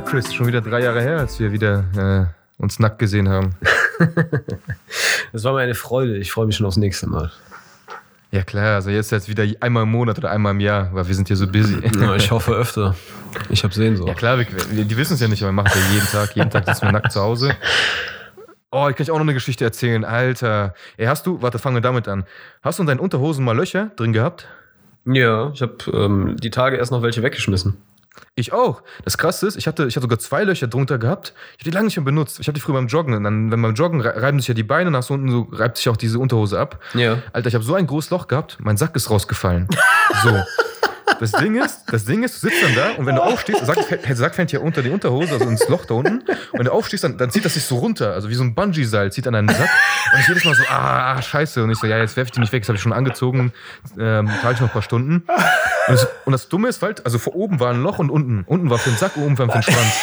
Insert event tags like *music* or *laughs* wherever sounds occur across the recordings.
Ja, Chris, schon wieder drei Jahre her, als wir wieder äh, uns nackt gesehen haben. *laughs* Das war mir eine Freude. Ich freue mich schon aufs nächste Mal. Ja klar, also jetzt jetzt wieder einmal im Monat oder einmal im Jahr, weil wir sind hier so busy. *laughs* Ja, ich hoffe öfter. Ich habe Sehnsucht. Ja klar, wir, wir, die wissen es ja nicht, aber wir machen es ja jeden Tag. Jeden Tag sitzen wir nackt zu Hause. Oh, ich kann ich auch noch eine Geschichte erzählen. Alter. Ey, hast du, warte, fangen wir damit an. Hast du in deinen Unterhosen mal Löcher drin gehabt? Ja, ich habe ähm, die Tage erst noch welche weggeschmissen. Ich auch. Das krasse ist, ich hatte, ich hatte sogar zwei Löcher drunter gehabt. Ich habe die lange nicht mehr benutzt. Ich habe die früher beim Joggen. Und dann, wenn beim Joggen re- reiben sich ja die Beine nach so unten so reibt sich auch diese Unterhose ab. Ja. Alter, ich habe so ein großes Loch gehabt, mein Sack ist rausgefallen. So. *laughs* Das Ding ist, das Ding ist, du sitzt dann da und wenn du aufstehst, Sack, der Sack fällt ja unter die Unterhose, also ins Loch da unten. Und wenn du aufstehst, dann, dann zieht das sich so runter, also wie so ein Bungee-Seil, zieht an deinen Sack. Und ich jedes Mal so, ah, ah, scheiße. Und ich so, ja, jetzt werf ich die nicht weg, das habe ich schon angezogen, ähm, trage ich noch ein paar Stunden. Und das, und das Dumme ist, weil, also vor oben war ein Loch und unten. Unten war für den Sack, oben war für den Schwanz.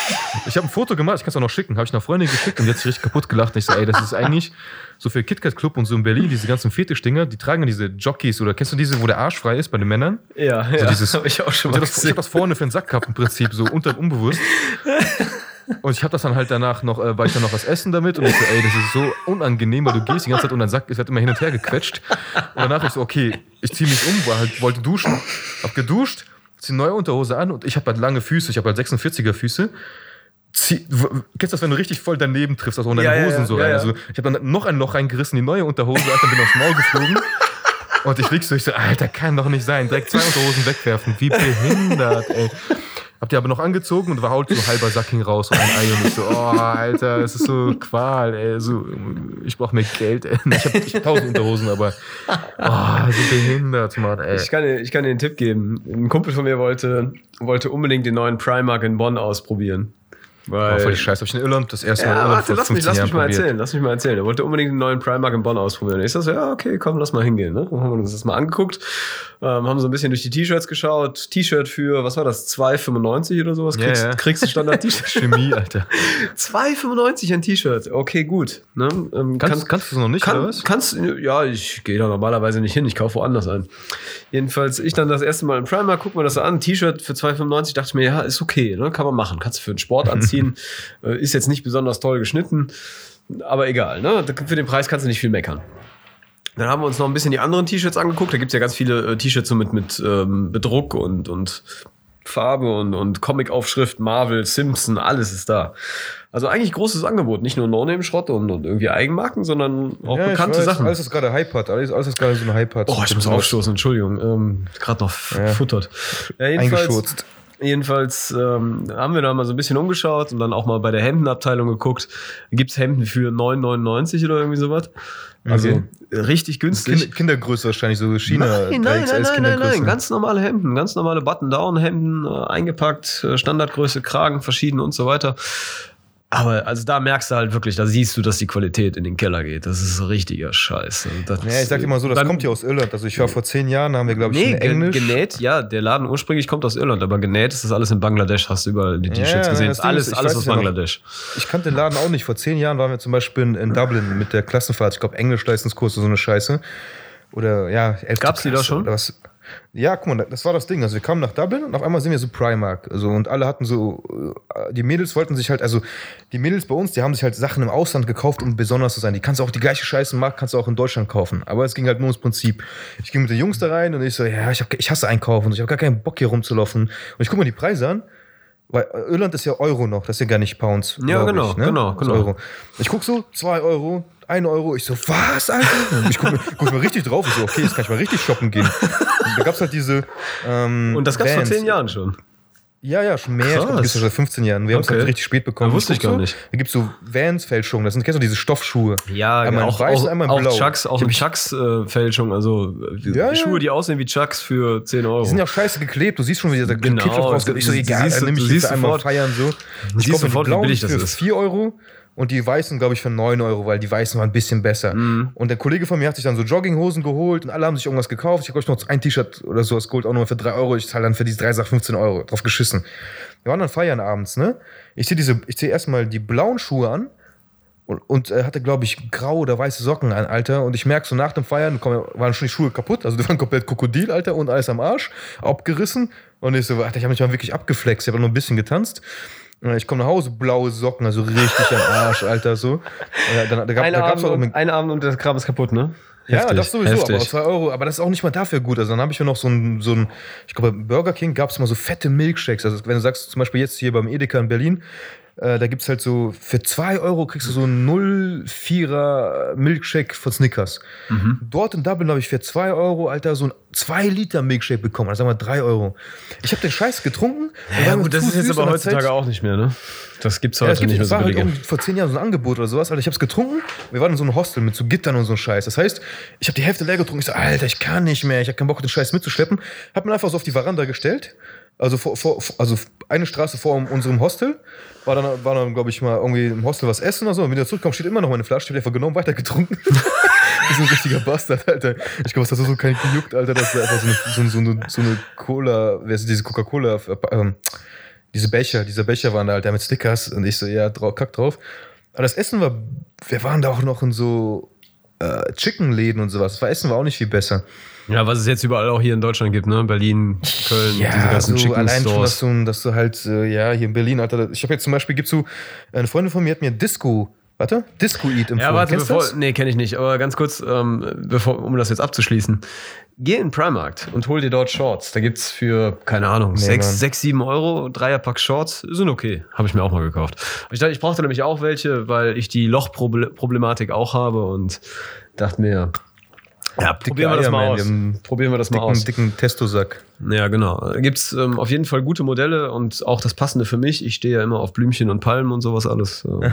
Ich habe ein Foto gemacht, ich kann es auch noch schicken, habe ich einer Freundin geschickt und sich richtig kaputt gelacht. Und ich so, ey, das ist eigentlich so für KitKat Club und so in Berlin, diese ganzen Fetischdinger, die tragen ja diese Jockeys oder kennst du diese, wo der Arsch frei ist bei den Männern? Ja, ja. dieses- habe ich auch schon mal das, ich hab das vorne für den Sack gehabt im Prinzip, so unter unbewusst. Und ich habe das dann halt danach noch, äh, war ich dann noch was essen damit und ich so, ey, das ist so unangenehm, weil du gehst die ganze Zeit und dein Sack es wird immer hin und her gequetscht. Und danach ich so, okay, ich ziehe mich um, war halt, wollte duschen, hab geduscht, zieh neue Unterhose an und ich habe halt lange Füße, ich habe halt 46er Füße. Kennst du das, wenn du richtig voll daneben triffst, also in deine Ja, Hosen ja, so rein? Also ich habe dann noch ein Loch reingerissen, die neue Unterhose, Alter, bin aufs Maul geflogen. *laughs* Und ich lieg so, ich so, Alter, kann doch nicht sein. Direkt zwei Unterhosen wegwerfen. Wie behindert, ey. Habt ihr aber noch angezogen und war halt so halber Sack hing raus und ein Ei und ich so, oh, Alter, es ist so Qual, ey. So, ich brauch mehr Geld, ey. Ich hab, ich hab tausend Unterhosen, aber oh, so behindert, Mann, ey. Ich kann, dir, ich kann dir einen Tipp geben. Ein Kumpel von mir wollte, wollte unbedingt den neuen Primark in Bonn ausprobieren. Weil, Oh, voll die Scheiße. Hab ich in Irland das erste Mal in ja, warte, lass mich, 15 lass mich mal probiert. erzählen. Lass mich mal erzählen. Er wollte unbedingt den neuen Primark in Bonn ausprobieren. Ich so, ja, okay, komm, lass mal hingehen. Ne? Dann haben wir uns das mal angeguckt. Ähm, haben so ein bisschen durch die T-Shirts geschaut. T-Shirt für, was war das, 2,95 oder sowas? Ja, Kriegst, ja. kriegst du Standard-T-Shirt? *laughs* Chemie, Alter. 2,95 ein T-Shirt. Okay, gut. Ne? Ähm, Kannst, kannst du es noch nicht, kann, oder was? Kannst, ja, ich gehe da normalerweise nicht hin, ich kaufe woanders ein. Jedenfalls, ich dann das erste Mal im Primark, guck mir das an, T-Shirt für 2,95, dachte ich mir, ja, ist okay, ne? kann man machen, kannst du für den Sport anziehen, äh, ist jetzt nicht besonders toll geschnitten, aber egal, ne? für den Preis kannst du nicht viel meckern. Dann haben wir uns noch ein bisschen die anderen T-Shirts angeguckt, da gibt's ja ganz viele äh, T-Shirts so mit, mit ähm, Bedruck und, und Farbe und, und Comic-Aufschrift, Marvel, Simpson, alles ist da. Also eigentlich großes Angebot, nicht nur No-Name-Schrott und, und irgendwie Eigenmarken, sondern auch Ja, bekannte weiß, Sachen. Alles, was gerade Hype hat. Alles, alles was gerade so eine Hype hat. Oh, ich muss aufstoßen, Entschuldigung. Ähm, Gerade noch Ja. futtert. Ja, jedenfalls, Eingeschurzt. Jedenfalls ähm, haben wir da mal so ein bisschen umgeschaut und dann auch mal bei der Hemdenabteilung geguckt. Gibt's Hemden für 9,99 oder irgendwie sowas? Also Okay. richtig günstig. Kind, Kindergröße wahrscheinlich, so China. Nein, nein, nein, 3XS nein, nein, nein, ganz normale Hemden, ganz normale Button-Down-Hemden, äh, eingepackt, äh, Standardgröße, Kragen verschieden und so weiter. Aber also da merkst du halt wirklich, da siehst du, dass die Qualität in den Keller geht. Das ist richtiger Scheiß. Und das, Ja, ich sag dir mal so, das dann- kommt ja aus Irland. Also ich war vor zehn Jahren, haben wir, glaube ich, Nee, Englisch. genäht, ja, der Laden ursprünglich kommt aus Irland, aber genäht ist das alles in Bangladesch, hast du überall die Ja, T-Shirts ja, gesehen. Ding alles, alles aus ja noch. Bangladesch. Ich kannte den Laden auch nicht. Vor zehn Jahren waren wir zum Beispiel in, in Dublin mit der Klassenfahrt. Ich glaube, Englischleistungskurs oder so eine Scheiße. Oder ja, 11. Gab's die da Klasse schon? Oder was. Ja, guck mal, das war das Ding. Also wir kamen nach Dublin und auf einmal sind wir so Primark. Also, und alle hatten so, äh, die Mädels wollten sich halt, also die Mädels bei uns, die haben sich halt Sachen im Ausland gekauft, um besonders zu sein. Die kannst du auch die gleiche Scheiße machen, kannst du auch in Deutschland kaufen. Aber es ging halt nur ums Prinzip. Ich ging mit den Jungs da rein und ich so, ja, ich, hab, ich hasse einkaufen. Ich habe gar keinen Bock hier rumzulaufen. Und ich guck mir die Preise an. Weil äh, Irland ist ja Euro noch, das ist ja gar nicht Pounds. Ja, genau, ich, ne? genau, genau. Euro. Ich guck so, 2 Euro, 1 Euro. Ich so, was, Alter? Und ich guck mir, guck mir richtig drauf. Ich so, okay, jetzt kann ich mal richtig shoppen gehen. Und da gab's halt diese. Ähm, Und das gab's vor Vans. zehn Jahren schon. Ja, ja, schon mehr. Ich glaube, Krass. das schon seit 15 Jahren. Wir haben es Okay. halt richtig spät bekommen. Ja, wusste ich guck gar so, nicht. Da gibt's so Vans-Fälschungen. Das sind, kennst du diese Stoffschuhe? Ja, einmal in auch, weiß auch, einmal in auch blau. Chucks, auch Ich Chucks-Fälschung, also äh, Ja, ja. Schuhe, die aussehen wie Chucks für 10 Euro. Die sind ja auch scheiße geklebt. Du siehst schon, wie der Genau, Klebstoff rausgeht. Ich so, egal, siehst- dann nehme ich die siehst für einmal sofort- feiern so. siehst kauf mir sofort, wie die billig das für ist. 4 Euro und die weißen, glaube ich, für 9 Euro, weil die weißen waren ein bisschen besser. Mhm. Und der Kollege von mir hat sich dann so Jogginghosen geholt und alle haben sich irgendwas gekauft. Ich habe, glaube ich, noch ein T-Shirt oder so aus Gold auch nur für 3 Euro. Ich zahle dann für diese drei Sachen 15 Euro. Drauf geschissen. Wir waren dann feiern abends, ne? Ich ziehe diese, ich ziehe erstmal die blauen Schuhe an und, und äh, hatte, glaube ich, grau oder weiße Socken an, Alter. Und ich merke so nach dem Feiern, komm, waren schon die Schuhe kaputt. Also die waren komplett Krokodil, Alter, und alles am Arsch, abgerissen. Und ich so, Alter, ich habe mich mal wirklich abgeflext. Ich habe nur ein bisschen getanzt. Ich komme nach Hause, blaue Socken, also richtig am Arsch, Alter, so. Dann, da gab, Ein da gab's Abend, auch und, mit, ein Abend und der Kram ist kaputt, ne? ja, Heftig, das sowieso, heftig. aber 2 Euro, aber das ist auch nicht mal dafür gut. Also dann habe ich ja noch so ein, so ein ich glaube, bei Burger King gab es immer so fette Milkshakes. Also wenn du sagst, zum Beispiel jetzt hier beim Edeka in Berlin, äh, da gibt es halt so, für 2 Euro kriegst du so einen 0,4er Milkshake von Snickers. Mhm. Dort in Dublin habe ich für 2 Euro, Alter, so ein 2 Liter Milkshake bekommen. Also sagen wir 3 Euro. Ich habe den Scheiß getrunken. Ja, gut, das ist jetzt aber der Zeit. heutzutage auch nicht mehr, ne? Das gibt's Ja, heute es gibt, nicht mehr es so war halt billig. irgendwie vor zehn Jahren so ein Angebot oder sowas, Alter. Ich hab's getrunken. Wir waren in so einem Hostel mit so Gittern und so einem Scheiß. Das heißt, ich habe die Hälfte leer getrunken. Ich so, Alter, ich kann nicht mehr. Ich habe keinen Bock, den Scheiß mitzuschleppen. Hab mir einfach so auf die Veranda gestellt. Also, vor, vor, also eine Straße vor unserem Hostel. War dann, war dann glaube ich, mal irgendwie im Hostel was essen oder so. Und wenn ich zurückkomme, steht immer noch meine Flasche. Die einfach genommen, weiter getrunken. das *laughs* ist ein richtiger Bastard, Alter. Ich glaube, es hat so keinen gejuckt, Alter, dass da einfach so eine, so, eine- so eine, Cola, wer ist diese Coca-Cola, ähm, diese Becher, diese Becher waren da da mit Stickers und ich so, ja, drau, kack drauf. Aber das Essen war, wir waren da auch noch in so äh, Chicken-Läden und sowas. Das Essen war auch nicht viel besser. Ja, was es jetzt überall auch hier in Deutschland gibt, ne? Berlin, Köln, diese ganzen so Chicken allein schon, dass Stores. du, dass du halt, äh, ja, hier in Berlin, Alter, ich habe jetzt zum Beispiel, gibt's so, eine Freundin von mir hat mir Disco, warte, Disco Eat empfohlen. Ja, warte, Kennst bevor, das? nee, kenne ich nicht, aber ganz kurz, ähm, bevor, um das jetzt abzuschließen. Geh in den Primarkt und hol dir dort Shorts. Da gibt's für, keine Ahnung, Nee, sechs, Mann. sechs, sieben Euro, Dreierpack Shorts, sind okay. Habe ich mir auch mal gekauft. Ich dachte, ich brauchte nämlich auch welche, weil ich die Lochproblematik auch habe und dachte mir, ja, probieren wir das mal aus. Probieren wir das mal aus. dicken Testosack. Ja, genau. Da gibt's ähm, auf jeden Fall gute Modelle und auch das Passende für mich. Ich stehe ja immer auf Blümchen und Palmen und sowas alles. Äh,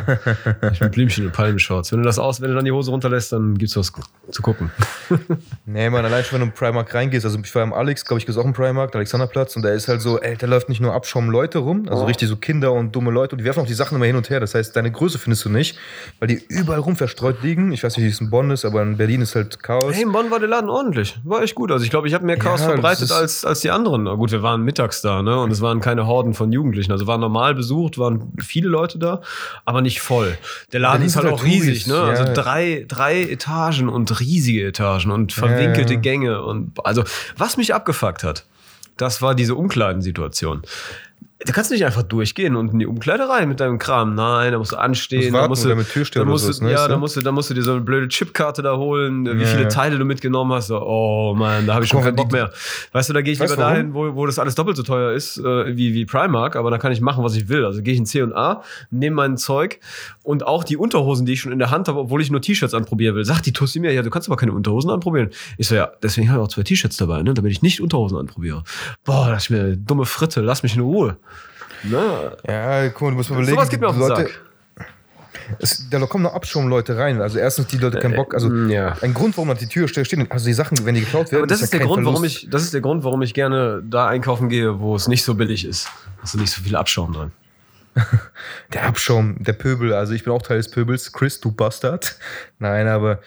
*laughs* ich bin Blümchen und Palmenshorts. Wenn du das aus, wenn du dann die Hose runterlässt, dann gibt's was zu gucken. *laughs* Nee, man, allein schon, wenn du im Primark reingehst, also ich war im Alex, glaube ich, auch im Primark, der Alexanderplatz, und da ist halt so, ey, da läuft nicht nur Abschaum Leute rum, also richtig so Kinder und dumme Leute, und die werfen auch die Sachen immer hin und her. Das heißt, deine Größe findest du nicht, weil die überall rum verstreut liegen. Ich weiß nicht, wie es in Bonn ist, aber in Berlin ist halt Chaos. Hey, in Bonn war der Laden ordentlich. War echt gut. Also ich glaube, ich habe mehr Chaos Ja, verbreitet ist- als, als die anderen. Na gut, wir waren mittags da, ne? Und es waren keine Horden von Jugendlichen. Also war normal besucht, waren viele Leute da, aber nicht voll. Der Laden ist halt auch riesig, ne? Touris, Also ja. drei, drei Etagen und riesige Etagen und verwinkelte ja. Gänge. Und also, was mich abgefuckt hat, das war diese Umkleidensituation. Da kannst du nicht einfach durchgehen und in die Umkleide rein mit deinem Kram. Nein, da musst du anstehen. Musst da warten musst du, mit Türsteher da musst du, ne, ja, da musst, du, da musst du dir so eine blöde Chipkarte da holen, wie Ja, viele ja. Teile du mitgenommen hast. So, oh man, da habe ich schon keinen Bock mehr. Weißt du, da gehe ich lieber dahin, wo, wo das alles doppelt so teuer ist äh, wie, wie Primark, aber da kann ich machen, was ich will. Also gehe ich in C&A, nehme mein Zeug und auch die Unterhosen, die ich schon in der Hand habe, obwohl ich nur T-Shirts anprobieren will. Sagt die Tussi mir, ja, du kannst aber keine Unterhosen anprobieren. Ich so, ja, deswegen habe ich auch zwei T-Shirts dabei, ne, damit ich nicht Unterhosen anprobiere. Boah, das ist mir dumme Fritte, lass mich in Ruhe. Ne? Ja, guck mal, du musst mal überlegen. Sowas geht mir auf den Leute, Sack. Es, da kommen noch Abschaum-Leute rein. Also erstens, die Leute keinen Bock. Also ja. ein Grund, warum an die Tür stehen. Also die Sachen, wenn die geklaut werden, Aber das ist, ja der Grund, warum Verlust. ich, das ist der Grund, warum ich gerne da einkaufen gehe, wo es nicht so billig ist. Ist nicht so viel Abschaum drin. *laughs* Der Abschaum, der Pöbel. Also ich bin auch Teil des Pöbels. Chris, du Bastard. Nein, aber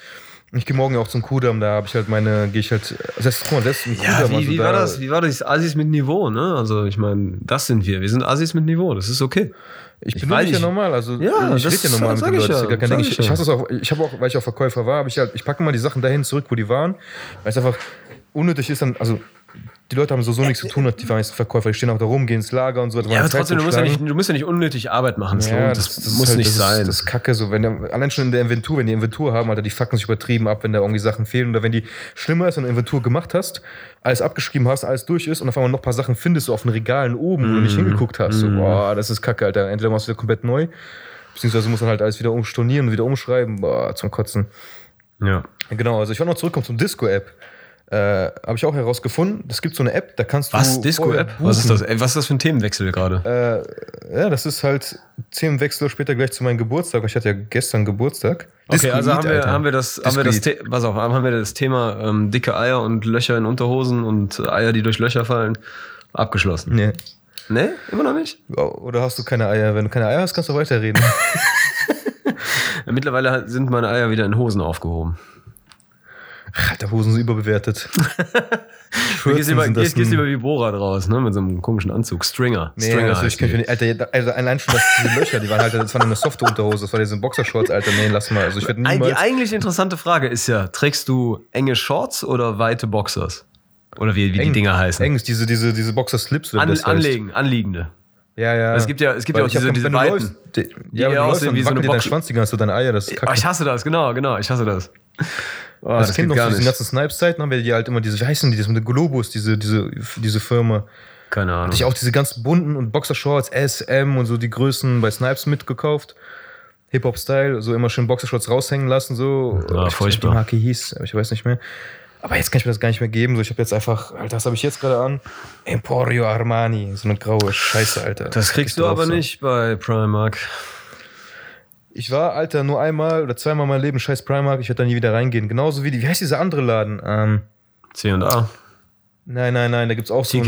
ich gehe morgen auch zum Kudamm. Da habe ich halt meine, gehe ich halt. Das heißt, guck mal, das ist ein Ja, Kudamm. wie, also wie da, war das? Wie war das? Assis mit Niveau, ne? Also ich meine, das sind wir. Wir sind Assis mit Niveau. Das ist okay. Ich Ich bin weiß ja normal. Also Ja, ich rede ja normal mit den ich Leuten. Ja, ich Ich, ich hasse es auch. Ich habe auch, weil ich auch Verkäufer war, habe ich halt, ich packe mal die Sachen dahin zurück, wo die waren. Weil es einfach unnötig ist dann, also die Leute haben so, so nichts zu tun, die meisten Verkäufer. Die stehen auch da rum, gehen ins Lager und so. Ja, aber trotzdem, du musst, ja nicht, du musst ja nicht unnötig Arbeit machen. Das, lohnt- das, ist muss halt- nicht das sein. Ist, das ist kacke so. Wenn der, allein schon in der Inventur, wenn die Inventur haben, Alter, die fucken sich übertrieben ab, wenn da irgendwie Sachen fehlen. Oder wenn die schlimmer ist, wenn du Inventur gemacht hast, alles abgeschrieben hast, alles durch ist und auf einmal noch ein paar Sachen findest du auf den Regalen oben, wo du Mhm. nicht hingeguckt hast. So, boah, das ist kacke, Alter. Entweder machst du wieder komplett neu, beziehungsweise musst dann halt alles wieder umstornieren und wieder umschreiben. Boah, zum Kotzen. ja. Genau, also ich wollte noch zurückkommen zum Disco-App. Äh, Habe ich auch herausgefunden, es gibt so eine App, da kannst du. Was? Disco-App? Was ist das? Ey, was ist das für ein Themenwechsel gerade? Äh, ja, das ist halt zehn Wechsel später gleich zu meinem Geburtstag. Ich hatte ja gestern Geburtstag. Okay, also haben wir, haben wir das, haben wir das, pass auf, haben wir das Thema ähm, dicke Eier und Löcher in Unterhosen und Eier, die durch Löcher fallen, abgeschlossen. Nee. Ne? Immer noch nicht? Oder hast du keine Eier? Wenn du keine Eier hast, kannst du weiterreden. *laughs* Mittlerweile sind meine Eier wieder in Hosen aufgehoben. Alter, Hosen sind überbewertet. *laughs* Du gehst das nun- lieber wie Borat raus, ne? Mit so einem komischen Anzug. Stringer. Nee, Stringer kann ich die. nicht. Alter, Alter, allein schon, dass diese Löcher, die waren halt, das war eine softe Unterhose, das war diese Boxershorts, Alter. Nee, lass mal. Also ich werde Eig- Die niemals. eigentlich interessante Frage ist ja, trägst du enge Shorts oder weite Boxers? Oder wie, wie die Eng- Dinger heißen? Eng ist diese, diese, diese Boxer-Slips An, das heißt. anlegen, anliegende. Ja, ja. Es gibt ja, es gibt ja auch ich hab diese, diese du Weiten. läufst, die, die ja, wenn du läufst, aussehen wie so eine Box- Schwanz die ganze deine Eier, das ist Oh, kacke. ich hasse das, genau, genau, ich hasse das. Oh, das, das, kennt noch zu diesen ganzen Snipes-Zeiten, haben wir die halt immer diese, wie heißen die, das mit der Globus, diese, diese, diese Firma. Keine Ahnung. Hatte ich auch diese ganzen bunten und Boxershorts, SM und so die Größen bei Snipes mitgekauft. Hip-Hop-Style, so immer schön Boxershorts raushängen lassen, so. Ja, ich weiß nicht, wie die Marke hieß, aber ich weiß nicht mehr. Aber jetzt kann ich mir das gar nicht mehr geben. So, ich habe jetzt einfach, Alter, was habe ich jetzt gerade an? Emporio Armani, so eine graue Scheiße, Alter. das kriegst du aber so. nicht bei Primark. Ich war, Alter, nur einmal oder zweimal in meinem Leben scheiß Primark, ich werde da nie wieder reingehen. Genauso wie die, wie heißt dieser andere Laden? Ähm, C&A. nein, nein, nein, da gibt's auch so einen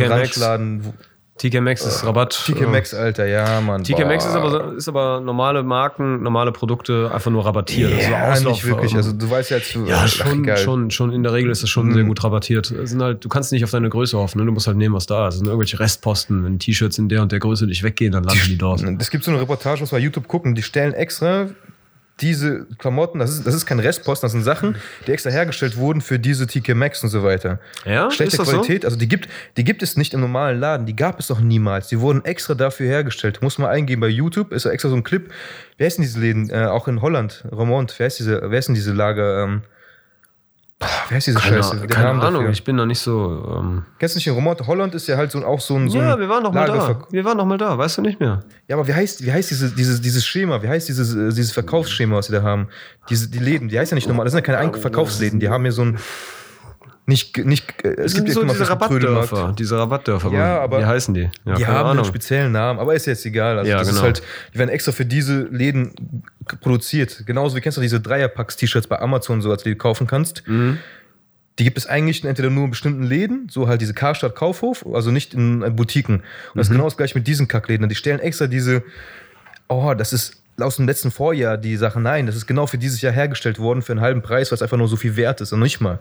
wo- TK Maxx ist Rabatt. TK Maxx, Alter, ja, Mann. TK Maxx ist aber, ist aber normale Marken, normale Produkte einfach nur rabattiert. Also Ja, Auslauf- nicht wirklich. Also du weißt ja jetzt, Ja, ach, schon, egal. schon, schon in der Regel ist das schon Mhm. sehr gut rabattiert. Es sind halt, du kannst nicht auf deine Größe hoffen, ne? du musst halt nehmen, was da ist. Es sind irgendwelche Restposten. Wenn T-Shirts in der und der Größe nicht weggehen, dann landen die dort. *laughs* Es gibt so eine Reportage, muss man YouTube gucken, die stellen extra diese Klamotten, das ist, das ist kein Restposten, das sind Sachen, die extra hergestellt wurden für diese TK Maxx und so weiter. Ja, Schlechte Qualität, also die gibt, die gibt es nicht im normalen Laden, die gab es noch niemals. Die wurden extra dafür hergestellt. Muss man eingeben bei YouTube, ist extra so ein Clip. Wer ist denn diese Läden? Äh, auch in Holland, Romont, wer ist diese, wer ist denn diese Lager? Ähm, wer ist diese Keine, Scheiße? Den keine Namen Ahnung, dafür. ich bin noch nicht so. Ähm Kennst du nicht in Romont? Holland ist ja halt so, auch so ein, so ja, wir waren doch mal da. Wir waren doch mal da, weißt du nicht mehr? Ja, aber wie heißt, wie heißt diese, dieses, dieses Schema? Wie heißt dieses, äh, dieses Verkaufsschema, was sie da haben? Diese, die Läden, die heißen ja nicht normal, das sind ja keine Ein- Verkaufsläden, die haben ja so ein. Nicht, nicht, äh, es gibt so diese. Rabattdörfer. Diese Rabattdörfer. Ja, aber- Wie heißen die? Ja, Die haben einen Ahnung. speziellen Namen, aber ist jetzt egal. Also Ja, das ist genau. halt, die werden extra für diese Läden produziert. Genauso wie kennst du diese Dreierpacks-T-Shirts bei Amazon so, als du die kaufen kannst. Mhm. Die gibt es eigentlich entweder nur in bestimmten Läden, so halt diese Karstadt Kaufhof, also nicht in Boutiquen. Und das ist genau das gleiche mit diesen Kackläden. Die stellen extra diese, oh, das ist aus dem letzten Vorjahr die Sache. Nein, das ist genau für dieses Jahr hergestellt worden für einen halben Preis, weil es einfach nur so viel wert ist und nicht mal.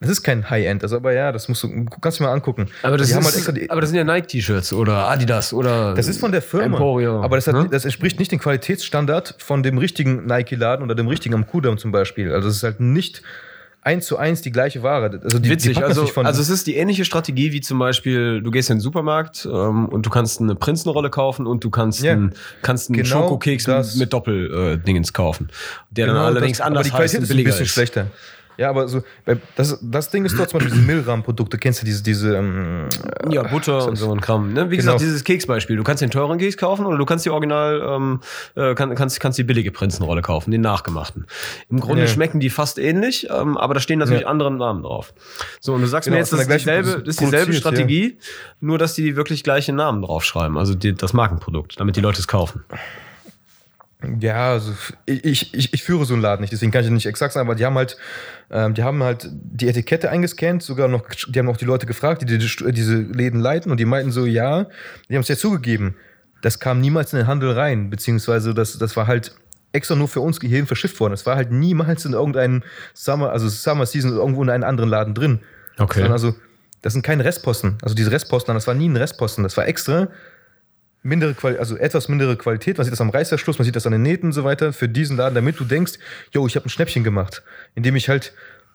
Das ist kein High-End, also aber ja, das musst du, kannst du mal angucken. Aber das, haben ist, halt die, aber das sind ja Nike-T-Shirts oder Adidas oder. das ist von der Firma. Emporio, aber das, hat, ne? das entspricht nicht dem Qualitätsstandard von dem richtigen Nike-Laden oder dem richtigen am Kudamm zum Beispiel. Also es ist halt nicht eins zu eins die gleiche Ware. Also die, Witzig, die also, also es ist die ähnliche Strategie wie zum Beispiel, du gehst in den Supermarkt ähm, und du kannst eine Prinzenrolle kaufen und du kannst Ja. einen, kannst einen Genau Schokokeks mit, mit Doppel-Dingens kaufen. Der dann Genau allerdings das, anders aber die heißt Qualität und ist ein billiger bisschen ist. schlechter. Ja, aber so, das, das Ding ist dort zum Beispiel diese Milram-Produkte, kennst du diese, diese ähm, Ja, Butter und so ein Kram. Ne? Wie Genau. gesagt, dieses Keksbeispiel. Du kannst den teuren Keks kaufen oder du kannst die Original, ähm, äh, kann, kannst, kannst die billige Prinzenrolle kaufen, den nachgemachten. Im Grunde Ja. schmecken die fast ähnlich, ähm, aber da stehen natürlich Ja. andere Namen drauf. So, und du sagst Genau, mir jetzt, das ist dieselbe, das ist dieselbe Strategie, nur dass die wirklich gleiche Namen draufschreiben, also die, das Markenprodukt, damit die Leute es kaufen. Ja, also ich, ich, ich, führe so einen Laden nicht, deswegen kann ich nicht exakt sagen, aber die haben halt, ähm, die haben halt die Etikette eingescannt, sogar noch, die haben auch die Leute gefragt, die, die diese Läden leiten und die meinten so, ja, die haben es ja zugegeben. Das kam niemals in den Handel rein, beziehungsweise das, das war halt extra nur für uns hierhin verschifft worden. Das war halt niemals in irgendeinem Summer, also Summer Season irgendwo in einem anderen Laden drin. Okay. Sondern also, das sind keine Restposten. Also diese Restposten, das war nie ein Restposten. Das war extra mindere Quali also etwas mindere Qualität. Man sieht das am Reißverschluss, man sieht das an den Nähten und so weiter für diesen Laden, damit du denkst, yo, ich habe ein Schnäppchen gemacht, indem ich halt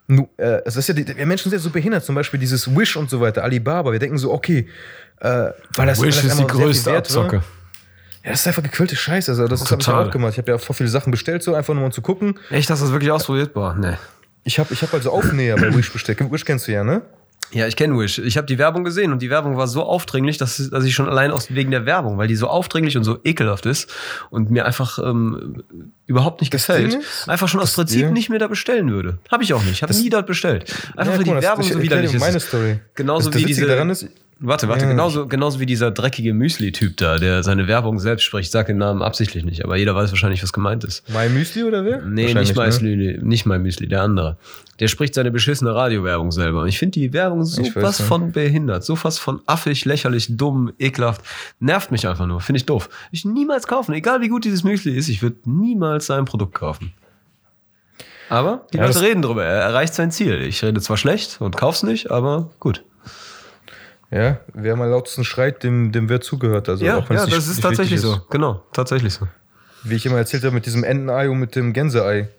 nu, äh, es ist ja die, wir Menschen sind ja so behindert, zum Beispiel dieses Wish und so weiter, Alibaba. Wir denken so, okay, äh, weil das, weil Wish das ist die größte wert war. Abzocke. Ja, das ist einfach gequillte Scheiße. Also das habe ich auch gemacht. Ich habe ja voll viele Sachen bestellt, so einfach nur um zu gucken. Echt, hast du das wirklich ausprobiert? Boah, ne. Ich habe ich hab also Aufnäher bei Wish bestellt. Wish kennst du ja, ne? Ja, ich kenne Wish. Ich habe die Werbung gesehen und die Werbung war so aufdringlich, dass, dass ich schon allein aus wegen der Werbung, weil die so aufdringlich und so ekelhaft ist und mir einfach ähm, überhaupt nicht Das gefällt, Ding ist, einfach schon aus Prinzip ja. nicht mehr da bestellen würde. Habe ich auch nicht. Habe nie dort bestellt. Einfach Ja, weil die mal, das- Werbung ich so widerlich ist. meine Story. Genauso Das- das wie Witzige diese. daran ist- warte, warte, genauso, genauso wie dieser dreckige Müsli-Typ da, der seine Werbung selbst spricht. Ich sag den Namen absichtlich nicht, aber jeder weiß wahrscheinlich, was gemeint ist. My Müsli oder wer? Nee, nicht mein ne? Müsli, nicht mein Müsli, der andere. Der spricht seine beschissene Radiowerbung selber. Und ich finde die Werbung so weiß, was ja. von behindert, so was von affig, lächerlich, dumm, ekelhaft. Nervt mich einfach nur, finde ich doof. Ich niemals kaufen, egal wie gut dieses Müsli ist, ich würde niemals sein Produkt kaufen. Aber die Ja, Leute reden drüber, er erreicht sein Ziel. Ich rede zwar schlecht und kauf's nicht, aber gut. Ja, wer am lautesten schreit, dem, dem wird zugehört. Also ja, ja nicht- das ist tatsächlich so. Genau, tatsächlich so. Wie ich immer erzählt habe mit diesem Entenei und mit dem Gänseei.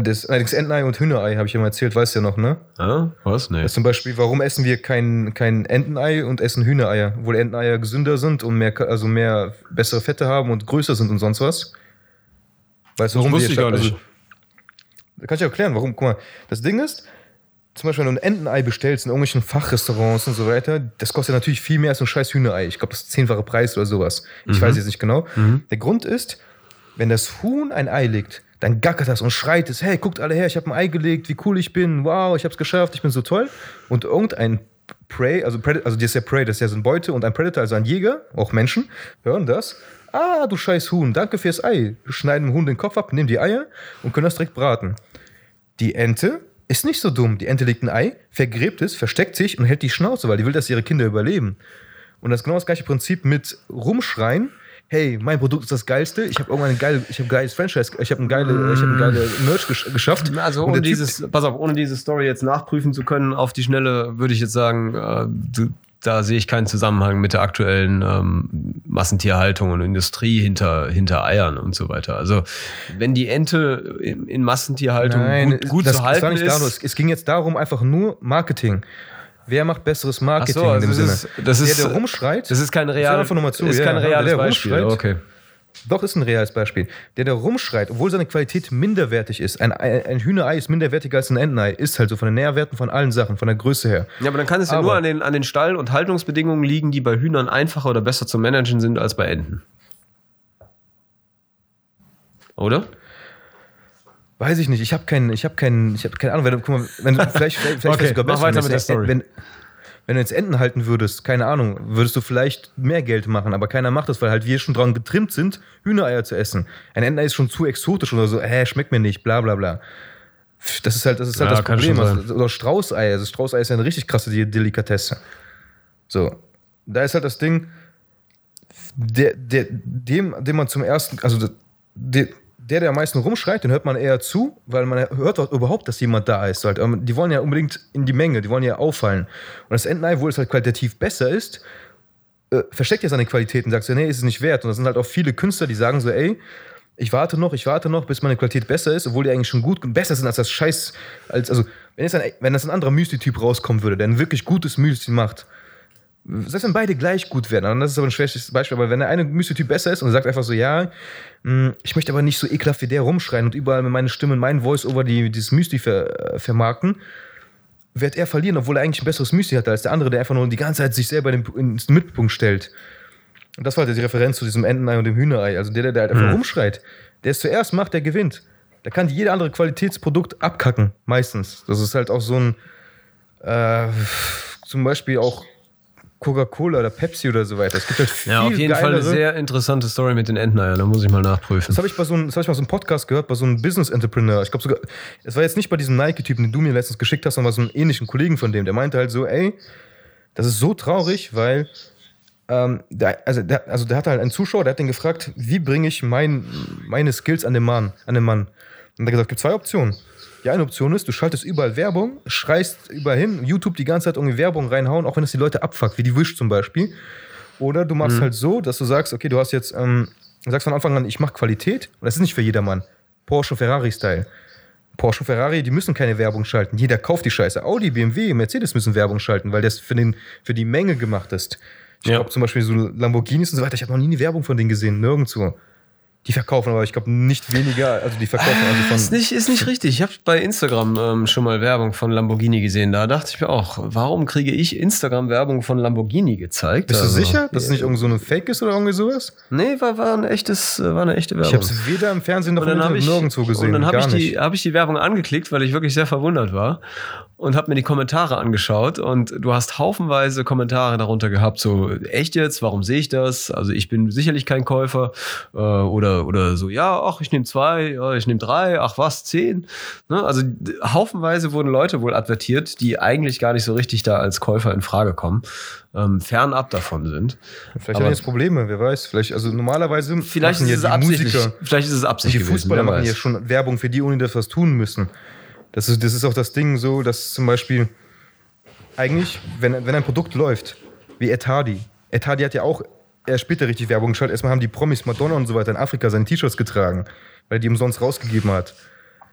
Das, allerdings Entenei und Hühnerei, habe ich mal erzählt, weißt du ja noch, ne? Ah, was? Nee. Das zum Beispiel, warum essen wir kein, kein Entenei und essen Hühnereier? Obwohl Enteneier gesünder sind und mehr, also mehr bessere Fette haben und größer sind und sonst was. Weißt du, warum wusste wir ich gar nicht. da kann ich erklären, warum. Guck mal, das Ding ist, zum Beispiel, wenn du ein Entenei bestellst in irgendwelchen Fachrestaurants und so weiter, das kostet natürlich viel mehr als ein scheiß Hühnerei. Ich glaube, das ist zehnfache Preis oder sowas. Ich weiß jetzt nicht genau. Der Grund ist, wenn das Huhn ein Ei legt, dann gackert das und schreit es, hey, guckt alle her, ich habe ein Ei gelegt, wie cool ich bin, wow, ich habe es geschafft, ich bin so toll. Und irgendein Prey, also, Predator, also das ist ja Prey, das ist ja so ein Beute und ein Predator, also ein Jäger, auch Menschen, hören das. Ah, du scheiß Huhn, danke fürs Ei. Schneiden dem Huhn den Kopf ab, nehmen die Eier und können das direkt braten. Die Ente ist nicht so dumm. Die Ente legt ein Ei, vergräbt es, versteckt sich und hält die Schnauze, weil die will, dass ihre Kinder überleben. Und das ist genau das gleiche Prinzip mit rumschreien. Hey, mein Produkt ist das geilste. Ich habe irgendwann ein geile, ich habe geiles Franchise, ich habe ein geile, ich habe geile Merch gesch geschafft. Also ohne dieses, pass auf, ohne diese Story jetzt nachprüfen zu können, auf die Schnelle würde ich jetzt sagen, äh, du, da sehe ich keinen Zusammenhang mit der aktuellen ähm, Massentierhaltung und Industrie hinter, hinter Eiern und so weiter. Also wenn die Ente in, in Massentierhaltung gut, gut das, zu das halten war nicht ist. darum. Es, es ging jetzt darum, einfach nur Marketing. Wer macht besseres Marketing so, in dem also Sinne? das ist- das ist- der, der rumschreit, das ist kein hör real, einfach nur mal zu, ist ja, kein reales der Beispiel. Okay. Doch, ist ein reales Beispiel. Der, der rumschreit, obwohl seine Qualität minderwertig ist. Ein, ein, Hühnerei ist minderwertiger als ein Entenei. Ist halt so von den Nährwerten, von allen Sachen, von der Größe her. Ja, aber dann kann es ja Aber- nur an den, an den Stall- und Haltungsbedingungen liegen, die bei Hühnern einfacher oder besser zu managen sind als bei Enten. Oder? Weiß ich nicht. Ich habe keinen, ich habe keinen, ich habe keine Ahnung. Wenn guck mal, wenn vielleicht, vielleicht, vielleicht *laughs* Okay, sogar mach besser, weiter wenn mit der Story. Wenn, wenn du jetzt Enten halten würdest, keine Ahnung, würdest du vielleicht mehr Geld machen, aber keiner macht das, weil halt wir schon dran getrimmt sind, Hühnereier zu essen. Ein Entenei ist schon zu exotisch oder so, hä, schmeckt mir nicht, bla bla bla. Das ist halt das, ist halt Ja, das Problem. Also, oder Straußei. Also Straußei ist ja eine richtig krasse De- Delikatesse. So. Da ist halt das Ding, der, der, dem, dem man zum ersten, also der, der, der am meisten rumschreit, den hört man eher zu, weil man hört überhaupt, dass jemand da ist. Halt. Ähm, Die wollen ja unbedingt in die Menge, die wollen ja auffallen. Und das Entenei, wo es halt qualitativ besser ist, äh, versteckt ja seine Qualitäten, sagt so, nee, ist es nicht wert. Und das sind halt auch viele Künstler, die sagen so, ey, ich warte noch, ich warte noch, bis meine Qualität besser ist, obwohl die eigentlich schon gut besser sind als das Scheiß, als, also, wenn jetzt ein, wenn das ein anderer Müsli-Typ rauskommen würde, der ein wirklich gutes Müsli macht, selbst wenn beide gleich gut werden, dann das ist aber ein schlechtes Beispiel, aber wenn der eine Müsli-Typ besser ist und sagt einfach so, ja, mh, ich möchte aber nicht so ekelhaft wie der rumschreien und überall mit meiner Stimme, mein Voice-Over die, dieses Müsli ver, äh, vermarkten, wird er verlieren, obwohl er eigentlich ein besseres Müsli hat als der andere, der einfach nur die ganze Zeit sich selber in den, ins Mittelpunkt stellt. Und das war halt die Referenz zu diesem Entenei und dem Hühnerei. Also der, der, halt einfach rumschreit, der es zuerst macht, der gewinnt. Da kann jede andere Qualitätsprodukt abkacken, meistens. Das ist halt auch so ein, äh, zum Beispiel auch Coca-Cola oder Pepsi oder so weiter. Es gibt halt viel Ja, auf jeden Fall eine geilere- sehr interessante Story mit den Enteneiern. Da muss ich mal nachprüfen. das habe ich bei so einem, das habe ich mal so einem Podcast gehört, bei so einem Business Entrepreneur. Ich glaube sogar, es war jetzt nicht bei diesem Nike-Typen, den du mir letztens geschickt hast, sondern bei so einem ähnlichen Kollegen von dem. Der meinte halt so, ey, das ist so traurig, weil, ähm, der, also, der, also der hatte halt einen Zuschauer, der hat den gefragt, wie bringe ich mein, meine Skills an den Mann, an den Mann? Und er hat gesagt, es gibt zwei Optionen. Die eine Option ist, du schaltest überall Werbung, schreist überall hin, YouTube die ganze Zeit irgendwie Werbung reinhauen, auch wenn es die Leute abfuckt, wie die Wish zum Beispiel. Oder du machst halt so, dass du sagst, okay, du hast jetzt, ähm, du sagst von Anfang an, ich mache Qualität. Und das ist nicht für jedermann. Porsche, Ferrari-Style. Porsche, Ferrari, die müssen keine Werbung schalten. Jeder kauft die Scheiße. Audi, BMW, Mercedes müssen Werbung schalten, weil das für, den, für die Menge gemacht ist. Ich Ja. glaube zum Beispiel so Lamborghinis und so weiter, ich habe noch nie eine Werbung von denen gesehen, nirgendwo. Die verkaufen aber, ich glaube, nicht weniger, also die verkaufen also von. Ist nicht, ist nicht richtig. Ich habe bei Instagram ähm, schon mal Werbung von Lamborghini gesehen. Da dachte ich mir auch, warum kriege ich Instagram-Werbung von Lamborghini gezeigt? Bist du Also, sicher, dass es nicht irgend so eine Fake ist oder irgendwie sowas? Nee, war, war, ein echtes, war eine echte Werbung. Ich habe es weder im Fernsehen noch im Internet ich, nirgendwo gesehen. und dann habe ich, die, hab ich die Werbung angeklickt, weil ich wirklich sehr verwundert war und habe mir die Kommentare angeschaut und du hast haufenweise Kommentare darunter gehabt, so echt jetzt, warum sehe ich das? Also ich bin sicherlich kein Käufer äh, oder, oder so, ja, ach, ich nehme zwei, ja, ich nehme drei, ach was, zehn. Ne? Also haufenweise wurden Leute wohl advertiert, die eigentlich gar nicht so richtig da als Käufer in Frage kommen, ähm, fernab davon sind. Vielleicht haben jetzt Probleme, wer weiß. Vielleicht, also normalerweise Vielleicht ist es ja die absichtlich. Musiker, Vielleicht ist es Absicht die gewesen, Fußballer wer machen ja schon Werbung für die, ohne dass was tun müssen. Das ist, das ist auch das Ding so, dass zum Beispiel eigentlich, wenn, wenn ein Produkt läuft, wie Ed Hardy. Ed Hardy hat ja auch erst später richtig Werbung geschaltet. Erstmal haben die Promis Madonna und so weiter in Afrika seine T-Shirts getragen, weil er die umsonst rausgegeben hat.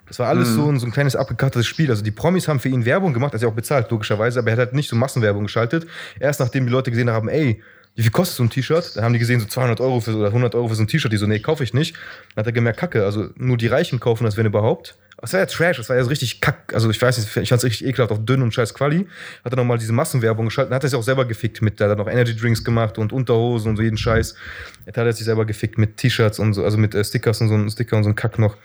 Das war alles so, ein, so ein kleines abgekartetes Spiel. Also die Promis haben für ihn Werbung gemacht, also auch bezahlt, logischerweise, aber er hat halt nicht so Massenwerbung geschaltet. Erst nachdem die Leute gesehen haben, ey, wie viel kostet so ein T-Shirt? Dann haben die gesehen, so 200 Euro für, oder 100 Euro für so ein T-Shirt. Die so, nee, kaufe ich nicht. Dann hat er gemerkt, kacke, also nur die Reichen kaufen das, wenn überhaupt. Das war ja Trash, das war ja so richtig kack. Also ich weiß nicht, ich fand es richtig ekelhaft, auf dünn und scheiß Quali. Hat er nochmal diese Massenwerbung geschaltet. Dann hat er sich auch selber gefickt mit, da hat er noch Energy Drinks gemacht und Unterhosen und so jeden Scheiß. Jetzt hat er sich selber gefickt mit T-Shirts und so, also mit äh, Stickers und so ein Sticker und so ein Kack noch.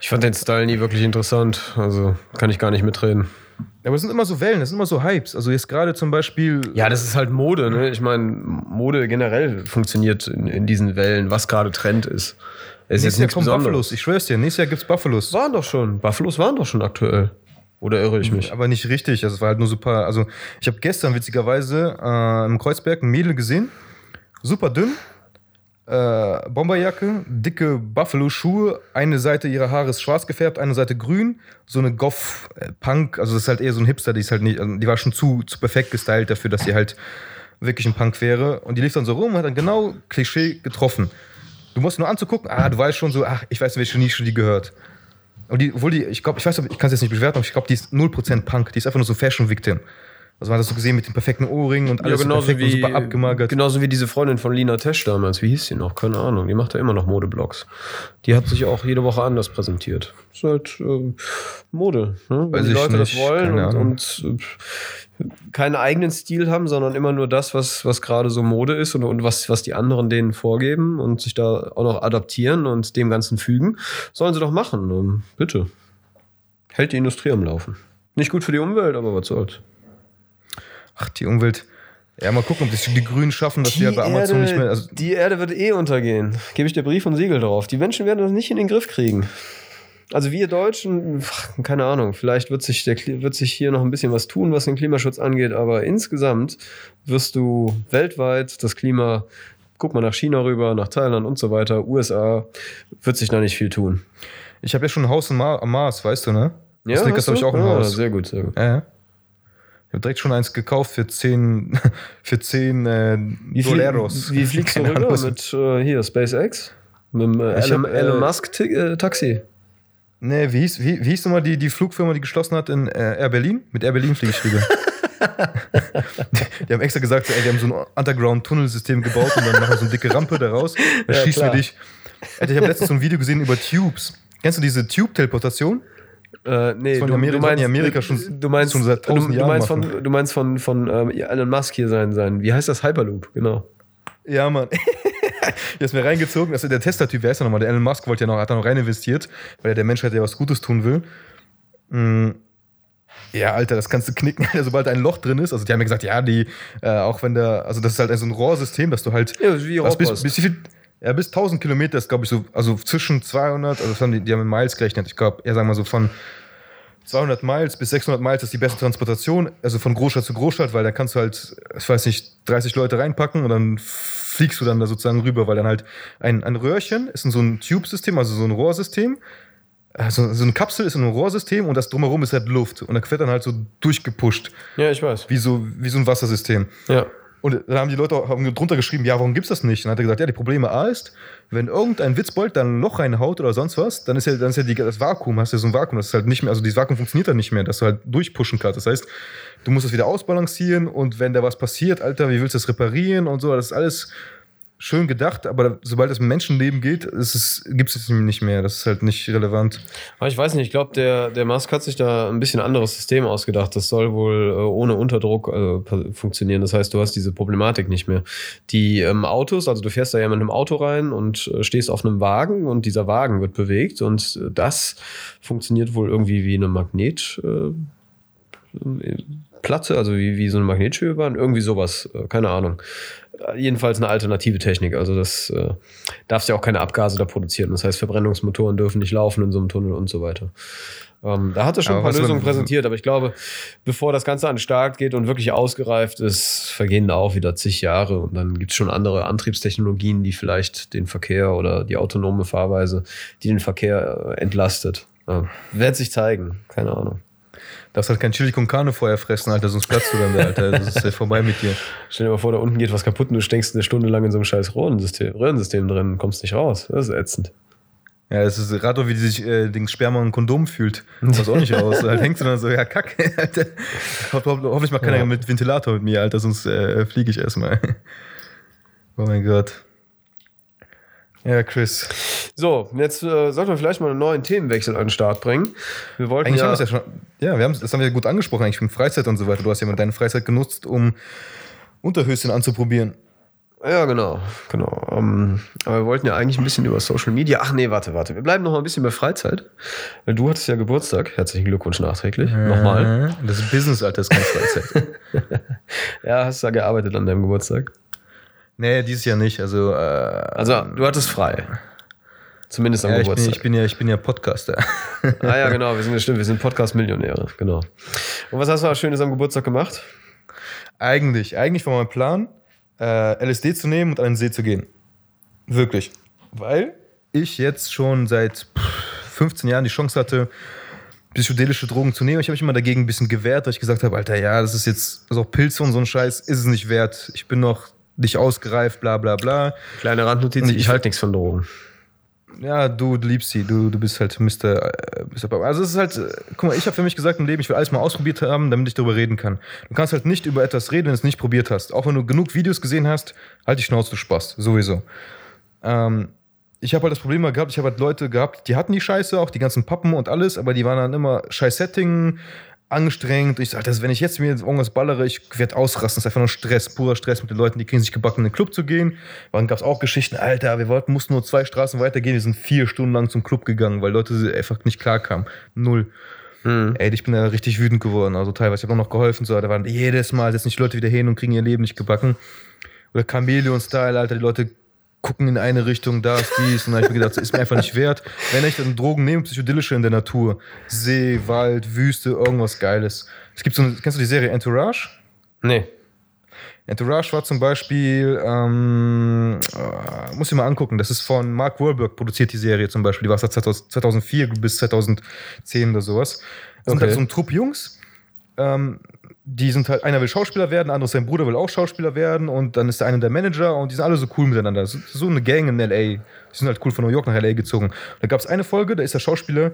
Ich fand den Style nie wirklich interessant. Also kann ich gar nicht mitreden. Aber es sind immer so Wellen, es sind immer so Hypes. Also jetzt gerade zum Beispiel. Ja, das ist halt Mode, ne? Ich meine, Mode generell funktioniert in, in diesen Wellen, was gerade Trend ist. Es ist nächstes jetzt Jahr kommen Besonderes. Buffalos. Ich schwör's dir, nächstes Jahr gibt's Buffalos. Waren doch schon. Buffalos waren doch schon aktuell. Oder irre ich mich? Aber nicht richtig. Also es war halt nur super. Also ich habe gestern witzigerweise äh, im Kreuzberg ein Mädel gesehen. Super dünn. Äh, Bomberjacke, dicke Buffalo-Schuhe. Eine Seite ihrer Haare ist schwarz gefärbt, eine Seite grün. So eine Goff-Punk. Also das ist halt eher so ein Hipster. Die ist halt nicht. Also die war schon zu, zu perfekt gestylt dafür, dass sie halt wirklich ein Punk wäre. Und die lief dann so rum und hat dann genau Klischee getroffen. Du musst nur anzugucken, ah, du weißt schon so, ach, ich weiß, welche Nische die gehört. Und die, obwohl die, ich glaube, ich weiß, ich kann es jetzt nicht bewerten, aber ich glaube, die ist 0% Punk. Die ist einfach nur so Fashion-Victim. Also man hat das so gesehen mit den perfekten Ohrringen und alles so perfekt und super abgemagert. genauso wie diese Freundin von Lina Tesch damals. Wie hieß sie noch? Keine Ahnung. Die macht ja immer noch Modeblogs. Die hat sich auch jede Woche anders präsentiert. Ist halt ähm, Mode. Ne? Wenn die Leute nicht. das wollen Keine und, und äh, keinen eigenen Stil haben, sondern immer nur das, was, was gerade so Mode ist und, und was, was die anderen denen vorgeben und sich da auch noch adaptieren und dem Ganzen fügen, sollen sie doch machen. Ähm, bitte. Hält die Industrie am Laufen. Nicht gut für die Umwelt, aber was soll's. Ach, die Umwelt. Ja, mal gucken, ob das die Grünen schaffen, dass die, halt bei Amazon nicht mehr. Also, die Erde wird eh untergehen. Gebe ich dir Brief und Siegel drauf. Die Menschen werden das nicht in den Griff kriegen. Also wir Deutschen, keine Ahnung, vielleicht wird sich, der, wird sich hier noch ein bisschen was tun, was den Klimaschutz angeht, aber insgesamt wirst du weltweit das Klima, guck mal nach China rüber, nach Thailand und so weiter, USA, wird sich da nicht viel tun. ich habe ja schon ein Haus am Mars, weißt du, ne? Ja, Snickers habe ich auch im Ah, Haus. Sehr gut, sehr gut. Ja, ja. Ich habe direkt schon eins gekauft für 10, *laughs* für 10 äh, Wie, flie Doleros. wie fliegst du *laughs* rüber mit äh, hier SpaceX? Mit dem äh, Elon, hab, äh, Elon Musk äh, Taxi. Nee, wie hieß, wie, wie hieß nochmal die, die Flugfirma, die geschlossen hat in äh, Air Berlin? Mit Air Berlin fliege ich rüber. die, *laughs* die haben extra gesagt, so, ey, die haben so ein Underground-Tunnelsystem gebaut und dann machen wir so eine dicke Rampe daraus. Da Ja, schießen wir dich. Alter, ich habe letztens so ein Video gesehen über Tubes. Kennst du diese Tube-Teleportation? Äh, nee, von Amerika- hat in Amerika schon- du meinst, schon seit du, tausend du Jahren meinst machen. von, du meinst von, von ähm, Elon Musk hier sein, sein, wie heißt das? Hyperloop, genau. Ja, Mann. *laughs* Der ist mir reingezogen. Also der Tesla-Typ, wer ist der nochmal? Der Elon Musk wollte ja noch, hat da noch rein investiert, weil er der Menschheit ja was Gutes tun will. Mm. Ja, Alter, das kannst du knicken, *laughs* Alter, sobald da ein Loch drin ist. Also die haben ja gesagt, ja, die, äh, auch wenn da, also das ist halt so ein Rohrsystem, dass du halt Ja, wie also bis, Rohrpost. bis, wie viel, ja, bis 1000 Kilometer ist, glaube ich, so, also zwischen 200, also das haben die, die haben in Miles gerechnet. Ich glaube, ja, sagen wir mal so von 200 Miles bis 600 Miles ist die beste Transportation, also von Großstadt zu Großstadt, weil da kannst du halt, ich weiß nicht, 30 Leute reinpacken und dann fliegst du dann da sozusagen rüber, weil dann halt ein, ein Röhrchen ist in so ein Tube-System, also so ein Rohrsystem. Also so eine Kapsel ist in einem Rohrsystem und das drumherum ist halt Luft. Und da wird dann halt so durchgepusht, Ja, ich weiß. wie so, wie so ein Wassersystem. Ja. Und dann haben die Leute auch haben drunter geschrieben, ja, warum gibt's das nicht? Und dann hat er gesagt, ja, die Probleme A ist, wenn irgendein Witzbold dann ein Loch reinhaut oder sonst was, dann ist ja, dann ist ja die, das Vakuum, hast ja so ein Vakuum, das ist halt nicht mehr, also dieses Vakuum funktioniert dann nicht mehr, dass du halt durchpushen kannst. Das heißt, du musst es wieder ausbalancieren und wenn da was passiert, Alter, wie willst du das reparieren und so, das ist alles schön gedacht, aber sobald es um Menschenleben geht, ist es, gibt es nicht mehr. Das ist halt nicht relevant. Aber ich weiß nicht, ich glaube, der, der Musk hat sich da ein bisschen anderes System ausgedacht. Das soll wohl äh, ohne Unterdruck äh, funktionieren. Das heißt, du hast diese Problematik nicht mehr. Die ähm, Autos, also du fährst da ja mit einem Auto rein und äh, stehst auf einem Wagen und dieser Wagen wird bewegt und äh, das funktioniert wohl irgendwie wie eine Magnet. Platte, also wie, wie so eine Magnetschwebebahn, irgendwie sowas, äh, keine Ahnung. Äh, Jedenfalls eine alternative Technik. Also das äh, darfst ja auch keine Abgase da produzieren. Das heißt, Verbrennungsmotoren dürfen nicht laufen in so einem Tunnel und so weiter. Ähm, da hat er schon Aber ein paar Lösungen präsentiert, aber ich glaube, bevor das Ganze an den Start geht und wirklich ausgereift ist, vergehen da auch wieder zig Jahre und dann gibt es schon andere Antriebstechnologien, die vielleicht den Verkehr oder die autonome Fahrweise, die den Verkehr äh, entlastet. Ja, wird sich zeigen, keine Ahnung. Darfst halt kein Chili con Carne vorher fressen, Alter, sonst platzt du dann da, Alter. Das ist ja vorbei mit dir. Stell dir mal vor, da unten geht was kaputt und du steckst eine Stunde lang in so einem scheiß Röhrensystem, Röhrensystem drin und kommst nicht raus. Das ist ätzend. Ja, das ist gerade wie die sich äh, den Sperma ein Kondom fühlt. Das sieht auch nicht aus. Halt hängst du dann so, ja, kack, Alter. Ho ho hoffentlich mal keiner Ja. mit Ventilator mit mir, Alter, sonst äh, fliege ich erstmal. Oh mein Gott. Ja, Chris. So, jetzt äh, sollten wir vielleicht mal einen neuen Themenwechsel an den Start bringen. Wir wollten Eigentlich ja, haben wir es ja schon. Ja, wir haben das haben wir gut angesprochen, eigentlich wegen Freizeit und so weiter. Du hast ja mal deine Freizeit genutzt, um Unterhöschen anzuprobieren. Ja, genau, genau. Ähm, aber wir wollten ja eigentlich ein bisschen über Social Media. Ach nee, warte, warte. Wir bleiben noch mal ein bisschen bei Freizeit. Weil du hattest ja Geburtstag. Herzlichen Glückwunsch nachträglich. Nochmal. Äh, Das ist Business, Alter, das ist keine Freizeit. *laughs* Ja, hast da gearbeitet an deinem Geburtstag. Nee, dieses Jahr nicht. Also, äh, Also, du hattest frei. Zumindest am ja, ich, bin, Geburtstag. ich, bin ja, ich bin ja Podcaster. *laughs* ah ja, genau, wir sind ja stimmt, wir sind Podcast-Millionäre, genau. Und was hast du da Schönes am Geburtstag gemacht? Eigentlich, eigentlich war mein Plan, äh, LSD zu nehmen und an den See zu gehen. Wirklich. Weil ich jetzt schon seit pff, 15 Jahren die Chance hatte, psychedelische Drogen zu nehmen. Ich habe mich immer dagegen ein bisschen gewehrt, weil ich gesagt habe, Alter, ja, das ist jetzt, also auch Pilze und so ein Scheiß, ist es nicht wert. Ich bin noch nicht ausgereift, bla bla bla. Kleine Randnotiz, ich, ich- halte nichts von Drogen. Ja, du, liebst sie, du, du bist halt Mr. äh, Mr. Also es ist halt, äh, guck mal, ich habe für mich gesagt im Leben, ich will alles mal ausprobiert haben, damit ich darüber reden kann. Du kannst halt nicht über etwas reden, wenn du es nicht probiert hast. Auch wenn du genug Videos gesehen hast, halt die Schnauze, du Spaß, sowieso. Ähm, ich habe halt das Problem mal gehabt, ich habe halt Leute gehabt, die hatten die Scheiße, auch die ganzen Pappen und alles, aber die waren dann immer scheiß Setting, angestrengt. Ich sage, wenn ich jetzt mir irgendwas ballere, ich werde ausrasten. Das ist einfach nur Stress, purer Stress mit den Leuten, die kriegen sich gebacken, in den Club zu gehen. Dann gab es auch Geschichten, Alter, wir wollten, mussten nur zwei Straßen weitergehen, wir sind vier Stunden lang zum Club gegangen, weil Leute einfach nicht klar kamen. Null. Hm. Ey, ich bin da richtig wütend geworden. Also teilweise, ich habe auch noch geholfen. So, da waren jedes Mal setzen sich Leute wieder hin und kriegen ihr Leben nicht gebacken. Oder Chameleon-Style, Alter, die Leute gucken in eine Richtung, das, dies. Und dann hab ich mir gedacht, das ist mir einfach nicht wert. Wenn ich dann Drogen nehme, psychedelische in der Natur, See, Wald, Wüste, irgendwas Geiles. Es gibt so eine, kennst du die Serie Entourage? Nee. Entourage war zum Beispiel, ähm, äh, muss ich mal angucken, das ist von Mark Wahlberg produziert die Serie zum Beispiel, die war seit 2000 2004 bis 2010 oder sowas. Das sind Okay. halt so ein Trupp Jungs, ähm, die sind halt, einer will Schauspieler werden, anderes sein Bruder will auch Schauspieler werden und dann ist der eine der Manager und die sind alle so cool miteinander. So, so eine Gang in L.A. Die sind halt cool von New York nach L.A. gezogen. Da gab es eine Folge, da ist der Schauspieler,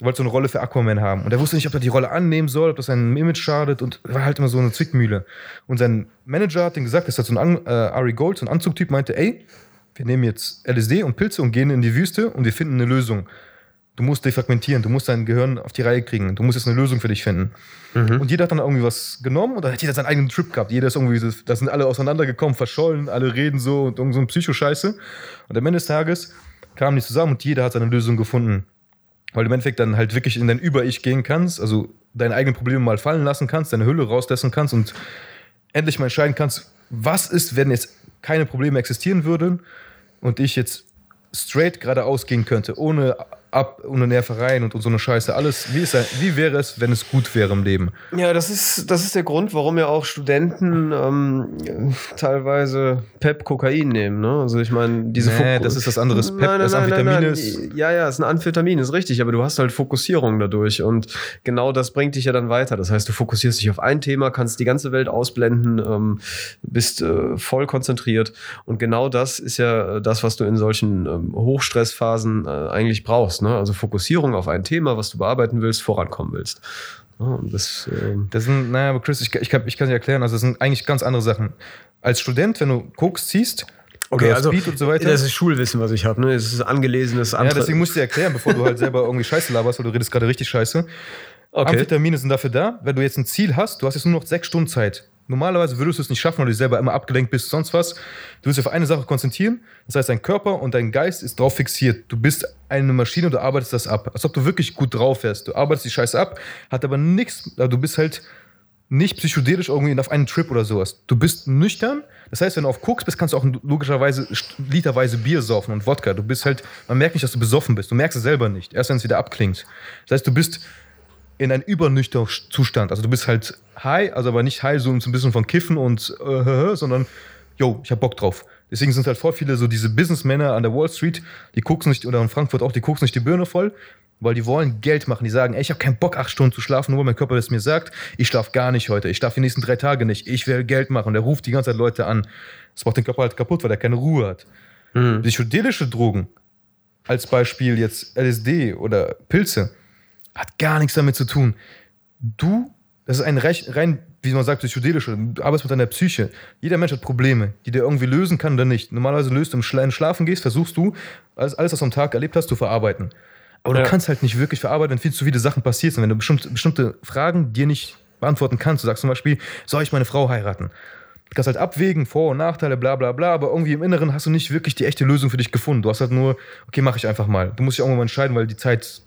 wollte so eine Rolle für Aquaman haben. Und er wusste nicht, ob er die Rolle annehmen soll, ob das seinem Image schadet und war halt immer so eine Zwickmühle. Und sein Manager hat ihm gesagt, das ist halt so ein äh, Ari Gold, so ein Anzugtyp, meinte, ey, wir nehmen jetzt LSD und Pilze und gehen in die Wüste und wir finden eine Lösung. Du musst defragmentieren, du musst dein Gehirn auf die Reihe kriegen, du musst jetzt eine Lösung für dich finden. Und jeder hat dann irgendwie was genommen und dann hat jeder seinen eigenen Trip gehabt. Jeder ist irgendwie, da sind alle auseinandergekommen, verschollen, alle reden so und irgend so ein Psychoscheiße. Und am Ende des Tages kamen die zusammen und jeder hat seine Lösung gefunden. Weil du im Endeffekt dann halt wirklich in dein Über-Ich gehen kannst, also deine eigenen Probleme mal fallen lassen kannst, deine Hülle rauslassen kannst und endlich mal entscheiden kannst, was ist, wenn jetzt keine Probleme existieren würden und ich jetzt straight geradeaus gehen könnte, ohne ab, ohne Nervereien und, und so eine Scheiße. Alles, wie, ist, er- wie wäre es, wenn es gut wäre im Leben? Ja, das ist, das ist der Grund, warum ja auch Studenten ähm, teilweise Pep Kokain nehmen. Ne? Also ich meine, diese Nee, Fok- das ist was anderes. Pep, Nein, nein, das nein, nein, nein. ist- Ja, ja, es ist ein Amphetamin, ist richtig, aber du hast halt Fokussierung dadurch und genau das bringt dich ja dann weiter. Das heißt, du fokussierst dich auf ein Thema, kannst die ganze Welt ausblenden, ähm, bist äh, voll konzentriert und genau das ist ja äh, das, was du in solchen ähm, Hochstressphasen äh, eigentlich brauchst. Ne? Also Fokussierung auf ein Thema, was du bearbeiten willst, vorankommen willst. Ja, das, ähm, Das sind, naja, aber Chris, ich, ich, kann, ich kann dir erklären, also das sind eigentlich ganz andere Sachen. Als Student, wenn du Koks ziehst, oder Speed und so weiter. das ist Schulwissen, was ich habe. Ne? Es ist angelesenes ja, andere. deswegen musst du dir erklären, bevor du halt selber irgendwie Scheiße laberst, weil du redest gerade richtig Scheiße. okay. Amphetamine sind dafür da, wenn du jetzt ein Ziel hast, du hast jetzt nur noch sechs Stunden Zeit. Normalerweise würdest du es nicht schaffen, weil du selber immer abgelenkt bist, sonst was. Du willst dich auf eine Sache konzentrieren. Das heißt, dein Körper und dein Geist ist drauf fixiert. Du bist eine Maschine und du arbeitest das ab. Als ob du wirklich gut drauf wärst. Du arbeitest die Scheiße ab, hat aber nichts, du bist halt nicht psychedelisch irgendwie auf einen Trip oder sowas. Du bist nüchtern. Das heißt, wenn du auf Koks bist, kannst du auch logischerweise literweise Bier saufen und Wodka. Du bist halt, man merkt nicht, dass du besoffen bist. Du merkst es selber nicht. Erst wenn es wieder abklingt. Das heißt, du bist in einem übernüchternen Zustand. Also du bist halt high, also aber nicht high so ein bisschen von Kiffen und äh, sondern yo, ich hab Bock drauf. Deswegen sind halt voll viele so diese Businessmänner an der Wall Street, die gucken sich, oder in Frankfurt auch, die gucken sich die Birne voll, weil die wollen Geld machen. Die sagen, ey, ich habe keinen Bock, acht Stunden zu schlafen, nur weil mein Körper das mir sagt, ich schlafe gar nicht heute, ich schlafe die nächsten drei Tage nicht, ich will Geld machen. Und der ruft die ganze Zeit Leute an. Das macht den Körper halt kaputt, weil er keine Ruhe hat. Mhm. Psychedelische Drogen als Beispiel jetzt LSD oder Pilze, hat gar nichts damit zu tun. Du, das ist ein rein, wie man sagt, psychedelisch, du arbeitest mit deiner Psyche. Jeder Mensch hat Probleme, die der irgendwie lösen kann oder nicht. Normalerweise löst du im Schla Schlafen gehst, versuchst du, alles, alles, was du am Tag erlebt hast, zu verarbeiten. Aber Ja. du kannst halt nicht wirklich verarbeiten, wenn viel zu viele Sachen passiert sind. Wenn du bestimmte, bestimmte Fragen dir nicht beantworten kannst. Du sagst zum Beispiel, soll ich meine Frau heiraten? Du kannst halt abwägen, Vor- und Nachteile, bla bla bla, aber irgendwie im Inneren hast du nicht wirklich die echte Lösung für dich gefunden. Du hast halt nur, okay, mache ich einfach mal. Du musst dich irgendwann mal entscheiden, weil die Zeit,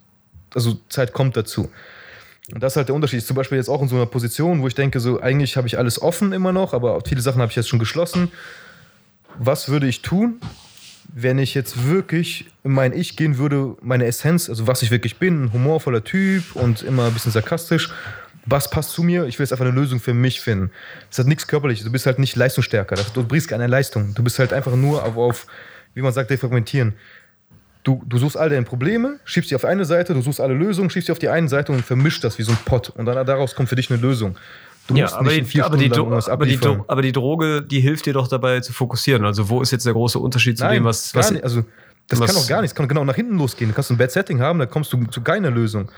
also Zeit kommt dazu. Und das ist halt der Unterschied. Bin zum Beispiel jetzt auch in so einer Position, wo ich denke, so eigentlich habe ich alles offen immer noch, aber viele Sachen habe ich jetzt schon geschlossen. Was würde ich tun, wenn ich jetzt wirklich in mein Ich gehen würde, meine Essenz, also was ich wirklich bin, ein humorvoller Typ und immer ein bisschen sarkastisch. Was passt zu mir? Ich will jetzt einfach eine Lösung für mich finden. Es hat nichts körperliches. Du bist halt nicht leistungsstärker. Du bringst keine Leistung. Du bist halt einfach nur auf, auf wie man sagt, defragmentieren. Du, du suchst all deine Probleme, schiebst sie auf eine Seite, du suchst alle Lösungen, schiebst sie auf die eine Seite und vermischt das wie so ein Pott. Und dann daraus kommt für dich eine Lösung. Du Ja, musst aber die, aber, die, aber, die, aber die Droge, die hilft dir doch dabei zu fokussieren. Also wo ist jetzt der große Unterschied zu Nein, dem, was, gar was. Also, das was- kann auch gar nichts. Kann genau nach hinten losgehen. Du kannst ein Bad Setting haben, da kommst du zu keiner Lösung.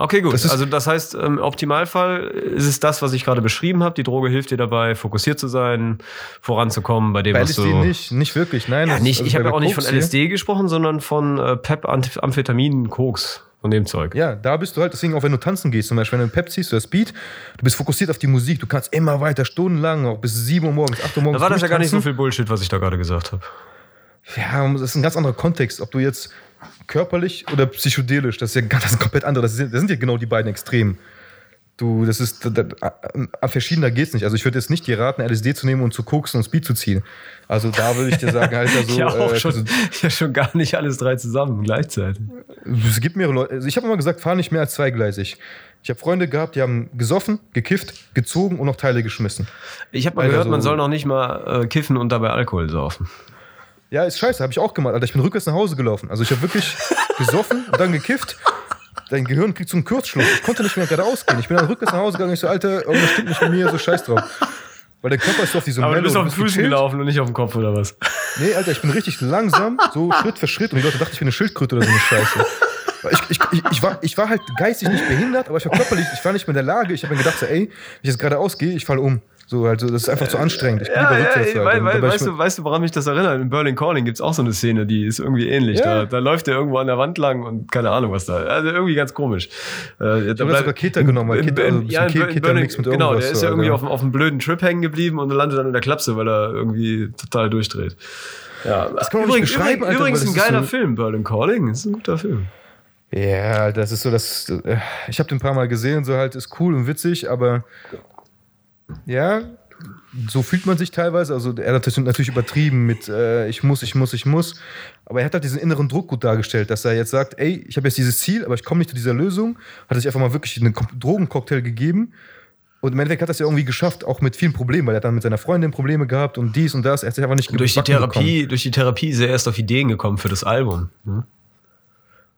Okay, gut. Das also das heißt, im Optimalfall ist es das, was ich gerade beschrieben habe. Die Droge hilft dir dabei, fokussiert zu sein, voranzukommen bei dem, Bei was LSD du... nicht, nicht wirklich. Nein, Ja, das- nicht, also ich habe ja auch nicht von Koks hier- LSD gesprochen, sondern von äh, PEP, Amph- Amphetamin, Koks, von dem Zeug. Ja, da bist du halt, deswegen auch wenn du tanzen gehst, zum Beispiel, wenn du Pep ziehst oder Speed, du bist fokussiert auf die Musik, du kannst immer weiter, stundenlang, auch bis 7 Uhr morgens, 8 Uhr morgens. Da war das ja gar nicht so viel Bullshit, was ich da gerade gesagt habe. Ja, das ist ein ganz anderer Kontext, ob du jetzt körperlich oder psychedelisch, das ist ja ganz das komplett andere. Das sind, das sind ja genau die beiden Extremen. Du, das ist, da, da, verschiedener geht's nicht. Also ich würde jetzt nicht dir raten, LSD zu nehmen und zu koksen und Speed zu ziehen. Also da würde ich dir sagen, Alter, *laughs* so. ja, auch äh, schon, also, ja, schon gar nicht alles drei zusammen gleichzeitig. Es gibt mehrere Leute. Also ich habe immer gesagt, fahr nicht mehr als zweigleisig. Ich habe Freunde gehabt, die haben gesoffen, gekifft, gezogen und noch Teile geschmissen. Ich habe mal Alter, gehört, man soll noch nicht mal äh, kiffen und dabei Alkohol saufen. Ja, ist scheiße, habe ich auch gemacht. Alter, ich bin rückwärts nach Hause gelaufen. Also ich habe wirklich *laughs* gesoffen und dann gekifft. Dein Gehirn kriegt so einen Kurzschluss. Ich konnte nicht mehr geradeaus gehen. Ich bin dann rückwärts nach Hause gegangen. Ich so, Alter, irgendwas stimmt nicht mit mir, so scheiß drauf. Weil der Körper ist so auf diese Aber du bist auf den Füßen gelaufen und nicht auf dem Kopf oder was? Nee, Alter, ich bin richtig langsam, so Schritt für Schritt. Und die Leute dachten, ich bin eine Schildkröte oder so eine Scheiße. Ich, ich, ich, ich, war, ich war halt geistig nicht behindert, aber ich war körperlich, ich war nicht mehr in der Lage. Ich habe mir gedacht, so, ey, wenn ich jetzt geradeaus gehe, ich falle um. So, also, das ist einfach zu anstrengend. Ich Ja, ja, rückwärts. ja, Alter. wei- Und wei- dabei weißt, ich du, weißt du, woran mich das erinnert? In Berlin Calling gibt es auch so eine Szene, die ist irgendwie ähnlich. Ja. Da, da läuft er irgendwo an der Wand lang und keine Ahnung, was da. Also irgendwie ganz komisch. Äh, Ich habe sogar Keter genommen, weil Keter, also ein ja, in Keter Berlin, mit genau, der ist ja irgendwie auf, auf einem blöden Trip hängen geblieben und landet dann in der Klapse, weil er irgendwie total durchdreht. Ja, Das kann man nicht übrigens, beschreiben, Alter, übrigens weil ein das geiler so- Film, Berlin Calling. Das ist ein guter Film. Ja, das ist so, das. äh, Ich habe den ein paar Mal gesehen, so halt ist cool und witzig, aber ja, so fühlt man sich teilweise. Also er hat das natürlich übertrieben mit äh, ich muss, ich muss, ich muss. Aber er hat halt diesen inneren Druck gut dargestellt, dass er jetzt sagt, ey, ich habe jetzt dieses Ziel, aber ich komme nicht zu dieser Lösung. Hat sich einfach mal wirklich einen Drogencocktail gegeben. Und im Endeffekt hat er es ja irgendwie geschafft, auch mit vielen Problemen, weil er hat dann mit seiner Freundin Probleme gehabt und dies und das. Er hat sich einfach nicht Durch die, gebacken bekommen. Therapie, durch die Therapie ist er erst auf Ideen gekommen für das Album. ne?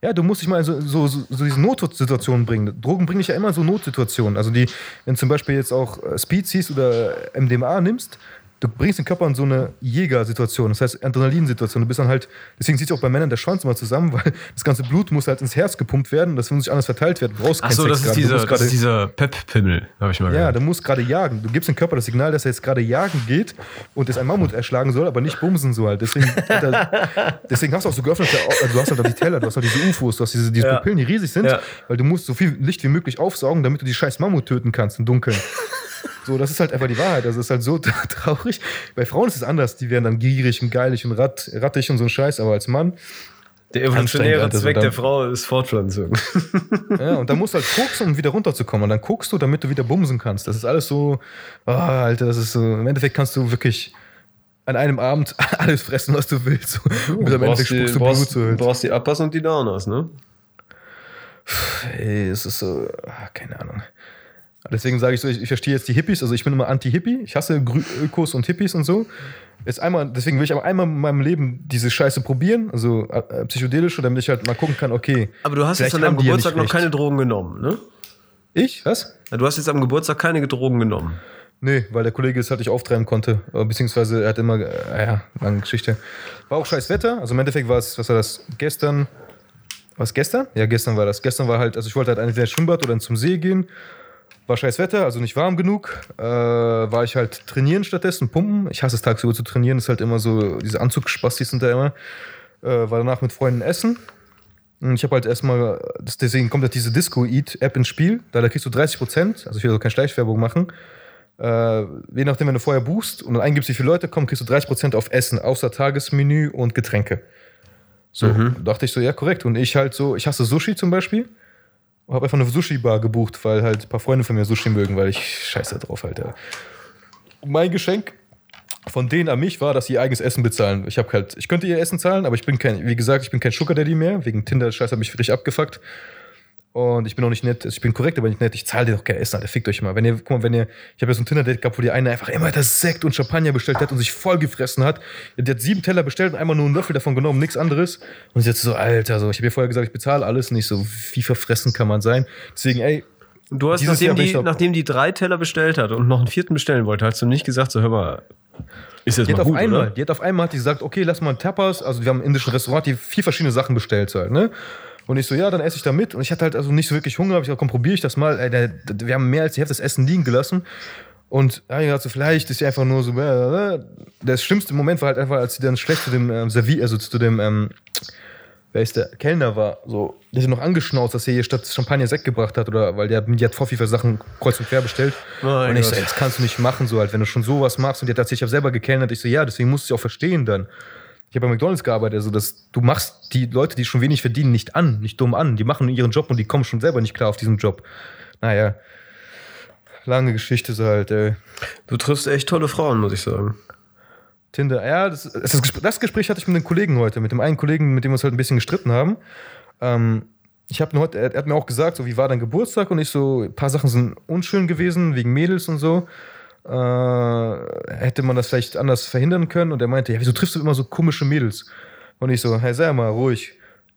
Ja, du musst dich mal in so, so, so, so diese Notsituationen bringen. Drogen bringen dich ja immer in so Notsituationen. Also die, wenn zum Beispiel jetzt auch äh, Speed ziehst oder MDMA nimmst, du bringst den Körper in so eine Jägersituation, das heißt Adrenalinsituation. Du bist dann halt, deswegen sieht auch bei Männern der Schwanz immer zusammen, *laughs* weil das ganze Blut muss halt ins Herz gepumpt werden das muss nicht anders verteilt werden. Du brauchst Ach so, das ist. Du dieser, musst das ist dieser Pep-Pimmel, habe ich mal ja, gehört. der muss gerade jagen. Du gibst dem Körper das Signal, dass er jetzt gerade jagen geht und es ein Mammut erschlagen soll, aber nicht bumsen soll. Deswegen, hat er, *laughs* deswegen hast du auch so geöffnete, Au- also du hast halt die Teller, du hast halt diese UFOs, du hast diese, diese Ja. Pupillen, die riesig sind, Ja. weil du musst so viel Licht wie möglich aufsaugen, damit du die scheiß Mammut töten kannst im Dunkeln. So, das ist halt einfach die Wahrheit. Also, es ist halt so *laughs* traurig. Bei Frauen ist es anders. Die werden dann gierig und geilig und rat, rattig und so ein Scheiß, aber als Mann, Der evolutionäre Zweck also der Frau ist Fortpflanzung. *laughs* Ja, und dann musst du halt koksen, um wieder runterzukommen. Und dann guckst du, damit du wieder bumsen kannst. Das ist alles so, ah, Alter, das ist so, im Endeffekt kannst du wirklich an einem Abend *laughs* alles fressen, was du willst. Und am Endeffekt spuckst du Blut so. halt. brauchst die Uppers und die Downers, ne? Ey, es ist so, ah, keine Ahnung. Deswegen sage ich so, ich, ich verstehe jetzt die Hippies, also ich bin immer Anti-Hippie, ich hasse Grü Ökos und Hippies und so. Jetzt einmal, deswegen will ich aber einmal in meinem Leben diese Scheiße probieren, also äh, psychedelische, damit ich halt mal gucken kann, okay. Aber du hast jetzt an deinem ja Geburtstag nicht noch keine Drogen genommen, ne? Ich? Was? Ja, Du hast jetzt am Geburtstag keine Drogen genommen. Nee, weil der Kollege es halt nicht auftreiben konnte. Beziehungsweise er hat immer, äh, ja, lange Geschichte. War auch scheiß Wetter. Also im Endeffekt war es, was war das, gestern, was gestern? Ja, gestern war das. Gestern war halt, also ich wollte halt entweder ins Schwimmbad oder zum See gehen. War scheiß Wetter, also nicht warm genug. Äh, war ich halt trainieren stattdessen, pumpen. Ich hasse es tagsüber zu trainieren, ist halt immer so, diese Anzugspastis sind da immer. Äh, war danach mit Freunden essen. Und ich habe halt erstmal, das- deswegen kommt halt diese Disco-Eat-App ins Spiel. Da, da kriegst du 30 Prozent, also ich will also keine Schleichwerbung machen. Äh, je nachdem, wenn du vorher buchst und dann eingibst, wie viele Leute kommen, kriegst du 30 Prozent auf Essen, außer Tagesmenü und Getränke. So, dachte ich so, ja, korrekt. Und ich halt so, ich hasse Sushi zum Beispiel. Und habe einfach eine Sushi-Bar gebucht, weil halt ein paar Freunde von mir Sushi mögen, weil ich scheiße drauf. Und mein Geschenk von denen an mich war, dass sie ihr eigenes Essen bezahlen. Ich habe halt, ich könnte ihr Essen zahlen, aber ich bin kein, wie gesagt, ich bin kein Sugar Daddy mehr. Wegen Tinder-Scheiß hat mich richtig abgefuckt. Und ich bin auch nicht nett, ich bin korrekt, aber nicht nett. Ich zahle dir doch kein Essen, Alter. Fickt euch mal. Wenn ihr, guck mal, wenn ihr, ich habe ja so ein Tinder-Date gehabt, wo die eine einfach immer das Sekt und Champagner bestellt hat und sich voll gefressen hat. Die hat sieben Teller bestellt und einmal nur einen Löffel davon genommen, nichts anderes. Und sie hat so, Alter, so, ich habe ihr vorher gesagt, ich bezahle alles. Nicht so, wie verfressen kann man sein. Deswegen, ey, du hast, nachdem die, nachdem die drei Teller bestellt hat und noch einen vierten bestellen wollte, hast du nicht gesagt, so hör mal, ist jetzt Die mal gut, auf einmal, oder? die hat auf einmal hat die gesagt, okay, lass mal ein Tapas. Also wir haben ein indischen Restaurant, die vier verschiedene Sachen bestellt halt, ne? Und ich so, ja, dann esse ich da mit. Und ich hatte halt also nicht so wirklich Hunger. Hab ich gesagt, komm, probiere ich das mal. Ey, der, der, wir haben mehr als die Hälfte des Essen liegen gelassen. Und ja, ich dachte so, vielleicht ist sie einfach nur so. Äh, der schlimmste Moment war halt einfach, als sie dann schlecht zu dem ähm, Servier, also zu dem, ähm, wer ist der Kellner war, so, der hat noch angeschnauzt, dass er hier statt Champagner Sekt gebracht hat oder weil der die hat vor viele Sachen kreuz und quer bestellt. Mein und ich so, Gott. ey, das kannst du nicht machen, so halt, wenn du schon sowas machst und die hat tatsächlich auch selber gekellnert. Ich so, ja, deswegen musst du es auch verstehen dann. Ich habe bei McDonalds gearbeitet, also dass du machst die Leute, die schon wenig verdienen, nicht an, nicht dumm an. Die machen ihren Job und die kommen schon selber nicht klar auf diesen Job. Naja, lange Geschichte so halt, ey. Du triffst echt tolle Frauen, muss ich sagen. Tinder, ja, das, das, Gespräch- das Gespräch hatte ich mit einem Kollegen heute, mit dem einen Kollegen, mit dem wir uns halt ein bisschen gestritten haben. Ähm, ich habe heute, er, er hat mir auch gesagt, so wie war dein Geburtstag und ich so, ein paar Sachen sind unschön gewesen wegen Mädels und so. Äh, hätte man das vielleicht anders verhindern können und er meinte, ja, wieso triffst du immer so komische Mädels? Und ich so, hey, sei mal ruhig.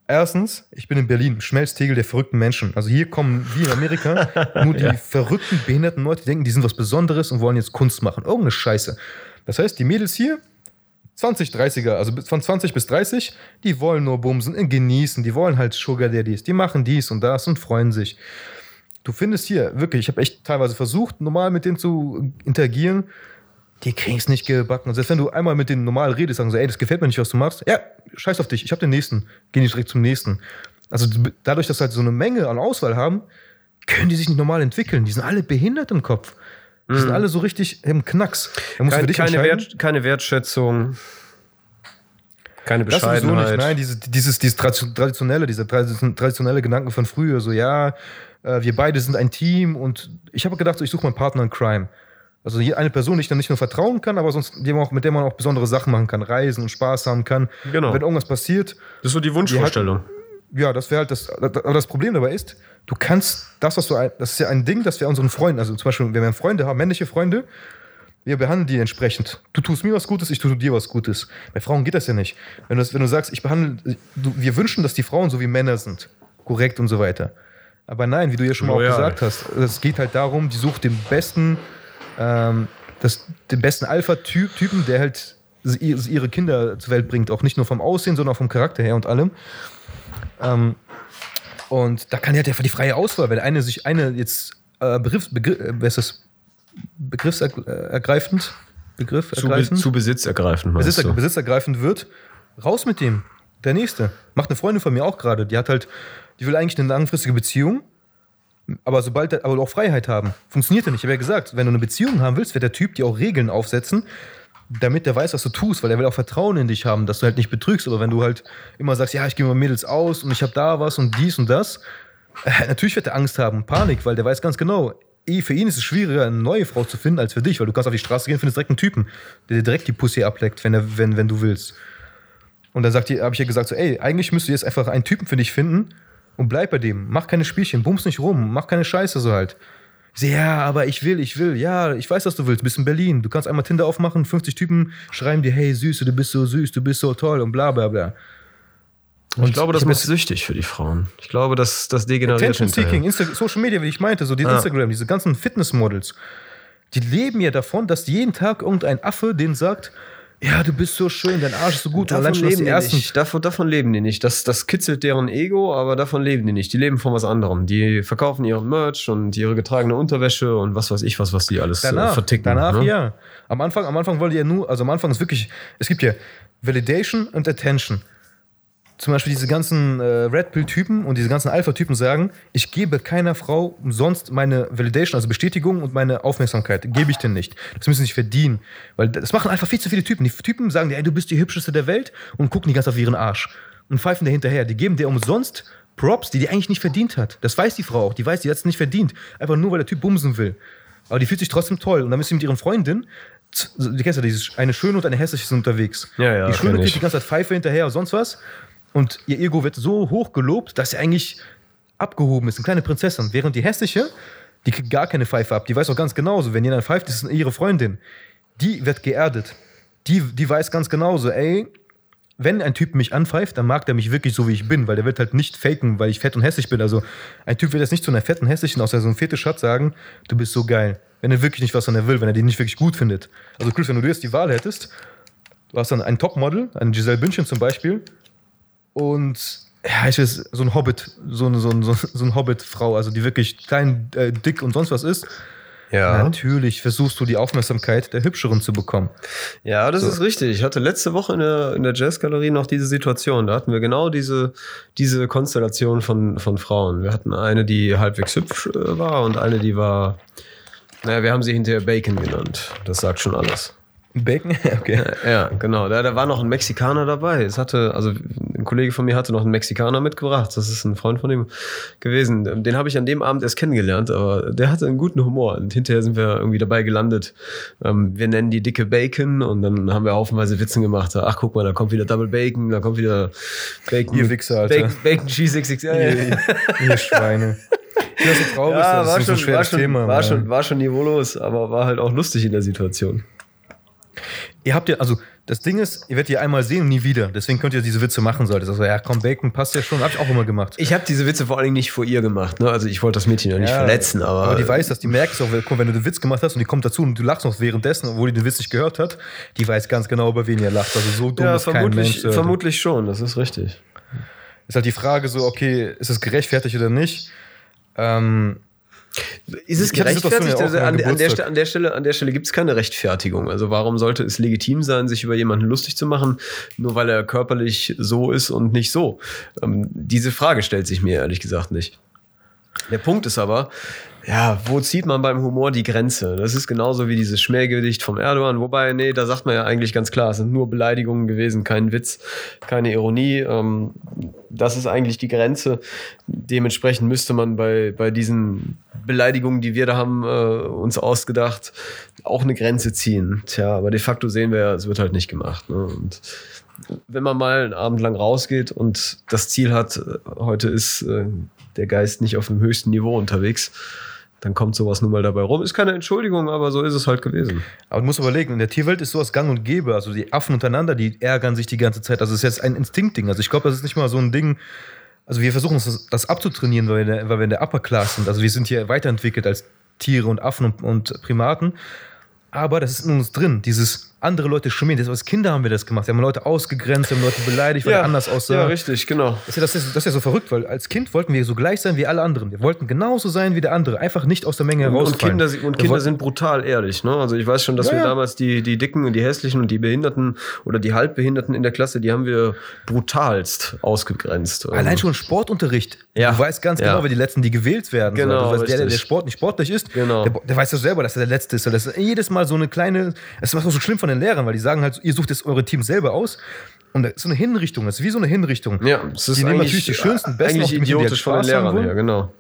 Erstens, ich bin in Berlin, Schmelztegel der verrückten Menschen. Also hier kommen, wie in Amerika, *laughs* nur die verrückten, behinderten Leute, die denken, die sind was Besonderes und wollen jetzt Kunst machen. Irgendeine Scheiße. Das heißt, die Mädels hier, 20, 30er, also von 20 bis 30, die wollen nur bumsen, und genießen, die wollen halt Sugar Daddies, die machen dies und das und freuen sich. Du findest hier, wirklich, ich habe echt teilweise versucht, normal mit denen zu interagieren, die kriegen es nicht gebacken. Und selbst wenn du einmal mit denen normal redest, sagen so, ey, das gefällt mir nicht, was du machst, ja, scheiß auf dich, ich habe den nächsten, geh nicht direkt zum nächsten. Also dadurch, dass sie halt so eine Menge an Auswahl haben, können die sich nicht normal entwickeln. Die sind alle behindert im Kopf. Die sind alle so richtig im Knacks. Kein, dich keine. Wert, keine Wertschätzung, keine Das Bescheidenheit. nicht. Nein, diese, dieses, dieses Tradi- traditionelle, dieser tradi- traditionelle Gedanken von früher, so ja, äh, wir beide sind ein Team und ich habe gedacht, so, ich suche meinen Partner in Crime. Also eine Person, die ich dann nicht nur vertrauen kann, aber sonst die auch, mit der man auch besondere Sachen machen kann, reisen und Spaß haben kann. Genau. Wenn irgendwas passiert, Das ist so die Wunschvorstellung. ja, das wäre halt das. Aber das Problem dabei ist, du kannst das, was du, das ist ja ein Ding, das wir unseren Freunden, also zum Beispiel, wenn wir Freunde haben, männliche Freunde, wir behandeln die entsprechend. Du tust mir was Gutes, ich tue dir was Gutes. Bei Frauen geht das ja nicht. Wenn du, wenn du sagst, ich behandle, du, wir wünschen, dass die Frauen so wie Männer sind, korrekt und so weiter. Aber nein, wie du ja schon mal auch gesagt hast, es geht halt darum, die sucht den besten, ähm, das, den besten Alpha-Typen, der halt ihre Kinder zur Welt bringt, auch nicht nur vom Aussehen, sondern auch vom Charakter her und allem. Ähm, und da kann er halt einfach die freie Auswahl, wenn eine sich eine jetzt äh, Begriff, Begriff, äh, ist das? Begriffsergreifend? Begriff Zu, Be ergreifend? zu Besitz ergreifen. meinst Besitzer, du? besitzergreifend wird, raus mit dem. Der nächste. Macht eine Freundin von mir auch gerade. Die hat halt, die will eigentlich eine langfristige Beziehung, aber sobald, aber auch Freiheit haben. Funktioniert ja nicht. Ich habe ja gesagt, wenn du eine Beziehung haben willst, wird der Typ dir auch Regeln aufsetzen, damit der weiß, was du tust, weil er will auch Vertrauen in dich haben, dass du halt nicht betrügst. Aber wenn du halt immer sagst, ja, ich gehe mit Mädels aus und ich habe da was und dies und das, äh, natürlich wird er Angst haben, Panik, weil der weiß ganz genau, eh, für ihn ist es schwieriger, eine neue Frau zu finden, als für dich, weil du kannst auf die Straße gehen, findest direkt einen Typen, der dir direkt die Pussy ableckt, wenn, er, wenn, wenn du willst. Und dann habe ich ihr gesagt, so, ey, eigentlich müsst du jetzt einfach einen Typen für dich finden und bleib bei dem. Mach keine Spielchen, bums nicht rum, mach keine Scheiße so halt. Ich so, ja, aber ich will, ich will, ja, ich weiß, was du willst, bist in Berlin. Du kannst einmal Tinder aufmachen, 50 Typen schreiben dir, hey, Süße, du bist so süß, du bist so toll und bla bla bla. ich glaube, das hab macht süchtig für die Frauen. Ich glaube, das, das degeneriert Attention. Seeking, Social Media, wie ich meinte, so die Ja. Instagram, diese ganzen Fitnessmodels, Die leben ja davon, dass jeden Tag irgendein Affe denen sagt, ja, du bist so schön, dein Arsch ist so gut. Davon leben die ersten nicht. Davon, davon leben die nicht. Das, das kitzelt deren Ego, aber davon leben die nicht. Die leben von was anderem. Die verkaufen ihren Merch und ihre getragene Unterwäsche und was weiß ich was, was die alles Danach, äh, verticken. danach ne? ja. Am Anfang, am Anfang die ja nur, also am Anfang ist wirklich, es gibt ja Validation und Attention. Zum Beispiel diese ganzen äh, Red Pill-Typen und diese ganzen Alpha-Typen sagen, ich gebe keiner Frau umsonst meine Validation, also Bestätigung und meine Aufmerksamkeit. Gebe ich denn nicht. Das müssen sie nicht verdienen. Weil das machen einfach viel zu viele Typen. Die Typen sagen dir, ey, du bist die hübscheste der Welt und gucken die ganz auf ihren Arsch. Und pfeifen dir hinterher. Die geben dir umsonst Props, die die eigentlich nicht verdient hat. Das weiß die Frau auch. Die weiß, die hat es nicht verdient. Einfach nur, weil der Typ bumsen will. Aber die fühlt sich trotzdem toll. Und dann ist sie mit ihren Freundinnen, du kennst ja dieses, eine schöne und eine hässliche sind unterwegs. Ja, ja, die schöne kriegt die ganze Zeit Pfeife hinterher und sonst was. Und ihr Ego wird so hoch gelobt, dass sie eigentlich abgehoben ist, eine kleine Prinzessin. Während die hässliche, die kriegt gar keine Pfeife ab. Die weiß auch ganz genauso, wenn jemand pfeift, ist es ihre Freundin. Die wird geerdet. Die, die weiß ganz genauso, ey, wenn ein Typ mich anpfeift, dann mag der mich wirklich so, wie ich bin, weil der wird halt nicht faken, weil ich fett und hässlich bin. Also ein Typ wird jetzt nicht zu einer fetten, hässlichen, außer so einem Fetisch hat, sagen, du bist so geil. Wenn er wirklich nicht was von er will, wenn er die nicht wirklich gut findet. Also Chris, wenn du jetzt die Wahl hättest, du hast dann ein Topmodel, eine Giselle Bündchen zum Beispiel, und ja, ich weiß, so ein Hobbit, so eine, so ein, so ein Hobbit-Frau, also die wirklich klein, äh, dick und sonst was ist. Ja. Natürlich versuchst du die Aufmerksamkeit der Hübscheren zu bekommen. Ja, das So. ist richtig. Ich hatte letzte Woche in der, in der Jazzgalerie noch diese Situation. Da hatten wir genau diese, diese Konstellation von, von Frauen. Wir hatten eine, die halbwegs hübsch äh, war und eine, die war, naja, wir haben sie hinterher Bacon genannt. Das sagt schon alles. Bacon? *laughs* Okay. Ja, genau. Da, da war noch ein Mexikaner dabei. Es hatte, also ein Kollege von mir hatte noch einen Mexikaner mitgebracht. Das ist ein Freund von ihm gewesen. Den habe ich an dem Abend erst kennengelernt, aber der hatte einen guten Humor. Und hinterher sind wir irgendwie dabei gelandet. Ähm, wir nennen die dicke Bacon und dann haben wir haufenweise Witzen gemacht. Ach, guck mal, da kommt wieder Double Bacon, da kommt wieder Bacon. Ihr Wichser, Alter. Bacon, Bacon Cheese XXL. Ihr Schweine. Ich bin so traurig, Ja, das war ist so ein schon, war, schweres schon, Thema. war, schon, war schon niveaulos, aber war halt auch lustig in der Situation. Ihr habt ja, also das Ding ist, ihr werdet die einmal sehen und nie wieder. Deswegen könnt ihr diese Witze machen solltet. Also ja, komm, Bacon passt ja schon. Hab ich auch immer gemacht. Ich habe diese Witze vor allen Dingen nicht vor ihr gemacht. Ne? Also ich wollte das Mädchen ja nicht verletzen, aber, Aber die weiß das, die merkt es auch, wenn du den Witz gemacht hast und die kommt dazu und du lachst noch währenddessen, obwohl die den Witz nicht gehört hat, die weiß ganz genau, über wen ihr lacht. Also so dumm ja, ist kein vermutlich, Mensch. Vermutlich schon, das ist richtig. Ist halt die Frage so, okay, ist es gerechtfertigt oder nicht? Ähm, Ist es gerechtfertigt? Also an an, der, Geburtstag. Ste- an der Stelle, an der Stelle gibt es keine Rechtfertigung. Also warum sollte es legitim sein, sich über jemanden lustig zu machen, nur weil er körperlich so ist und nicht so? Ähm, diese Frage stellt sich mir ehrlich gesagt nicht. Der Punkt ist aber, ja, wo zieht man beim Humor die Grenze? Das ist genauso wie dieses Schmähgedicht vom Erdogan. Wobei, nee, da sagt man ja eigentlich ganz klar, es sind nur Beleidigungen gewesen, kein Witz, keine Ironie. Ähm, das ist eigentlich die Grenze. Dementsprechend müsste man bei, bei diesen Beleidigungen, die wir da haben, äh, uns ausgedacht, auch eine Grenze ziehen. Tja, aber de facto sehen wir ja, es wird halt nicht gemacht. Ne? Und wenn man mal einen Abend lang rausgeht und das Ziel hat, äh, heute ist äh, der Geist nicht auf dem höchsten Niveau unterwegs, dann kommt sowas nun mal dabei rum. Ist keine Entschuldigung, aber so ist es halt gewesen. aber du musst überlegen, in der Tierwelt ist sowas gang und gäbe. Also die Affen untereinander, die ärgern sich die ganze Zeit. Also es ist jetzt ein Instinktding. Also ich glaube, das ist nicht mal so ein Ding. Also wir versuchen uns das, abzutrainieren, weil wir, in der, weil wir in der Upper Class sind. Also wir sind hier weiterentwickelt als Tiere und Affen und, und Primaten. Aber das ist in uns drin, dieses andere Leute schmieren. Das, als Kinder haben wir das gemacht. Wir haben Leute ausgegrenzt, wir haben Leute beleidigt, weil der anders aussah. ja, richtig, genau. Das ist, ja, das, ist, das ist ja so verrückt, weil als Kind wollten wir so gleich sein wie alle anderen. Wir wollten genauso sein wie der andere, einfach nicht aus der Menge Und, und. Kinder, und Kinder sind brutal ehrlich. Ne? Also ich weiß schon, dass Ja, wir ja. damals die, die Dicken und die Hässlichen und die Behinderten oder die Halbbehinderten in der Klasse, die haben wir brutalst ausgegrenzt. Allein schon Sportunterricht. Ja. Du weißt ganz Ja. genau, wer die Letzten, die gewählt werden. Genau, weißt, der, der, der. Sport nicht sportlich ist, Genau. der, der weiß ja selber, dass er der Letzte ist. Das ist jedes Mal so eine kleine, ist auch so schlimm von den Lehrern, weil die sagen halt, ihr sucht jetzt eure Teams selber aus. Und das ist so eine Hinrichtung, das ist wie so eine Hinrichtung. Ja, es ist Die nehmen natürlich die schönsten, besten, eigentlich auch die idiotisch halt von den Lehrern her, genau.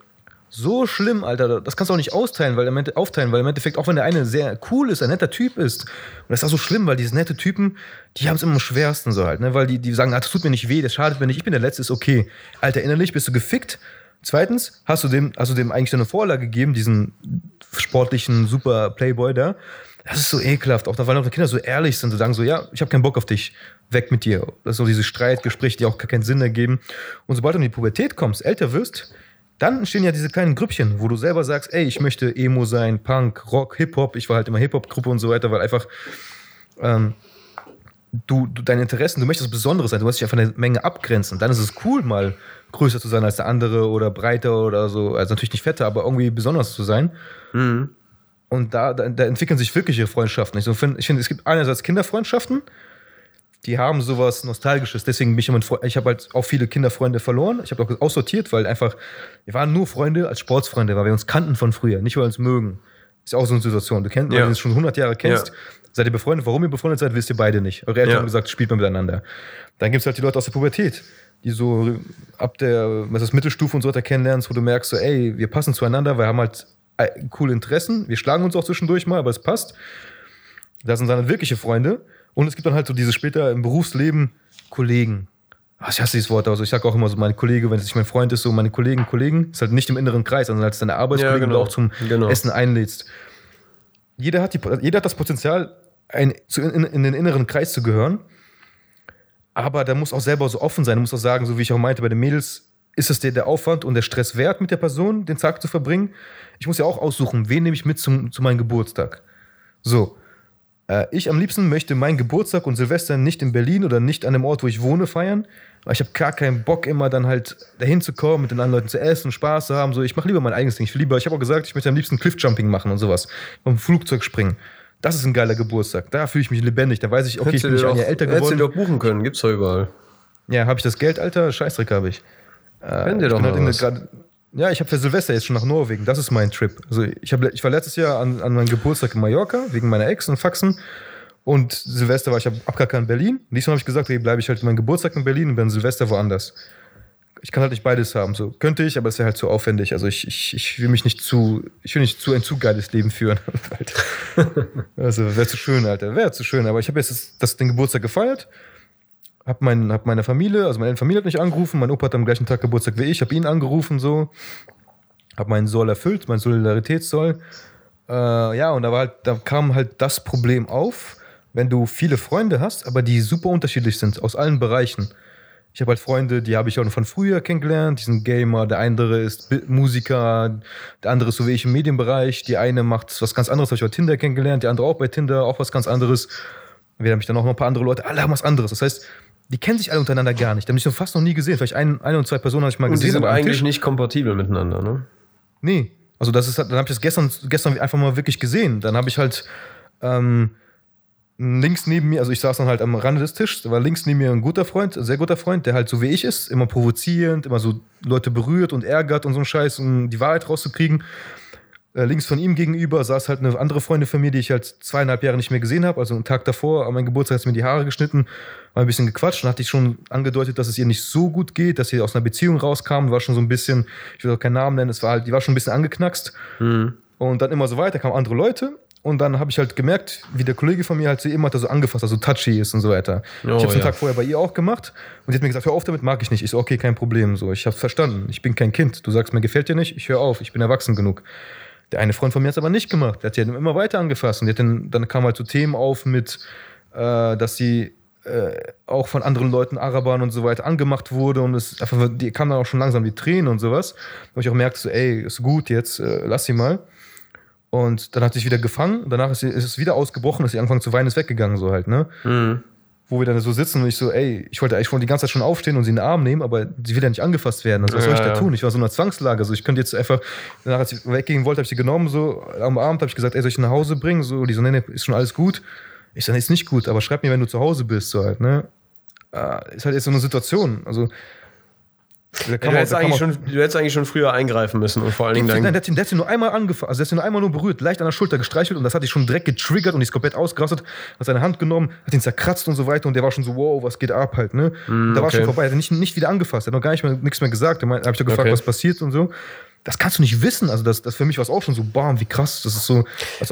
So schlimm, Alter. Das kannst du auch nicht austeilen, weil im Ende, aufteilen, weil im Endeffekt, auch wenn der eine sehr cool ist, ein netter Typ ist, und das ist auch so schlimm, weil diese nette Typen, die haben es immer am schwersten so halt, ne? Weil die, die sagen, ah, das tut mir nicht weh, das schadet mir nicht, ich bin der Letzte, ist okay. Alter, innerlich bist du gefickt. Zweitens, hast du dem, hast du dem eigentlich eine Vorlage gegeben, diesen sportlichen super Playboy da. Das ist so ekelhaft, auch da, weil auch die Kinder so ehrlich sind und sagen so, ja, ich habe keinen Bock auf dich, weg mit dir. Das ist so diese Streitgespräche, die auch gar keinen Sinn ergeben. Und sobald du in die Pubertät kommst, älter wirst, Dann entstehen ja diese kleinen Grüppchen, wo du selber sagst, ey, ich möchte Emo sein, Punk, Rock, Hip-Hop. Ich war halt immer Hip-Hop-Gruppe und so weiter, weil einfach ähm, du, du deine Interessen, du möchtest was Besonderes sein, du musst dich einfach eine Menge abgrenzen. Dann ist es cool, mal größer zu sein als der andere oder breiter oder so. Also natürlich nicht fetter, aber irgendwie besonders zu sein. Mhm. Und da, da, da entwickeln sich wirkliche Freundschaften. Ich, so find, ich finde, es gibt einerseits Kinderfreundschaften, die haben sowas Nostalgisches. Deswegen bin ich immer, ein Fre- ich habe halt auch viele Kinderfreunde verloren. Ich habe auch aussortiert, weil einfach, wir waren nur Freunde als Sportsfreunde, weil wir uns kannten von früher, nicht weil wir uns mögen. Ist auch so eine Situation. Du kennst, wenn Ja. du uns schon 100 Jahre kennst, Ja. seid ihr befreundet. Warum ihr befreundet seid, wisst ihr beide nicht. Eure Eltern Ja. haben gesagt, spielt mal miteinander. Dann gibt es halt die Leute aus der Pubertät, die so ab der was ist, Mittelstufe und so weiter kennenlernst, wo du merkst, so, ey, wir passen zueinander, wir haben halt coole Interessen, wir schlagen uns auch zwischendurch mal, aber es passt. Das sind dann wirkliche Freunde. Und es gibt dann halt so diese später im Berufsleben Kollegen. Ah, Ich hasse dieses Wort, also ich sage auch immer so, meine Kollege, wenn es nicht mein Freund ist, so meine Kollegen, Kollegen, ist halt nicht im inneren Kreis, sondern als deine Arbeitskollegen, Ja, genau. du auch zum Genau. Essen einlädst. Jeder hat, die, jeder hat das Potenzial, ein, zu, in, in den inneren Kreis zu gehören. Aber der muss auch selber so offen sein. Du musst auch sagen, so wie ich auch meinte, bei den Mädels ist es dir der Aufwand und der Stress wert, mit der Person den Tag zu verbringen. Ich muss ja auch aussuchen, wen nehme ich mit zum, zu meinem Geburtstag. So. Äh, ich am liebsten möchte meinen Geburtstag und Silvester nicht in Berlin oder nicht an dem Ort, wo ich wohne, feiern. Weil ich habe gar keinen Bock, immer dann halt dahin zu kommen, mit den anderen Leuten zu essen, Spaß zu haben. So, ich mache lieber mein eigenes Ding. Ich will lieber, ich habe auch gesagt, ich möchte am liebsten Cliffjumping machen und sowas. Vom Flugzeug springen. Das ist ein geiler Geburtstag. Da fühle ich mich lebendig. Da weiß ich, okay, ich bin ein Jahr älter Hättest du geworden. doch buchen können, gibt's doch überall. Ja, habe ich das Geld, Alter? Scheißdreck habe ich. Äh, dir ich doch bin mal in grad- ja, ich habe für Silvester jetzt schon nach Norwegen. Das ist mein Trip. Also ich, hab, ich war letztes Jahr an, an meinem Geburtstag in Mallorca wegen meiner Ex und Faxen. Und Silvester war ich ab in Berlin. Diesmal habe ich gesagt, okay, bleibe ich halt meinen Geburtstag in Berlin und dann Silvester woanders. Ich kann halt nicht beides haben. So könnte ich, aber es wäre halt zu aufwendig. Also ich, ich, ich will mich nicht zu, ich will nicht zu ein zu geiles Leben führen. *laughs* Also wäre zu schön, Alter. Wäre zu schön. Aber ich habe jetzt das, das, den Geburtstag gefeiert. Hab, mein, hab meine Familie, also meine Familie hat mich angerufen. Mein Opa hat am gleichen Tag Geburtstag wie ich. Hab ihn angerufen so. Hab meinen Soll erfüllt, meinen Solidaritätssoll. Äh, ja, und da, war halt, da kam halt das Problem auf, wenn du viele Freunde hast, aber die super unterschiedlich sind, aus allen Bereichen. Ich habe halt Freunde, die habe ich auch von früher kennengelernt. Die sind Gamer, der andere ist Musiker, der andere ist so wie ich im Medienbereich. Die eine macht was ganz anderes, habe ich bei Tinder kennengelernt, die andere auch bei Tinder, auch was ganz anderes. Wir haben mich dann auch noch ein paar andere Leute, alle haben was anderes. Das heißt, die kennen sich alle untereinander gar nicht. Die haben sich noch fast noch nie gesehen. Vielleicht ein, eine und zwei Personen habe ich mal Und die gesehen. sind eigentlich nicht kompatibel miteinander, ne? Nee. Also das ist, dann habe ich das gestern, gestern einfach mal wirklich gesehen. Dann habe ich halt ähm, links neben mir, also ich saß dann halt am Rande des Tisches, da war links neben mir ein guter Freund, ein sehr guter Freund, der halt so wie ich ist, immer provozierend, immer so Leute berührt und ärgert und so ein Scheiß, um die Wahrheit rauszukriegen. Äh, links von ihm gegenüber saß halt eine andere Freundin von mir, die ich halt zweieinhalb Jahre nicht mehr gesehen habe. Also einen Tag davor, an meinem Geburtstag hat sie mir die Haare geschnitten, war ein bisschen gequatscht und hatte ich schon angedeutet, dass es ihr nicht so gut geht, dass sie aus einer Beziehung rauskam. War schon so ein bisschen, ich will auch keinen Namen nennen, es war halt, die war schon ein bisschen angeknackst. Mhm. Und dann immer so weiter, kamen andere Leute. Und dann habe ich halt gemerkt, wie der Kollege von mir halt sie immer hat so angefasst, also touchy ist und so weiter. Oh, ich habe es einen ja. Tag vorher bei ihr auch gemacht. Und sie hat mir gesagt, hör auf damit, mag ich nicht. Ich so, okay, kein Problem. So, ich habe verstanden. Ich bin kein Kind. Du sagst, mir gefällt dir nicht. Ich höre auf. Ich bin erwachsen genug. Der eine Freund von mir hat es aber nicht gemacht. Der hat sie immer weiter angefasst. Und dann, dann kamen halt so Themen auf mit, äh, dass sie äh, auch von anderen Leuten, Arabern und so weiter, angemacht wurde. Und es einfach, die kamen dann auch schon langsam die Tränen und sowas. Wo ich auch merkte, so, ey, ist gut jetzt, äh, lass sie mal. Und dann hat sie sich wieder gefangen. Danach ist, sie, ist es wieder ausgebrochen, ist sie angefangen zu weinen, ist weggegangen, so halt, ne? Mhm. Wo wir dann so sitzen und ich so, ey, ich wollte eigentlich schon die ganze Zeit schon aufstehen und sie in den Arm nehmen, aber sie will ja nicht angefasst werden. Also was soll ich Ja, da ja. tun? Ich war so in einer Zwangslage. So, ich könnte jetzt einfach, danach, als ich weggehen wollte, habe ich sie genommen, so am Abend habe ich gesagt, ey, soll ich nach Hause bringen? So, die so, nee, nee, ist schon alles gut. Ich sage, nee, ist nicht gut, aber schreib mir, wenn du zu Hause bist, so halt, ne? Äh, ist halt jetzt so eine Situation. Also, da Ja, kann du, man- hättest eigentlich schon, du hättest eigentlich schon früher eingreifen müssen und vor allen Dingen Nein, dann. der, hat ihn- nur einmal angefasst, also der hat sie nur einmal nur berührt, leicht an der Schulter gestreichelt und das hat ihn schon direkt getriggert und ist komplett ausgerastet, hat seine Hand genommen, hat ihn zerkratzt und so weiter und der war schon so, wow, was geht ab halt, ne? da war okay. schon vorbei, er hat nicht, nicht wieder angefasst, er hat noch gar nicht mehr, nichts mehr gesagt, da habe ich doch gefragt, Okay. was passiert und so. Das kannst du nicht wissen. Also das, das für mich war es auch schon so, bam, wie krass. Das ist so,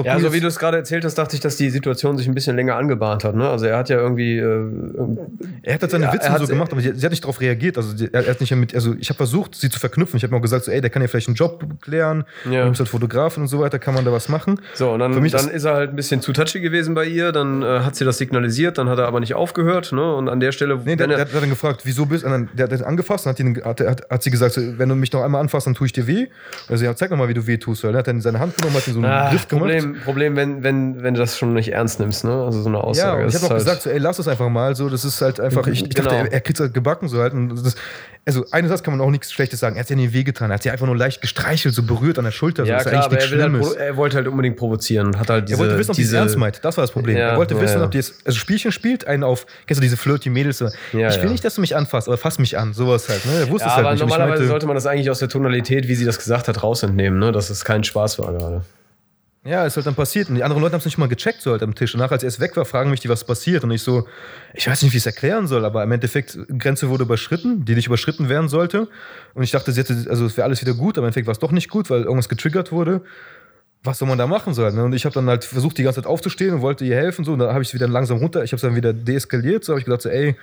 Ja, so wie du es gerade erzählt hast, dachte ich, dass die Situation sich ein bisschen länger angebahnt hat. Ne? Also er hat ja irgendwie. Äh, er hat halt seine ja, Witze so gemacht, aber sie, sie, hat nicht darauf reagiert. Also er, er hat nicht mit, also ich habe versucht, sie zu verknüpfen. Ich habe mir auch gesagt, so, ey, der kann ja vielleicht einen Job klären, ja. du bist halt Fotografen und so weiter, kann man da was machen. So, und dann, dann ist, ist, er halt ein bisschen zu touchy gewesen bei ihr, dann äh, hat sie das signalisiert, dann hat er aber nicht aufgehört. Ne? Und an der Stelle. Nee, der, der, der, hat dann gefragt, wieso bist du? Der hat angefasst und hat, ihn, hat, hat, hat sie gesagt, so, wenn du mich noch einmal anfasst, dann tue ich dir weh. Also ja, zeig nochmal, wie du weh tust. Er hat dann seine Hand genommen, hat ihn so einen ah, Griff Problem, gemacht. Problem, wenn, wenn, wenn du das schon nicht ernst nimmst, ne? Also so eine Aussage. Ja, ich habe auch halt gesagt, so, ey, lass es einfach mal. So, das ist halt einfach, ich, ich genau. dachte, er, er kriegt es halt gebacken, so halt. Das, also eines Satz kann man auch nichts Schlechtes sagen. Er hat ja nie wehgetan. Er hat sie einfach nur leicht gestreichelt, so berührt an der Schulter. Ja, so. klar, aber er, halt, er, wollte halt unbedingt provozieren. Hat halt diese, er wollte wissen, ob diese, die es ernst meint. Das war das Problem. Ja, er wollte wissen, ja. ob die es, also Spielchen spielt, einen auf, kennst du diese flirty Mädels? So, ich will nicht, dass du mich anfasst, aber fass mich an. Sowas halt. Ne? Er wusste es halt aber nicht. normalerweise sollte man das eigentlich aus der Tonalität, wie sie das gesagt hat, rausentnehmen, ne? dass es kein Spaß war gerade. Ja, ist halt dann passiert. Und die anderen Leute haben es nicht mal gecheckt, so halt am Tisch. Und nachher, als er es weg war, fragen mich die, was passiert. Und ich so, ich weiß nicht, wie ich es erklären soll, aber im Endeffekt, Grenze wurde überschritten, die nicht überschritten werden sollte. Und ich dachte, sie hätte, also es wäre alles wieder gut, aber im Endeffekt war es doch nicht gut, weil irgendwas getriggert wurde. Was soll man da machen sollen? Ne? Und ich habe dann halt versucht, die ganze Zeit aufzustehen und wollte ihr helfen. So. Und dann habe ich es wieder langsam runter. Ich habe es dann wieder deeskaliert. So habe ich gedacht, so, ey,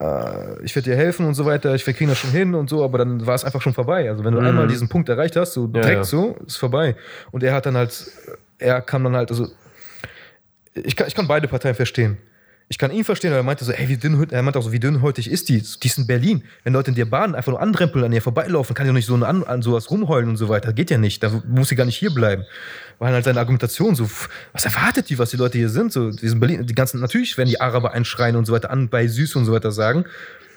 äh, ich werde dir helfen und so weiter, ich wir kriegen das schon hin und so, aber dann war es einfach schon vorbei. Also wenn du mhm. einmal diesen Punkt erreicht hast, so direkt ja, ja. so, ist vorbei. Und er hat dann halt, er kam dann halt, also ich kann, ich kann beide Parteien verstehen. Ich kann ihn verstehen, weil er meinte so, ey, wie dünn, er meinte auch so, wie dünnhäutig ist die? Die ist in Berlin. Wenn Leute in der Bahn einfach nur anrempeln, an ihr vorbeilaufen, kann doch nicht so an, an sowas rumheulen und so weiter. Geht ja nicht. Da muss sie gar nicht hier bleiben. Weil halt seine Argumentation so, was erwartet die, was die Leute hier sind? So, die sind Berlin, die ganzen, natürlich werden die Araber einschreien und so weiter an, bei Süß und so weiter sagen,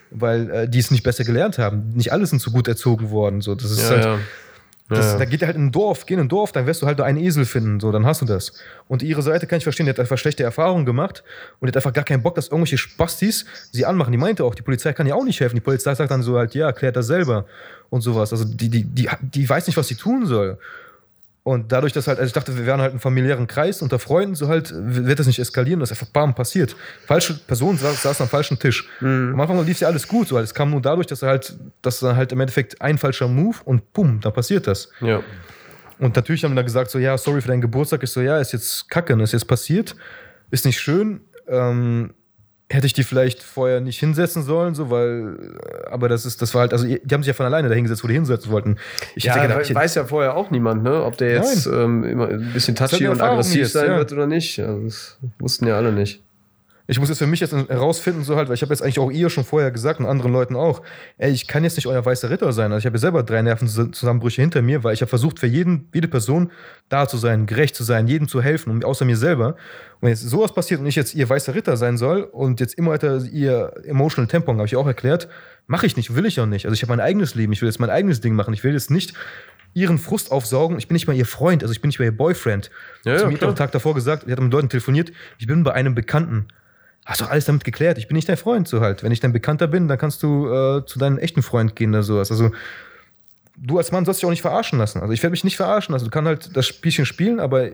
weil äh, die es nicht besser gelernt haben. Nicht alle sind so gut erzogen worden. So, das ist ja, halt. Ja das, ja. Da geht er halt in ein Dorf, geh in ein Dorf, dann wirst du halt einen Esel finden, so, dann hast du das. Und ihre Seite kann ich verstehen, die hat einfach schlechte Erfahrungen gemacht und die hat einfach gar keinen Bock, dass irgendwelche Spastis sie anmachen. Die meinte auch, die Polizei kann ja auch nicht helfen. Die Polizei sagt dann so halt, ja, klärt das selber und sowas. Also die, die, die, die weiß nicht, was sie tun soll. Und dadurch, dass halt, also ich dachte, wir wären halt einen familiären Kreis unter Freunden, so halt, wird das nicht eskalieren, das ist einfach bam, passiert. Falsche Person saß, saß am falschen Tisch. Mhm. Am Anfang lief ja alles gut, so halt. Es kam nur dadurch, dass er halt, dass dann halt im Endeffekt ein falscher Move und bumm, da passiert das. Ja. Und natürlich haben wir dann gesagt, so, ja, sorry für deinen Geburtstag. Ich so, ja, ist jetzt kacke, ne, ist jetzt passiert. Ist nicht schön. Ähm, hätte ich die vielleicht vorher nicht hinsetzen sollen, so, weil, äh, aber das ist, das war halt, also die haben sich ja von alleine dahingesetzt, wo die hinsetzen wollten. Ich ja, gedacht, ich weiß ja vorher auch niemand, ne, ob der jetzt ähm, immer ein bisschen touchy und aggressiv sein ja. wird oder nicht. Also das wussten ja alle nicht ich muss jetzt für mich jetzt herausfinden, so halt, weil ich habe jetzt eigentlich auch ihr schon vorher gesagt und anderen Leuten auch, ey, ich kann jetzt nicht euer weißer Ritter sein. Also ich habe ja selber drei Nervenzusammenbrüche hinter mir, weil ich habe versucht, für jeden, jede Person da zu sein, gerecht zu sein, jedem zu helfen, und außer mir selber. Und wenn jetzt sowas passiert und ich jetzt ihr weißer Ritter sein soll und jetzt immer weiter ihr emotional Tampon, habe ich auch erklärt, mache ich nicht, will ich auch nicht. Also ich habe mein eigenes Leben, ich will jetzt mein eigenes Ding machen. Ich will jetzt nicht ihren Frust aufsaugen. Ich bin nicht mal ihr Freund, also ich bin nicht mal ihr Boyfriend. Ja, ja, ich habe am Tag davor gesagt, ich hatte mit Leuten telefoniert, ich bin bei einem Bekannten hast doch alles damit geklärt. Ich bin nicht dein Freund, so halt. Wenn ich dein Bekannter bin, dann kannst du äh, zu deinem echten Freund gehen oder sowas. Also, du als Mann sollst dich auch nicht verarschen lassen. Also, ich werde mich nicht verarschen. Also, du kannst halt das Spielchen spielen, aber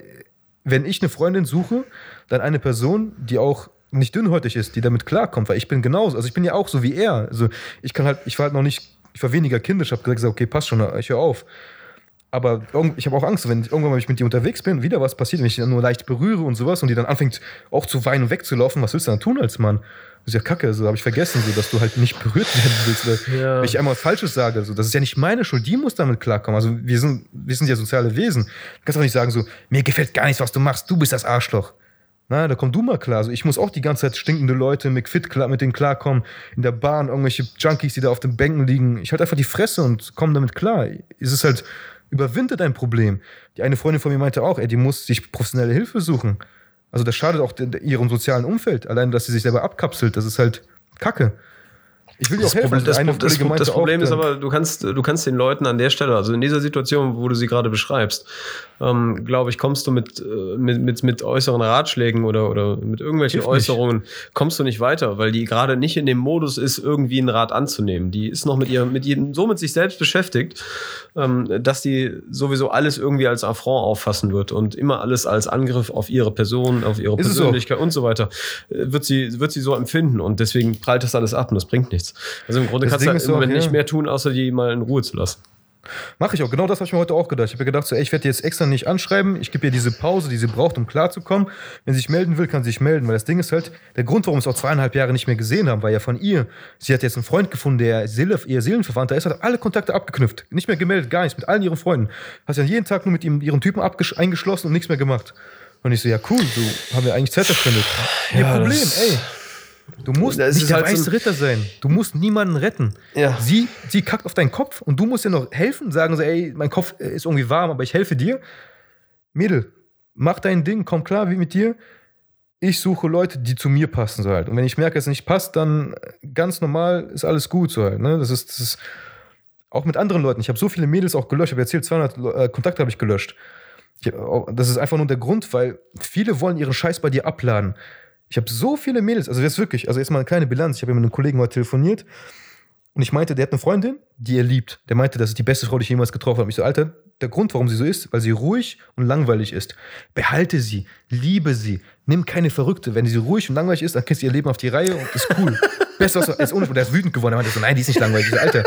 wenn ich eine Freundin suche, dann eine Person, die auch nicht dünnhäutig ist, die damit klarkommt, weil ich bin genauso. Also, ich bin ja auch so wie er. Also, ich kann halt, ich war halt noch nicht, ich war weniger kindisch, habe gesagt, okay, passt schon, ich höre auf. Aber ich habe auch Angst, wenn ich irgendwann mal mit dir unterwegs bin, wieder was passiert, wenn ich die nur leicht berühre und sowas und die dann anfängt auch zu weinen und wegzulaufen, was willst du dann tun als Mann? Das ist ja kacke, so habe ich vergessen, so, dass du halt nicht berührt werden willst. Ja. Wenn ich einmal Falsches sage, so, das ist ja nicht meine Schuld, die muss damit klarkommen. Also wir sind, wir sind ja soziale Wesen. Du kannst auch nicht sagen, so, mir gefällt gar nichts, was du machst, du bist das Arschloch. Na, da komm du mal klar. Also ich muss auch die ganze Zeit stinkende Leute mit Fit klar, mit denen klarkommen. In der Bahn, irgendwelche Junkies, die da auf den Bänken liegen. Ich halte einfach die Fresse und komme damit klar. Es ist halt, überwinde dein Problem. Die eine Freundin von mir meinte auch, ey, die muss sich professionelle Hilfe suchen. Also das schadet auch ihrem sozialen Umfeld. Allein, dass sie sich selber abkapselt, das ist halt Kacke. Ich will dir auch helfen. Problem, das, das, das, das Problem ist aber, du kannst, du kannst den Leuten an der Stelle, also in dieser Situation, wo du sie gerade beschreibst, ähm, glaube ich, kommst du mit, äh, mit, mit, mit äußeren Ratschlägen oder, oder mit irgendwelchen Hilf Äußerungen, nicht. kommst du nicht weiter, weil die gerade nicht in dem Modus ist, irgendwie einen Rat anzunehmen. Die ist noch mit ihr, mit jedem, so mit sich selbst beschäftigt, ähm, dass die sowieso alles irgendwie als Affront auffassen wird und immer alles als Angriff auf ihre Person, auf ihre ist Persönlichkeit und so weiter, äh, wird sie, wird sie so empfinden und deswegen prallt das alles ab und das bringt nichts nichts. Also im Grunde das kannst Ding du im Moment nicht mehr tun, außer die mal in Ruhe zu lassen. Mache ich auch. Genau das habe ich mir heute auch gedacht. Ich habe mir gedacht, so, ey, ich werde jetzt extra nicht anschreiben. Ich gebe ihr diese Pause, die sie braucht, um klarzukommen. Wenn sie sich melden will, kann sie sich melden. Weil das Ding ist halt, der Grund, warum wir es auch zweieinhalb Jahre nicht mehr gesehen haben, war ja von ihr. Sie hat jetzt einen Freund gefunden, der Seele, ihr Seelenverwandter ist, hat alle Kontakte abgeknüpft. Nicht mehr gemeldet, gar nichts. Mit allen ihren Freunden. Hat ja jeden Tag nur mit ihm, ihren Typen eingeschlossen und nichts mehr gemacht. Und ich so, ja cool, so haben wir eigentlich Zeit verschwendet. Ja, Ihr Problem, ey. Du musst das nicht der halt weiße so Ritter sein. Du musst niemanden retten. Ja. Sie, sie kackt auf deinen Kopf und du musst ihr noch helfen, sagen so, ey, mein Kopf ist irgendwie warm, aber ich helfe dir. Mädel, mach dein Ding, komm klar wie mit dir. Ich suche Leute, die zu mir passen so halt. Und wenn ich merke, es nicht passt, dann ganz normal ist alles gut so halt. Ne? Das, ist, das ist auch mit anderen Leuten. Ich habe so viele Mädels auch gelöscht. Ich habe erzählt, 200 äh, Kontakte habe ich gelöscht. Ich, das ist einfach nur der Grund, weil viele wollen ihren Scheiß bei dir abladen. Ich habe so viele Mädels, also jetzt wirklich, also erstmal eine kleine Bilanz. Ich habe mit einem Kollegen mal telefoniert und ich meinte, der hat eine Freundin, die er liebt. Der meinte, das ist die beste Frau, die ich jemals getroffen habe. Ich so, Alter, der Grund, warum sie so ist, weil sie ruhig und langweilig ist. Behalte sie, liebe sie, nimm keine Verrückte. Wenn sie ruhig und langweilig ist, dann kriegst du ihr Leben auf die Reihe und ist cool. *laughs* Besser als, als ohne. Der ist wütend geworden. Er meinte so, nein, die ist nicht langweilig. Ich so, Alter,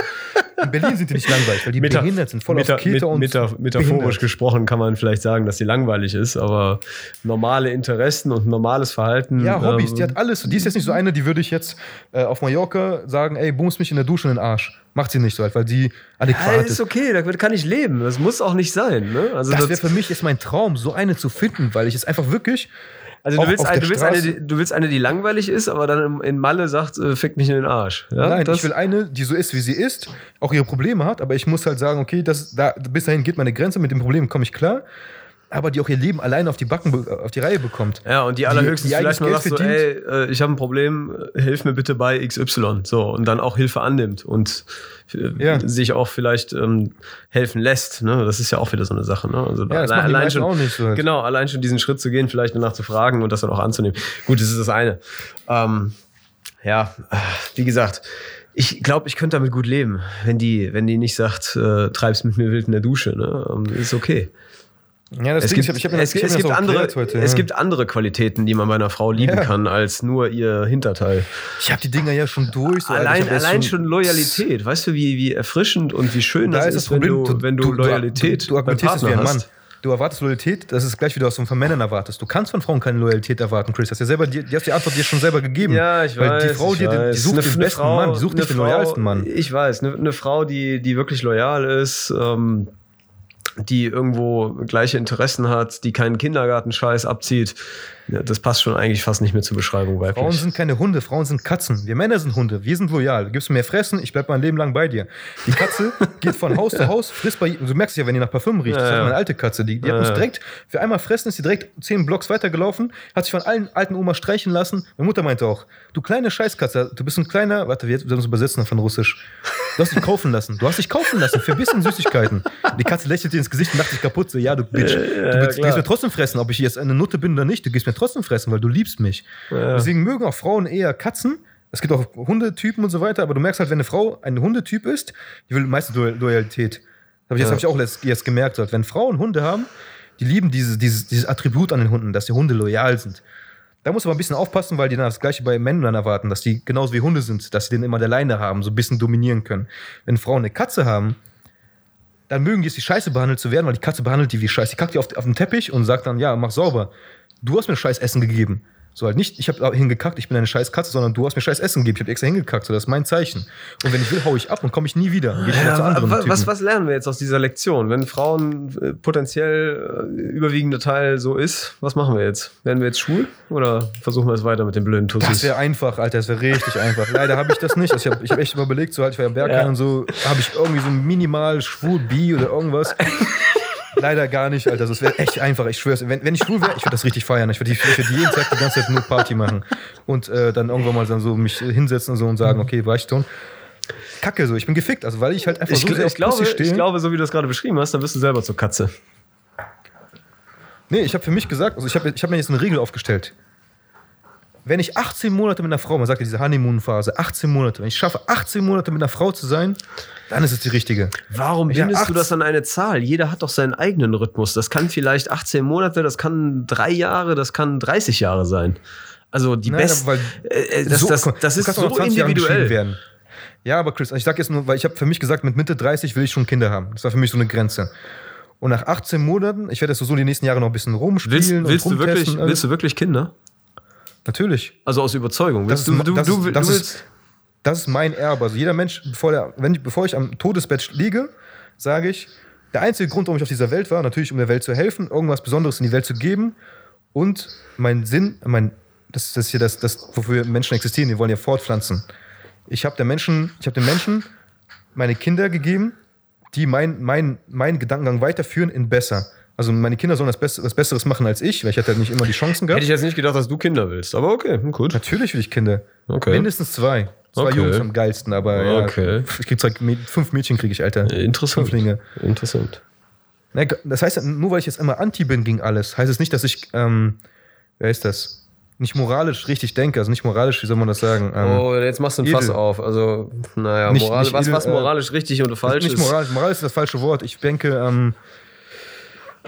in Berlin sind die nicht langweilig, weil die Meta behindert sind, voll Meta auf Kälte und Meta Metaphorisch behindert. gesprochen kann man vielleicht sagen, dass sie langweilig ist, aber normale Interessen und normales Verhalten. Ja, Hobbys, ähm, die hat alles. Die ist jetzt nicht so eine, die würde ich jetzt äh, auf Mallorca sagen, ey, bums mich in der Dusche in den Arsch. Macht sie nicht so, weil sie adäquat ja, ist. ist okay, da kann ich leben. Das muss auch nicht sein. Ne? Also das wäre für mich jetzt mein Traum, so eine zu finden, weil ich es einfach wirklich also du willst, ein, du, willst eine, die, du willst eine, die langweilig ist, aber dann in Malle sagt, äh, fick mich in den Arsch. Ja? Nein, das ich will eine, die so ist, wie sie ist, auch ihre Probleme hat, aber ich muss halt sagen, okay, das, da, bis dahin geht meine Grenze, mit dem Problem komme ich klar aber die auch ihr Leben alleine auf die Backen, auf die Reihe bekommt. Ja, und die allerhöchstens die, die vielleicht mal sagt so, ey, äh, ich habe ein Problem, hilf mir bitte bei XY. So, und dann auch Hilfe annimmt und äh, ja. sich auch vielleicht ähm, helfen lässt. Ne? Das ist ja auch wieder so eine Sache. Ne? Also ja, allein, allein schon, so. Halt. Genau, allein schon diesen Schritt zu gehen, vielleicht danach zu fragen und das dann auch anzunehmen. Gut, das ist das eine. Ähm, ja, wie gesagt, ich glaube, ich könnte damit gut leben, wenn die, wenn die nicht sagt, äh, treib's mit mir wild in der Dusche. Ne? Ähm, ist okay. Ja, das es gibt, ich hab, ich hab, es, es, gibt andere, heute, es gibt andere Qualitäten, die man bei einer Frau lieben ja. kann, als nur ihr Hinterteil. Ich habe die Dinger ja schon durch. So allein allein schon, schon, Loyalität. Weißt du, wie, wie erfrischend und wie schön da das ist, das wenn, du, wenn du, du Loyalität du, du argumentierst wie ein Mann. Du erwartest Loyalität, das ist gleich wieder, was du von Männern erwartest. Du kannst von Frauen keine Loyalität erwarten, Chris. Hast ja selber, die, die hast die Antwort dir schon selber gegeben. Ja, ich Weil weiß. Die Frau, die, die, sucht eine, den besten Frau, Mann, die sucht nicht den loyalsten Mann. Ich weiß, eine, eine Frau, die, die wirklich loyal ist, ähm, die irgendwo gleiche Interessen hat, die keinen Kindergartenscheiß abzieht, ja, das passt schon eigentlich fast nicht mehr zur Beschreibung weiblich. Frauen sind keine Hunde, Frauen sind Katzen. Wir Männer sind Hunde, wir sind loyal. Du gibst mir fressen, ich bleib mein Leben lang bei dir. Die Katze *laughs* geht von Haus zu Haus, frisst bei Du merkst ja, wenn die nach Parfüm riecht. Ja, das ist meine alte Katze. Die, die hat uns direkt, für einmal fressen ist sie direkt zehn Blocks weitergelaufen, hat sich von allen alten Omas streichen lassen. Meine Mutter meinte auch, du kleine Scheißkatze, du bist ein kleiner, warte, wir sollen uns übersetzen von Russisch. Du hast dich kaufen lassen. Du hast dich kaufen lassen für ein bisschen Süßigkeiten. Die Katze lächelt dir ins Gesicht und macht dich kaputt. So, ja, du Bitch. Du, du gibst mir trotzdem fressen, ob ich jetzt eine Nutte bin oder nicht. Du gibst mir trotzdem fressen, weil du liebst mich. Ja. Deswegen mögen auch Frauen eher Katzen. Es gibt auch Hundetypen und so weiter, aber du merkst halt, wenn eine Frau ein Hundetyp ist, die will meistens Loyalität. Das habe ich, ja. hab ich auch jetzt gemerkt. Halt. Wenn Frauen Hunde haben, die lieben dieses, dieses, dieses Attribut an den Hunden, dass die Hunde loyal sind. Da muss man ein bisschen aufpassen, weil die dann das Gleiche bei Männern erwarten, dass die genauso wie Hunde sind, dass sie den immer der Leine haben, so ein bisschen dominieren können. Wenn Frauen eine Katze haben, dann mögen die es, die Scheiße behandelt zu werden, weil die Katze behandelt die wie Scheiße. Die kackt die auf, auf den Teppich und sagt dann, ja, mach sauber. Du hast mir scheiß Essen gegeben. So halt nicht, ich habe hingekackt, ich bin eine scheiß Katze, sondern du hast mir scheiß Essen gegeben, ich habe extra hingekackt, so das ist mein Zeichen. Und wenn ich will, hau ich ab und komme ich nie wieder. Ich ja, zu anderen was, was lernen wir jetzt aus dieser Lektion? Wenn Frauen äh, potenziell äh, überwiegender Teil so ist, was machen wir jetzt? Werden wir jetzt schwul oder versuchen wir es weiter mit den blöden Tussis? Das wäre einfach, Alter, das wäre richtig einfach. Leider habe ich das nicht. Also ich habe ich hab echt überlegt, so halt, ich war ja Bergheim ja. und so, habe ich irgendwie so minimal schwul, bi oder irgendwas. *laughs* Leider gar nicht, Alter. Das wäre echt einfach. Ich schwör's. Wenn, wenn ich schwul wäre, ich würde das richtig feiern. Ich würde würd jeden Tag die ganze Zeit nur Party machen. Und äh, dann irgendwann mal dann so mich hinsetzen und so und sagen, okay, Weichton. Kacke so, ich bin gefickt, also weil ich halt einfach ich, so sehr ich glaube. Ich glaube, so wie du es gerade beschrieben hast, dann wirst du selber zur Katze. Nee, ich habe für mich gesagt, also ich habe ich hab mir jetzt eine Regel aufgestellt wenn ich 18 Monate mit einer Frau, man sagt ja diese Honeymoon-Phase, 18 Monate, wenn ich schaffe, 18 Monate mit einer Frau zu sein, dann ist es die richtige. Warum bindest du das an eine Zahl? Jeder hat doch seinen eigenen Rhythmus. Das kann vielleicht 18 Monate, das kann drei Jahre, das kann 30 Jahre sein. Also die besten. Äh, äh, das, so, das, das, das ist so individuell. Werden. Ja, aber Chris, ich sag jetzt nur, weil ich habe für mich gesagt, mit Mitte 30 will ich schon Kinder haben. Das war für mich so eine Grenze. Und nach 18 Monaten, ich werde jetzt so die nächsten Jahre noch ein bisschen rumspielen Willst, willst, und du wirklich, willst du wirklich Kinder? Natürlich. Also aus Überzeugung. Das Willst ist, du, du, das du, das du ist, das ist mein Erbe. Also jeder Mensch, bevor, der, wenn ich, bevor ich am Todesbett liege, sage ich, der einzige Grund, warum ich auf dieser Welt war, natürlich um der Welt zu helfen, irgendwas Besonderes in die Welt zu geben und mein Sinn, mein, das, das ist hier das, das, wofür Menschen existieren, die wollen ja fortpflanzen. Ich habe Menschen, ich habe den Menschen meine Kinder gegeben, die mein, mein, meinen Gedankengang weiterführen in besser. Also meine Kinder sollen das Bess was Besseres machen als ich, weil ich hatte halt nicht immer die Chancen gehabt. hätte ich jetzt nicht gedacht, dass du Kinder willst. Aber okay, hm, gut. Natürlich will ich Kinder. Okay. Mindestens zwei. Zwei Okay. Jungs am geilsten, aber ja, Okay. ich krieg zwei, fünf Mädchen kriege ich, Alter. Äh, Interessant. Fünflinge. Interessant. Na, Das heißt, nur weil ich jetzt immer anti bin gegen alles, heißt es nicht, dass ich, ähm, wer ist das? Nicht moralisch richtig denke, also nicht moralisch, wie soll man das sagen? Ähm, Oh, jetzt machst du ein Fass edel. auf. Also, naja, Nicht- Moral, nicht was, edel, was äh, moralisch richtig und falsch nicht ist. moralisch, moralisch ist das falsche Wort. Ich denke, ähm,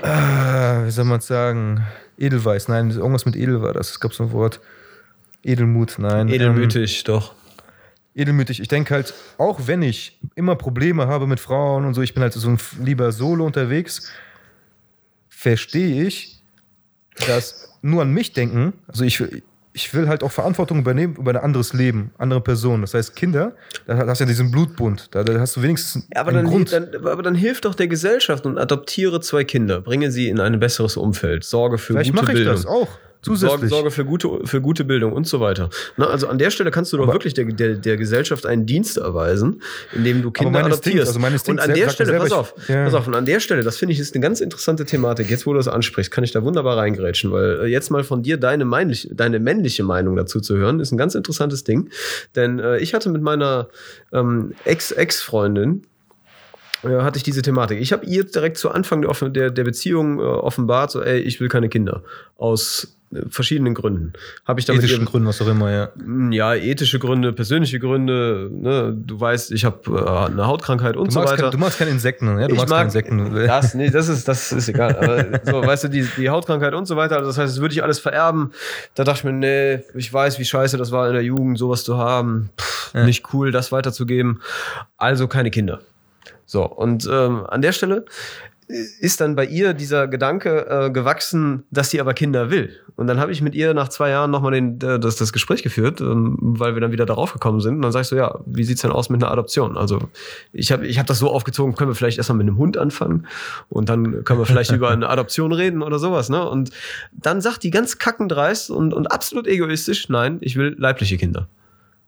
äh, wie soll man es sagen? Edelweiß, nein, irgendwas mit edel war das. Es gab so ein Wort. Edelmut, nein. Ähm, Edelmütig, doch. edelmütig. Ich denke halt, auch wenn ich immer Probleme habe mit Frauen und so, ich bin halt so ein lieber Solo unterwegs, verstehe ich, dass nur an mich denken, also ich, ich will halt auch Verantwortung übernehmen über ein anderes Leben, andere Personen. Das heißt, Kinder, da hast du ja diesen Blutbund, da, da hast du wenigstens Ja, aber einen dann, Grund. dann, aber dann hilf doch der Gesellschaft und adoptiere zwei Kinder. Bringe sie in ein besseres Umfeld. Sorge für Vielleicht gute mache ich Bildung. das auch. Sorge, Zusätzlich. Sorge für, gute, für gute Bildung und so weiter. Na, also an der Stelle kannst du doch Aber- wirklich der, der, der Gesellschaft einen Dienst erweisen, indem du Kinder adoptierst. also mein Instinkt und an der Stelle, pass auf, ja. pass auf, und an der Stelle, das finde ich ist eine ganz interessante Thematik. Jetzt, wo du das ansprichst, kann ich da wunderbar reingrätschen, weil äh, jetzt mal von dir deine, meinlich, deine männliche Meinung dazu zu hören, ist ein ganz interessantes Ding. Denn äh, ich hatte mit meiner ähm, Ex-Ex-Freundin, äh, hatte ich diese Thematik. Ich habe ihr direkt zu Anfang der, der, Beziehung äh, offenbart, so, ey, ich will keine Kinder. Aus verschiedenen Gründen. Habe ich damit ethischen Gründen, was auch immer, ja. ja, ethische Gründe, persönliche Gründe, ne? du weißt, ich habe äh, eine Hautkrankheit und so weiter. keine, du magst keine Insekten, ja? Du Ich magst mag- keine Insekten. *laughs* Das, nee, das ist, das ist egal. Aber so, weißt du, die, die Hautkrankheit und so weiter, also das heißt, das würde ich alles vererben. Da dachte ich mir, nee, ich weiß, wie scheiße das war in der Jugend, sowas zu haben. Pff, Ja. Nicht cool, das weiterzugeben. Also keine Kinder. So, und ähm, an der Stelle ist dann bei ihr dieser Gedanke äh, gewachsen, dass sie aber Kinder will. Und dann habe ich mit ihr nach zwei Jahren nochmal den, äh, das, das Gespräch geführt, ähm, weil wir dann wieder darauf gekommen sind. Und dann sag ich so, ja, wie sieht's denn aus mit einer Adoption? Also ich habe ich hab das so aufgezogen, können wir vielleicht erstmal mit einem Hund anfangen und dann können wir vielleicht *laughs* über eine Adoption reden oder sowas. Ne? Und dann sagt die ganz kackendreist und, und absolut egoistisch, nein, ich will leibliche Kinder.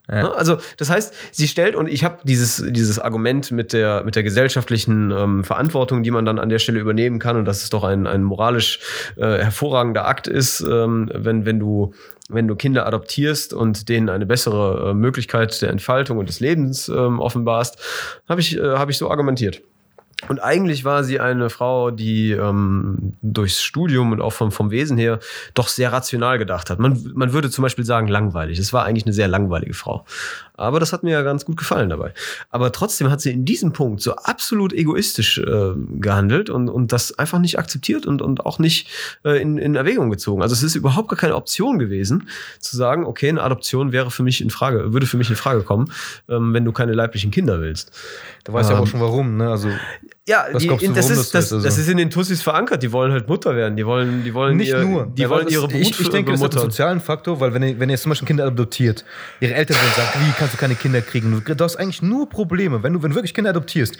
Ja. Ne? Also das heißt, sie stellt und ich habe dieses dieses Argument mit der mit der gesellschaftlichen ähm, Verantwortung, die man dann an der Stelle übernehmen kann und dass es doch ein ein moralisch äh, hervorragender Akt ist, ähm, wenn wenn du wenn du Kinder adoptierst und denen eine bessere äh, Möglichkeit der Entfaltung und des Lebens ähm, offenbarst, habe ich äh, habe ich so argumentiert. Und eigentlich war sie eine Frau, die ähm, durchs Studium und auch vom, vom Wesen her doch sehr rational gedacht hat. Man, man würde zum Beispiel sagen, langweilig. Es war eigentlich eine sehr langweilige Frau. Aber das hat mir ja ganz gut gefallen dabei. Aber trotzdem hat sie in diesem Punkt so absolut egoistisch äh, gehandelt und, und das einfach nicht akzeptiert und, und auch nicht äh, in, in Erwägung gezogen. Also es ist überhaupt gar keine Option gewesen, zu sagen, okay, eine Adoption wäre für mich in Frage, würde für mich in Frage kommen, ähm, wenn du keine leiblichen Kinder willst. Du weißt ja Ähm, auch schon warum, ne? Also, Ja, die, du, das, ist, das das, so ist? das Also- ist in den Tussis verankert. Die wollen halt Mutter werden. Die wollen, die wollen nicht ihr, nur. Die wollen das- ihre Brut ich, ich denke, das hat einen bemuttern. sozialen Faktor, weil wenn ihr, wenn ihr jetzt zum Beispiel ein Kind adoptiert, ihre Eltern werden sagen, wie kannst du keine Kinder kriegen? Du, hast eigentlich nur Probleme, wenn du, wenn du wirklich Kinder adoptierst.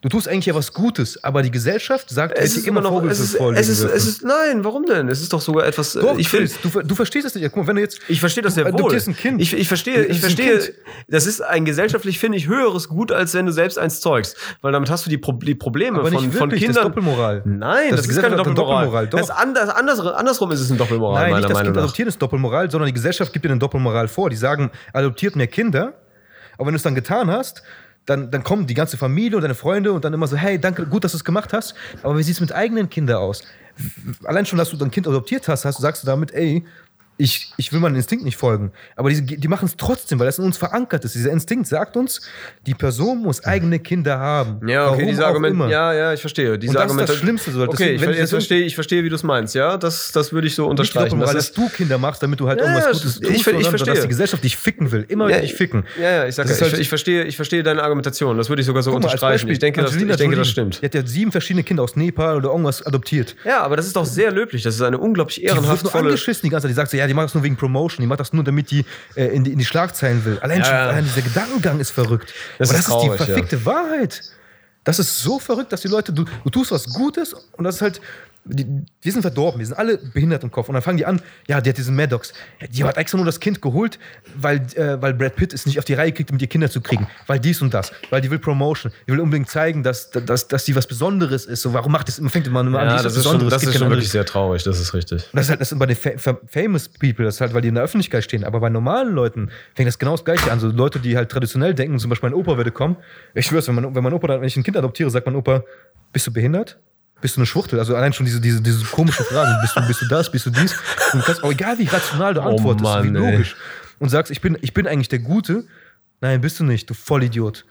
Du tust eigentlich ja was Gutes, aber die Gesellschaft sagt, Es ist immer noch, es ist, es ist, es ist, nein, warum denn? Es ist doch sogar etwas, äh, Doch, ich Chris, du, du verstehst es nicht. Guck mal, wenn du jetzt, ich verstehe das du sehr wohl. adoptierst ein Kind. Ich, ich verstehe, ich ist ein verstehe, das ist ein gesellschaftlich, finde ich, höheres Gut, als wenn du selbst eins zeugst. Weil damit hast du die, Pro die Probleme von, nicht von wirklich, das ist Kindern. Doppelmoral. Nein, das, Das ist keine Doppelmoral. Doppelmoral, doch. Das ist anders, anders, andersrum ist es eine Doppelmoral, Nein, meiner nicht das Meinung Kind nach. adoptieren ist Doppelmoral, sondern die Gesellschaft gibt dir eine Doppelmoral vor. Die sagen, adoptiert mehr Kinder, aber wenn du es dann getan hast, dann, dann kommen die ganze Familie und deine Freunde und dann immer so, hey, danke, gut, dass du es gemacht hast, aber wie sieht es mit eigenen Kindern aus? Allein schon, dass du dein Kind adoptiert hast, hast sagst du damit, ey, ich, ich will meinem Instinkt nicht folgen. Aber die, die machen es trotzdem, weil das in uns verankert ist. Dieser Instinkt sagt uns, die Person muss eigene Kinder haben. Ja, okay, Warum diese Argumente. Ja, ja, ich verstehe. Diese Und das Argumente, ist das Schlimmste. So. Okay, Deswegen, ich, das verstehe, ich verstehe, wie du es meinst. Ja, das, das würde ich so unterstreichen. darum, Das dass du Kinder machst, damit du halt Ja, irgendwas Gutes ich- tust, ich ich sondern verstehe. dass die Gesellschaft dich ficken will. Immer Ja, dich ficken. ja, ja, ich sage, ich, halt- ich, verstehe, ich verstehe deine Argumentation. Das würde ich sogar so mal, unterstreichen. Ich denke, das, ich Angelina denke, das stimmt. Die hat ja sieben verschiedene Kinder aus Nepal oder irgendwas adoptiert. Ja, aber das ist doch sehr löblich. Das ist eine unglaublich Die wird nur ehrenhaftvolle. angeschissen die ganze Zeit. Die sagt so, ja, die macht das nur wegen Promotion, die macht das nur, damit die äh, in, die in die Schlagzeilen will. Allein schon, allein dieser Gedankengang ist verrückt. Das Aber ist das ist die traurig, verfickte Wahrheit. Das ist so verrückt, dass die Leute, du, du tust was Gutes und das ist halt, die, wir sind verdorben, wir sind alle behindert im Kopf. Und dann fangen die an, ja, die hat diesen Maddox. Ja, Die hat extra nur das Kind geholt, weil, äh, weil Brad Pitt es nicht auf die Reihe kriegt, um die Kinder zu kriegen. Weil dies und das. Weil die will Promotion. Die will unbedingt zeigen, dass, dass, dass die was Besonderes ist. So, warum macht das, man fängt immer an, die Ja, was das ist schon, Besonderes. das Gibt ist schon wirklich sehr traurig. Das ist richtig. und das ist halt das sind bei den fa fa famous people, das ist halt, weil die in der Öffentlichkeit stehen. Aber bei normalen Leuten fängt das genau das Gleiche an. So Leute, die halt traditionell denken, zum Beispiel mein Opa würde kommen. Ich schwör's, wenn, man, wenn mein Opa, wenn ich ein Kind adoptiere, sagt mein Opa, bist du behindert? Bist du eine Schwuchtel? Also allein schon diese, diese, diese komischen Fragen. Bist du, bist du das? Bist du dies? Und du kannst, auch egal wie rational du Oh antwortest, Mann, wie ey. logisch. Und sagst, ich bin, ich bin eigentlich der Gute. Nein, bist du nicht, du Vollidiot.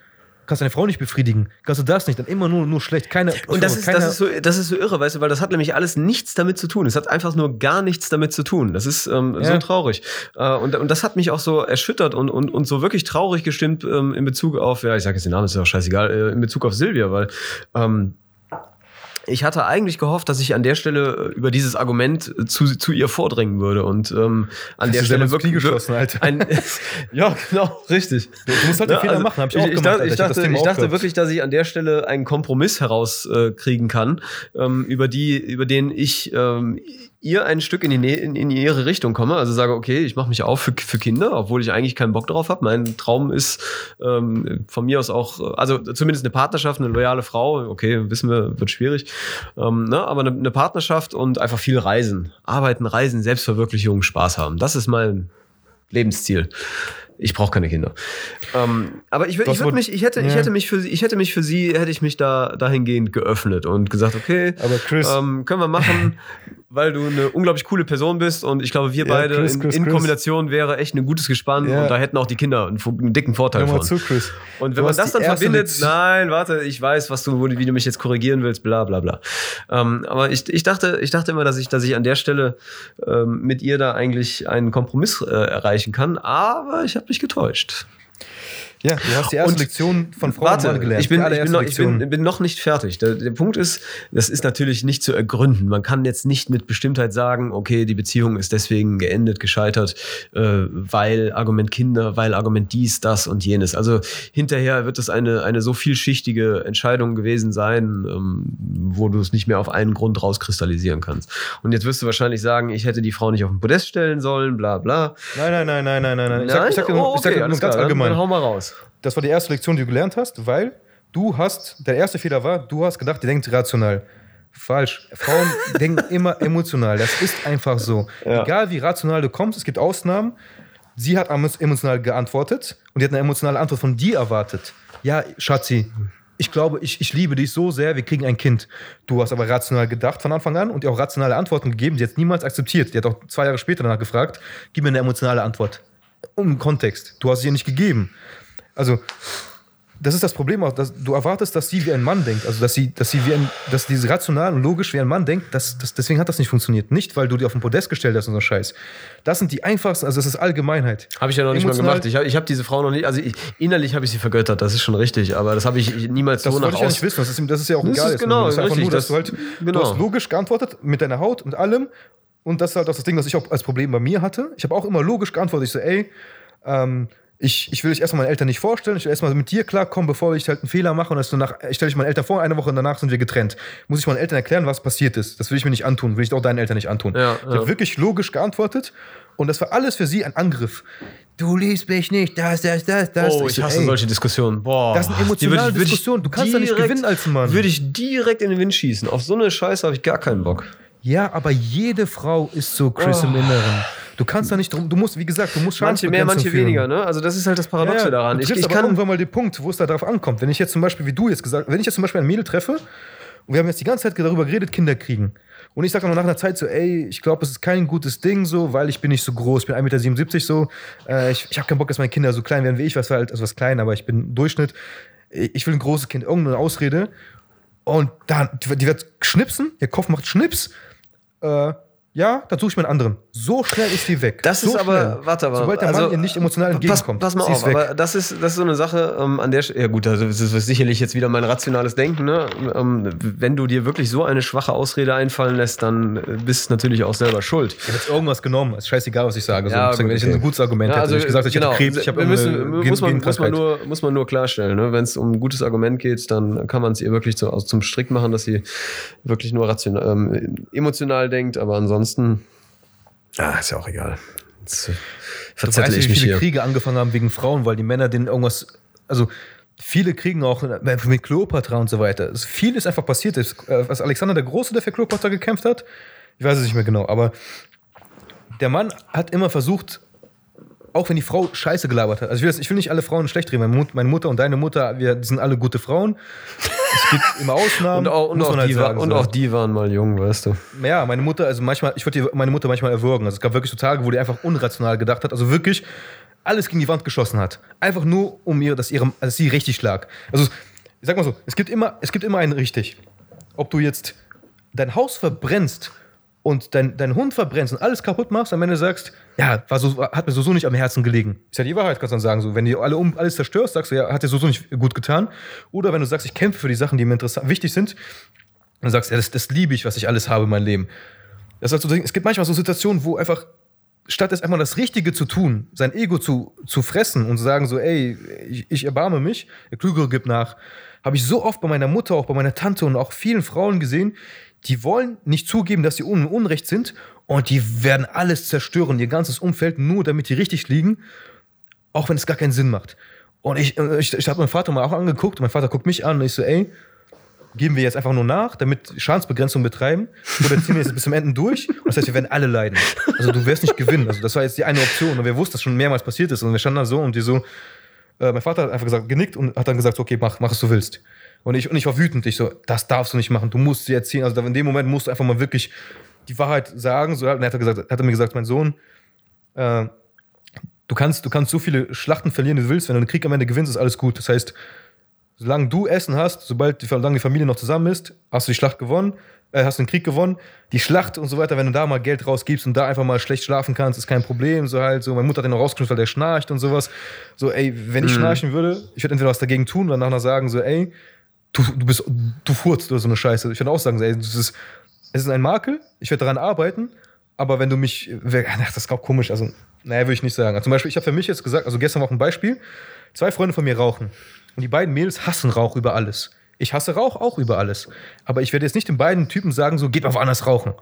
Kannst deine Frau nicht befriedigen. Kannst du das nicht, dann immer nur, nur schlecht. Keine, Und das ist, das, ist so, das ist so irre, weißt du, weil das hat nämlich alles nichts damit zu tun. Es hat einfach nur gar nichts damit zu tun. Das ist ähm, so Ja. traurig. Äh, und, und das hat mich auch so erschüttert und, und, und so wirklich traurig gestimmt ähm, in Bezug auf, ja, ich sage jetzt den Namen, ist ja auch scheißegal, äh, in Bezug auf Silvia, weil ähm, ich hatte eigentlich gehofft, dass ich an der Stelle äh, über dieses Argument äh, zu, zu ihr vordringen würde und ähm, an Hast der Stelle wirklich geschossen, Alter. Ein, *laughs* *laughs* ja, genau, richtig. Du musst halt den Ne, Fehler also machen, hab ich auch ich, gemacht, dachte, Alter. ich Ich dachte, ich auch dachte wirklich, dass ich an der Stelle einen Kompromiss herauskriegen äh, kann, ähm, über die, über den ich ähm, ihr ein Stück in, die Nä in, in ihre Richtung komme. Also sage, okay, ich mache mich auf für, für Kinder, obwohl ich eigentlich keinen Bock drauf habe. Mein Traum ist ähm, von mir aus auch, äh, also zumindest eine Partnerschaft, eine loyale Frau. Okay, wissen wir, wird schwierig. Ähm, ne? Aber eine, eine Partnerschaft und einfach viel reisen. Arbeiten, reisen, Selbstverwirklichung, Spaß haben. Das ist mein Lebensziel. Ich brauche keine Kinder. Ähm, aber ich, ich, würd mich, ich, hätte, ich, ja. hätte mich für sie, ich hätte mich für sie, hätte ich mich da dahingehend geöffnet und gesagt, okay, Aber Chris- ähm, können wir machen, weil du eine unglaublich coole Person bist und ich glaube, wir Ja, beide Chris, in, Chris, in Chris. Kombination wäre echt ein gutes Gespann Ja. und da hätten auch die Kinder einen, einen dicken Vorteil Hör mal von. zu, Chris. Und wenn man das dann verbindet, nein, warte, ich weiß, was du- wie du mich jetzt korrigieren willst, bla bla bla. Ähm, aber ich, ich dachte, ich dachte immer, dass ich, dass ich an der Stelle ähm, mit ihr da eigentlich einen Kompromiss äh, erreichen kann, aber ich habe mich getäuscht. Ja, du hast die erste Und- Lektion von Frauen Warte, gelernt. ich bin, ich, bin noch, ich bin, bin noch nicht fertig. Der, der Punkt ist, das ist natürlich nicht zu ergründen. Man kann jetzt nicht mit Bestimmtheit sagen, okay, die Beziehung ist deswegen geendet, gescheitert, äh, weil Argument Kinder, weil Argument dies, das und jenes. Also hinterher wird es eine, eine so vielschichtige Entscheidung gewesen sein, ähm, wo du es nicht mehr auf einen Grund rauskristallisieren kannst. Und jetzt wirst du wahrscheinlich sagen, ich hätte die Frau nicht auf den Podest stellen sollen, bla bla. Nein, nein, nein, nein, nein, nein. nein. Ich sag, ich sag Oh, ich sag alles ganz klar, dann- allgemein. Dann hau mal raus. Das war die erste Lektion, die du gelernt hast, weil du hast, der erste Fehler war, du hast gedacht, die denkt rational. Falsch. Frauen *laughs* denken immer emotional. Das ist einfach so. Ja. Egal wie rational du kommst, es gibt Ausnahmen. Sie hat emo- emotional geantwortet und die hat eine emotionale Antwort von dir erwartet. Ja, Schatzi, ich glaube, ich, ich liebe dich so sehr, wir kriegen ein Kind. Du hast aber rational gedacht von Anfang an und ihr auch rationale Antworten gegeben, die hat niemals akzeptiert. Die hat auch zwei Jahre später danach gefragt, gib mir eine emotionale Antwort. Um Kontext. Du hast sie ihr nicht gegeben. Also, das ist das Problem auch, dass du erwartest, dass sie wie ein Mann denkt, also dass sie, dass sie wie ein, dass diese rational und logisch wie ein Mann denkt, das, das, deswegen hat das nicht funktioniert. Nicht, weil du die auf den Podest gestellt hast und so Scheiß. Das sind die einfachsten, also das ist Allgemeinheit. Habe ich ja noch nicht Emotional- mal gemacht. Ich habe ich hab diese Frau noch nicht, also ich, innerlich habe ich sie vergöttert, das ist schon richtig, aber das habe ich niemals Das so nach ich ja nicht wissen, das ist, das ist ja auch Das egal. ist genau, das ist einfach richtig, nur, dass das- du halt, genau. du hast logisch geantwortet mit deiner Haut und allem und das ist halt auch das Ding, was ich auch als Problem bei mir hatte. Ich habe auch immer logisch geantwortet. Ich so, ey, ähm, ich, ich will dich erstmal meinen Eltern nicht vorstellen. Ich will erstmal mit dir klarkommen, bevor ich halt einen Fehler mache. Und das so nach, ich stelle dich meinen Eltern vor, eine Woche danach sind wir getrennt. Muss ich meinen Eltern erklären, was passiert ist. Das will ich mir nicht antun, will ich auch deinen Eltern nicht antun. Ja, ich ja. habe wirklich logisch geantwortet und das war alles für sie ein Angriff. Du liebst mich nicht, das, das, das, das. Oh, ich hasse ey, solche Diskussionen. Boah, Das sind emotionale würd ich- Diskussionen. Du kannst da nicht gewinnen als Mann. Würde ich direkt in den Wind schießen. Auf so eine Scheiße habe ich gar keinen Bock. Ja, aber jede Frau ist so Chris im Inneren. Du kannst da nicht drum, du musst, wie gesagt, du musst Oh. Manche mehr, manche führen. weniger, ne? Also das ist halt das Paradoxe Ja, ja. daran. Ich, ich kann irgendwann mal den Punkt, wo es da drauf ankommt. Wenn ich jetzt zum Beispiel, wie du jetzt gesagt wenn ich jetzt zum Beispiel ein Mädel treffe Und wir haben jetzt die ganze Zeit darüber geredet, Kinder kriegen. Und ich sage dann nach einer Zeit so, ey, ich glaube, es ist kein gutes Ding so, weil ich bin nicht so groß, ich bin 1,77 Meter so. Äh, ich ich habe keinen Bock, dass meine Kinder so klein werden wie ich, was halt, also was klein, aber ich bin Durchschnitt. Ich will ein großes Kind, irgendeine Ausrede. Und dann, die, die wird schnipsen, ihr Kopf macht Schnips. Äh, ja, dann suche ich mir einen anderen. So schnell ist die weg. Das so ist aber, schnell. warte mal. Sobald der Mann ihr nicht emotional entgegenkommt. Pass, pass mal auf, weg. aber das ist, das ist so eine Sache, ähm, an der, ja gut, also das ist sicherlich jetzt wieder mein rationales Denken, ne? Ähm, wenn du dir wirklich so eine schwache Ausrede einfallen lässt, dann äh, bist du natürlich auch selber schuld. Ich habe jetzt irgendwas genommen. Ist scheißegal, was ich sage. So, Ja, deswegen, wenn ich ein gutes Argument Ja, hätte. also, ich gesagt, ich genau, hatte Krebs, ich habe müssen, muss, man, muss, man nur, muss man nur klarstellen, ne? wenn es um ein gutes Argument geht, dann kann man es ihr wirklich so, also zum Strick machen, dass sie wirklich nur rational, ähm, emotional denkt, aber ansonsten, ah, ist ja auch egal. Jetzt, äh, Du verzettel weißt, ich wie mich viele hier. Kriege angefangen haben wegen Frauen, weil die Männer denen irgendwas, also viele kriegen auch mit Kleopatra und so weiter. Es- Viel ist einfach passiert. Äh, Was Alexander der Große, der für Kleopatra gekämpft hat, ich weiß es nicht mehr genau, aber der Mann hat immer versucht, auch wenn die Frau Scheiße gelabert hat. Also ich will, das, ich will nicht alle Frauen schlecht reden. Meine, Mut, meine Mutter und deine Mutter, wir sind alle gute Frauen. Es gibt immer Ausnahmen. Und auch, und, auch halt die, war, sagen, und so. auch die waren mal jung, weißt du. Ja, meine Mutter, also manchmal, ich würde meine Mutter manchmal erwürgen. Also es gab wirklich so Tage, wo die einfach unrational gedacht hat, also wirklich alles gegen die Wand geschossen hat. Einfach nur, um ihr, dass, ihre, dass sie richtig lag. Also ich sag mal so, es gibt immer, es gibt immer einen richtig. Ob du jetzt dein Haus verbrennst und dein, deinen Hund verbrennst und alles kaputt machst, am Ende sagst, ja, war so, hat mir so, nicht am Herzen gelegen. Ist ja die Wahrheit, kannst du dann sagen. So, wenn du alle um, alles zerstörst, sagst du, ja, hat dir so, nicht gut getan. Oder wenn du sagst, ich kämpfe für die Sachen, die mir interessant, wichtig sind, und sagst, ja, das, das liebe ich, was ich alles habe in meinem Leben. Das so, es gibt manchmal so Situationen, wo einfach, statt es einfach das Richtige zu tun, sein Ego zu, zu fressen und zu sagen so, ey, ich, ich erbarme mich, der Klügere gibt nach, habe ich so oft bei meiner Mutter, auch bei meiner Tante und auch vielen Frauen gesehen, die wollen nicht zugeben, dass sie un Unrecht sind und die werden alles zerstören, ihr ganzes Umfeld, nur damit die richtig liegen, auch wenn es gar keinen Sinn macht. Und ich, äh, ich, ich habe meinen Vater mal auch angeguckt, und mein Vater guckt mich an und ich so, ey, geben wir jetzt einfach nur nach, damit Schadensbegrenzung betreiben, oder ziehen wir jetzt *laughs* bis zum Ende durch? Und das heißt, wir werden alle leiden. Also du wirst nicht gewinnen. Also das war jetzt die eine Option. Und wir wussten, dass schon mehrmals passiert ist. Und wir standen da so und die so, äh, mein Vater hat einfach gesagt, genickt und hat dann gesagt, okay, mach, mach was du willst. Und ich, und ich war wütend. Ich so, das darfst du nicht machen. Du musst sie erzählen. Also in dem Moment musst du einfach mal wirklich die Wahrheit sagen. So, und er hat, gesagt, hat er mir gesagt, mein Sohn, äh, du kannst, du kannst so viele Schlachten verlieren, wie du willst. Wenn du einen Krieg am Ende gewinnst, ist alles gut. Das heißt, solange du Essen hast, sobald die, solange die Familie noch zusammen ist, hast du die Schlacht gewonnen, äh, hast den Krieg gewonnen. Die Schlacht und so weiter, wenn du da mal Geld rausgibst und da einfach mal schlecht schlafen kannst, ist kein Problem. So halt, so, meine Mutter hat den noch rausgeknüpft, weil der schnarcht und sowas. So, ey, wenn ich schnarchen würde, ich würde entweder was dagegen tun oder nachher sagen, so, ey, du, du bist, du furzt oder so eine Scheiße. Ich würde auch sagen, ey, das ist, es ist ein Makel, ich werde daran arbeiten, aber wenn du mich, ach, das ist auch komisch, also, naja, würde ich nicht sagen. Also, zum Beispiel, ich habe für mich jetzt gesagt, also gestern war auch ein Beispiel, zwei Freunde von mir rauchen. Und die beiden Mädels hassen Rauch über alles. Ich hasse Rauch auch über alles. Aber ich werde jetzt nicht den beiden Typen sagen, so, geht mal woanders rauchen.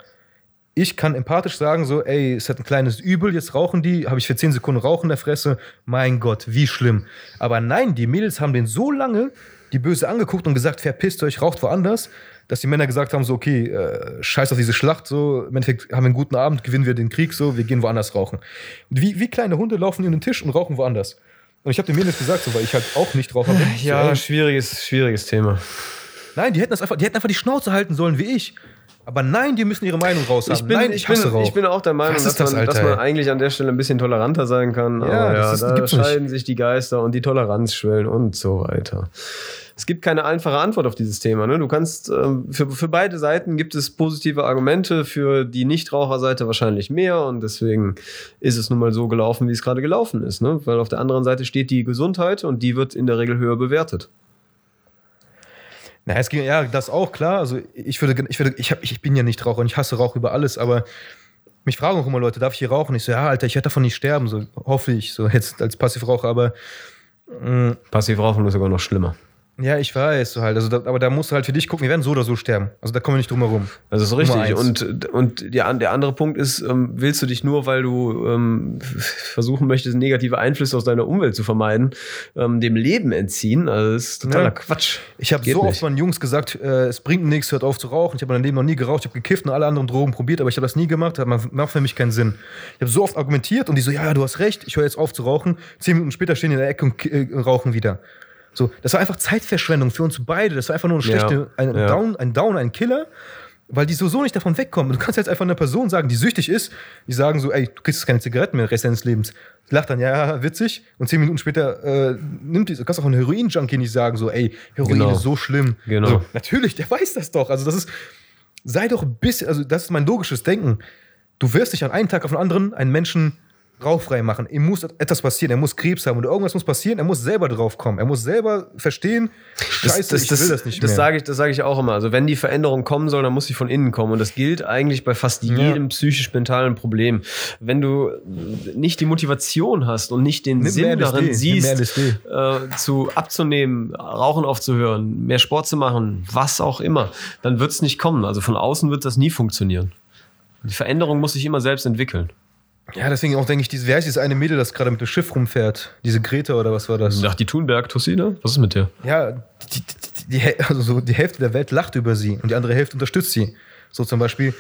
Ich kann empathisch sagen, so, ey, es hat ein kleines Übel, jetzt rauchen die, habe ich für 10 Sekunden Rauch in der Fresse, mein Gott, wie schlimm. Aber nein, die Mädels haben den so lange die böse angeguckt und gesagt, verpisst euch, raucht woanders, dass die Männer gesagt haben, so, okay, äh, scheiß auf diese Schlacht, so, im Endeffekt haben wir einen guten Abend, gewinnen wir den Krieg, so, wir gehen woanders rauchen. Und wie, wie kleine Hunde laufen in den Tisch und rauchen woanders. Und ich habe den Mädels gesagt, so, weil ich halt auch nicht Raucher bin. so, Ja, ey, schwieriges, schwieriges Thema. Nein, die hätten das einfach, die hätten einfach die Schnauze halten sollen wie ich. Aber nein, die müssen ihre Meinung raus haben. Ich bin, nein, ich, bin, hasse Rauch. ich bin auch der Meinung, dass das, man, dass man eigentlich an der Stelle ein bisschen toleranter sein kann. Ja, aber das ja, ist- da gibt's nicht. scheiden sich die Geister und die Toleranzschwellen und so weiter. Es gibt keine einfache Antwort auf dieses Thema. Ne? Du kannst, ähm, für, für beide Seiten gibt es positive Argumente, für die Nichtraucherseite wahrscheinlich mehr und deswegen ist es nun mal so gelaufen, wie es gerade gelaufen ist. Ne? Weil auf der anderen Seite steht die Gesundheit und die wird in der Regel höher bewertet. Na, es ging, ja, das auch, klar. Also ich würde, ich würde, ich, hab, ich bin ja nicht Raucher und ich hasse Rauch über alles, aber mich fragen auch immer Leute, darf ich hier rauchen? Ich so, ja, Alter, ich werde davon nicht sterben, so hoffe ich, so jetzt als Passivraucher, aber mh, Passivrauchen ist sogar noch schlimmer. Ja, ich weiß, so halt, also da, aber da musst du halt für dich gucken, wir werden so oder so sterben. Also da kommen wir nicht drum herum. Das ist richtig. Und, und der, der andere Punkt ist, ähm, willst du dich nur, weil du ähm, versuchen möchtest, negative Einflüsse aus deiner Umwelt zu vermeiden, ähm, dem Leben entziehen? Also das ist totaler Ja. Quatsch. Ich habe so nicht. oft meinen Jungs gesagt, äh, es bringt nichts, hört auf zu rauchen. Ich habe mein Leben noch nie geraucht, ich habe gekifft und alle anderen Drogen probiert, aber ich habe das nie gemacht, hat macht für mich keinen Sinn. Ich habe so oft argumentiert und die so, ja, du hast recht, ich höre jetzt auf zu rauchen. Zehn Minuten später stehen die in der Ecke und äh, rauchen wieder. So, das war einfach Zeitverschwendung für uns beide. Das war einfach nur eine schlechte, Ja, ein, ja. Down, ein Down, ein Killer, weil die sowieso nicht davon wegkommen. Du kannst jetzt einfach einer Person sagen, die süchtig ist, die sagen so, ey, du kriegst keine Zigaretten mehr Rest deines Lebens. Die lacht dann, ja, witzig. Und zehn Minuten später äh, nimmt die, du kannst auch einen Heroin-Junkie nicht sagen, so, ey, Heroin Genau. ist so schlimm. Genau. So, natürlich, der weiß das doch. Also das ist, sei doch ein bisschen, also das ist mein logisches Denken. Du wirst dich an einem Tag auf den anderen einen Menschen rauchfrei machen. Ihm muss etwas passieren. Er muss Krebs haben oder irgendwas muss passieren. Er muss selber drauf kommen. Er muss selber verstehen, scheiße, ich will das nicht das mehr. Sage ich, das sage ich auch immer. Also wenn die Veränderung kommen soll, dann muss sie von innen kommen. Und das gilt eigentlich bei fast Ja. jedem psychisch-mentalen Problem. Wenn du nicht die Motivation hast und nicht den Nimm Sinn LSD, darin nimm siehst, LSD. äh, zu abzunehmen, Rauchen aufzuhören, mehr Sport zu machen, was auch immer, dann wird es nicht kommen. Also von außen wird das nie funktionieren. Die Veränderung muss sich immer selbst entwickeln. Ja, deswegen auch denke ich, dieses, wer ist dieses eine Mädel, das gerade mit dem Schiff rumfährt? Diese Greta oder was war das? Ach, die Thunberg-Tussi, ne? Was ist mit der? Ja, die, die, die, die, also so die Hälfte der Welt lacht über sie und die andere Hälfte unterstützt sie. So zum Beispiel,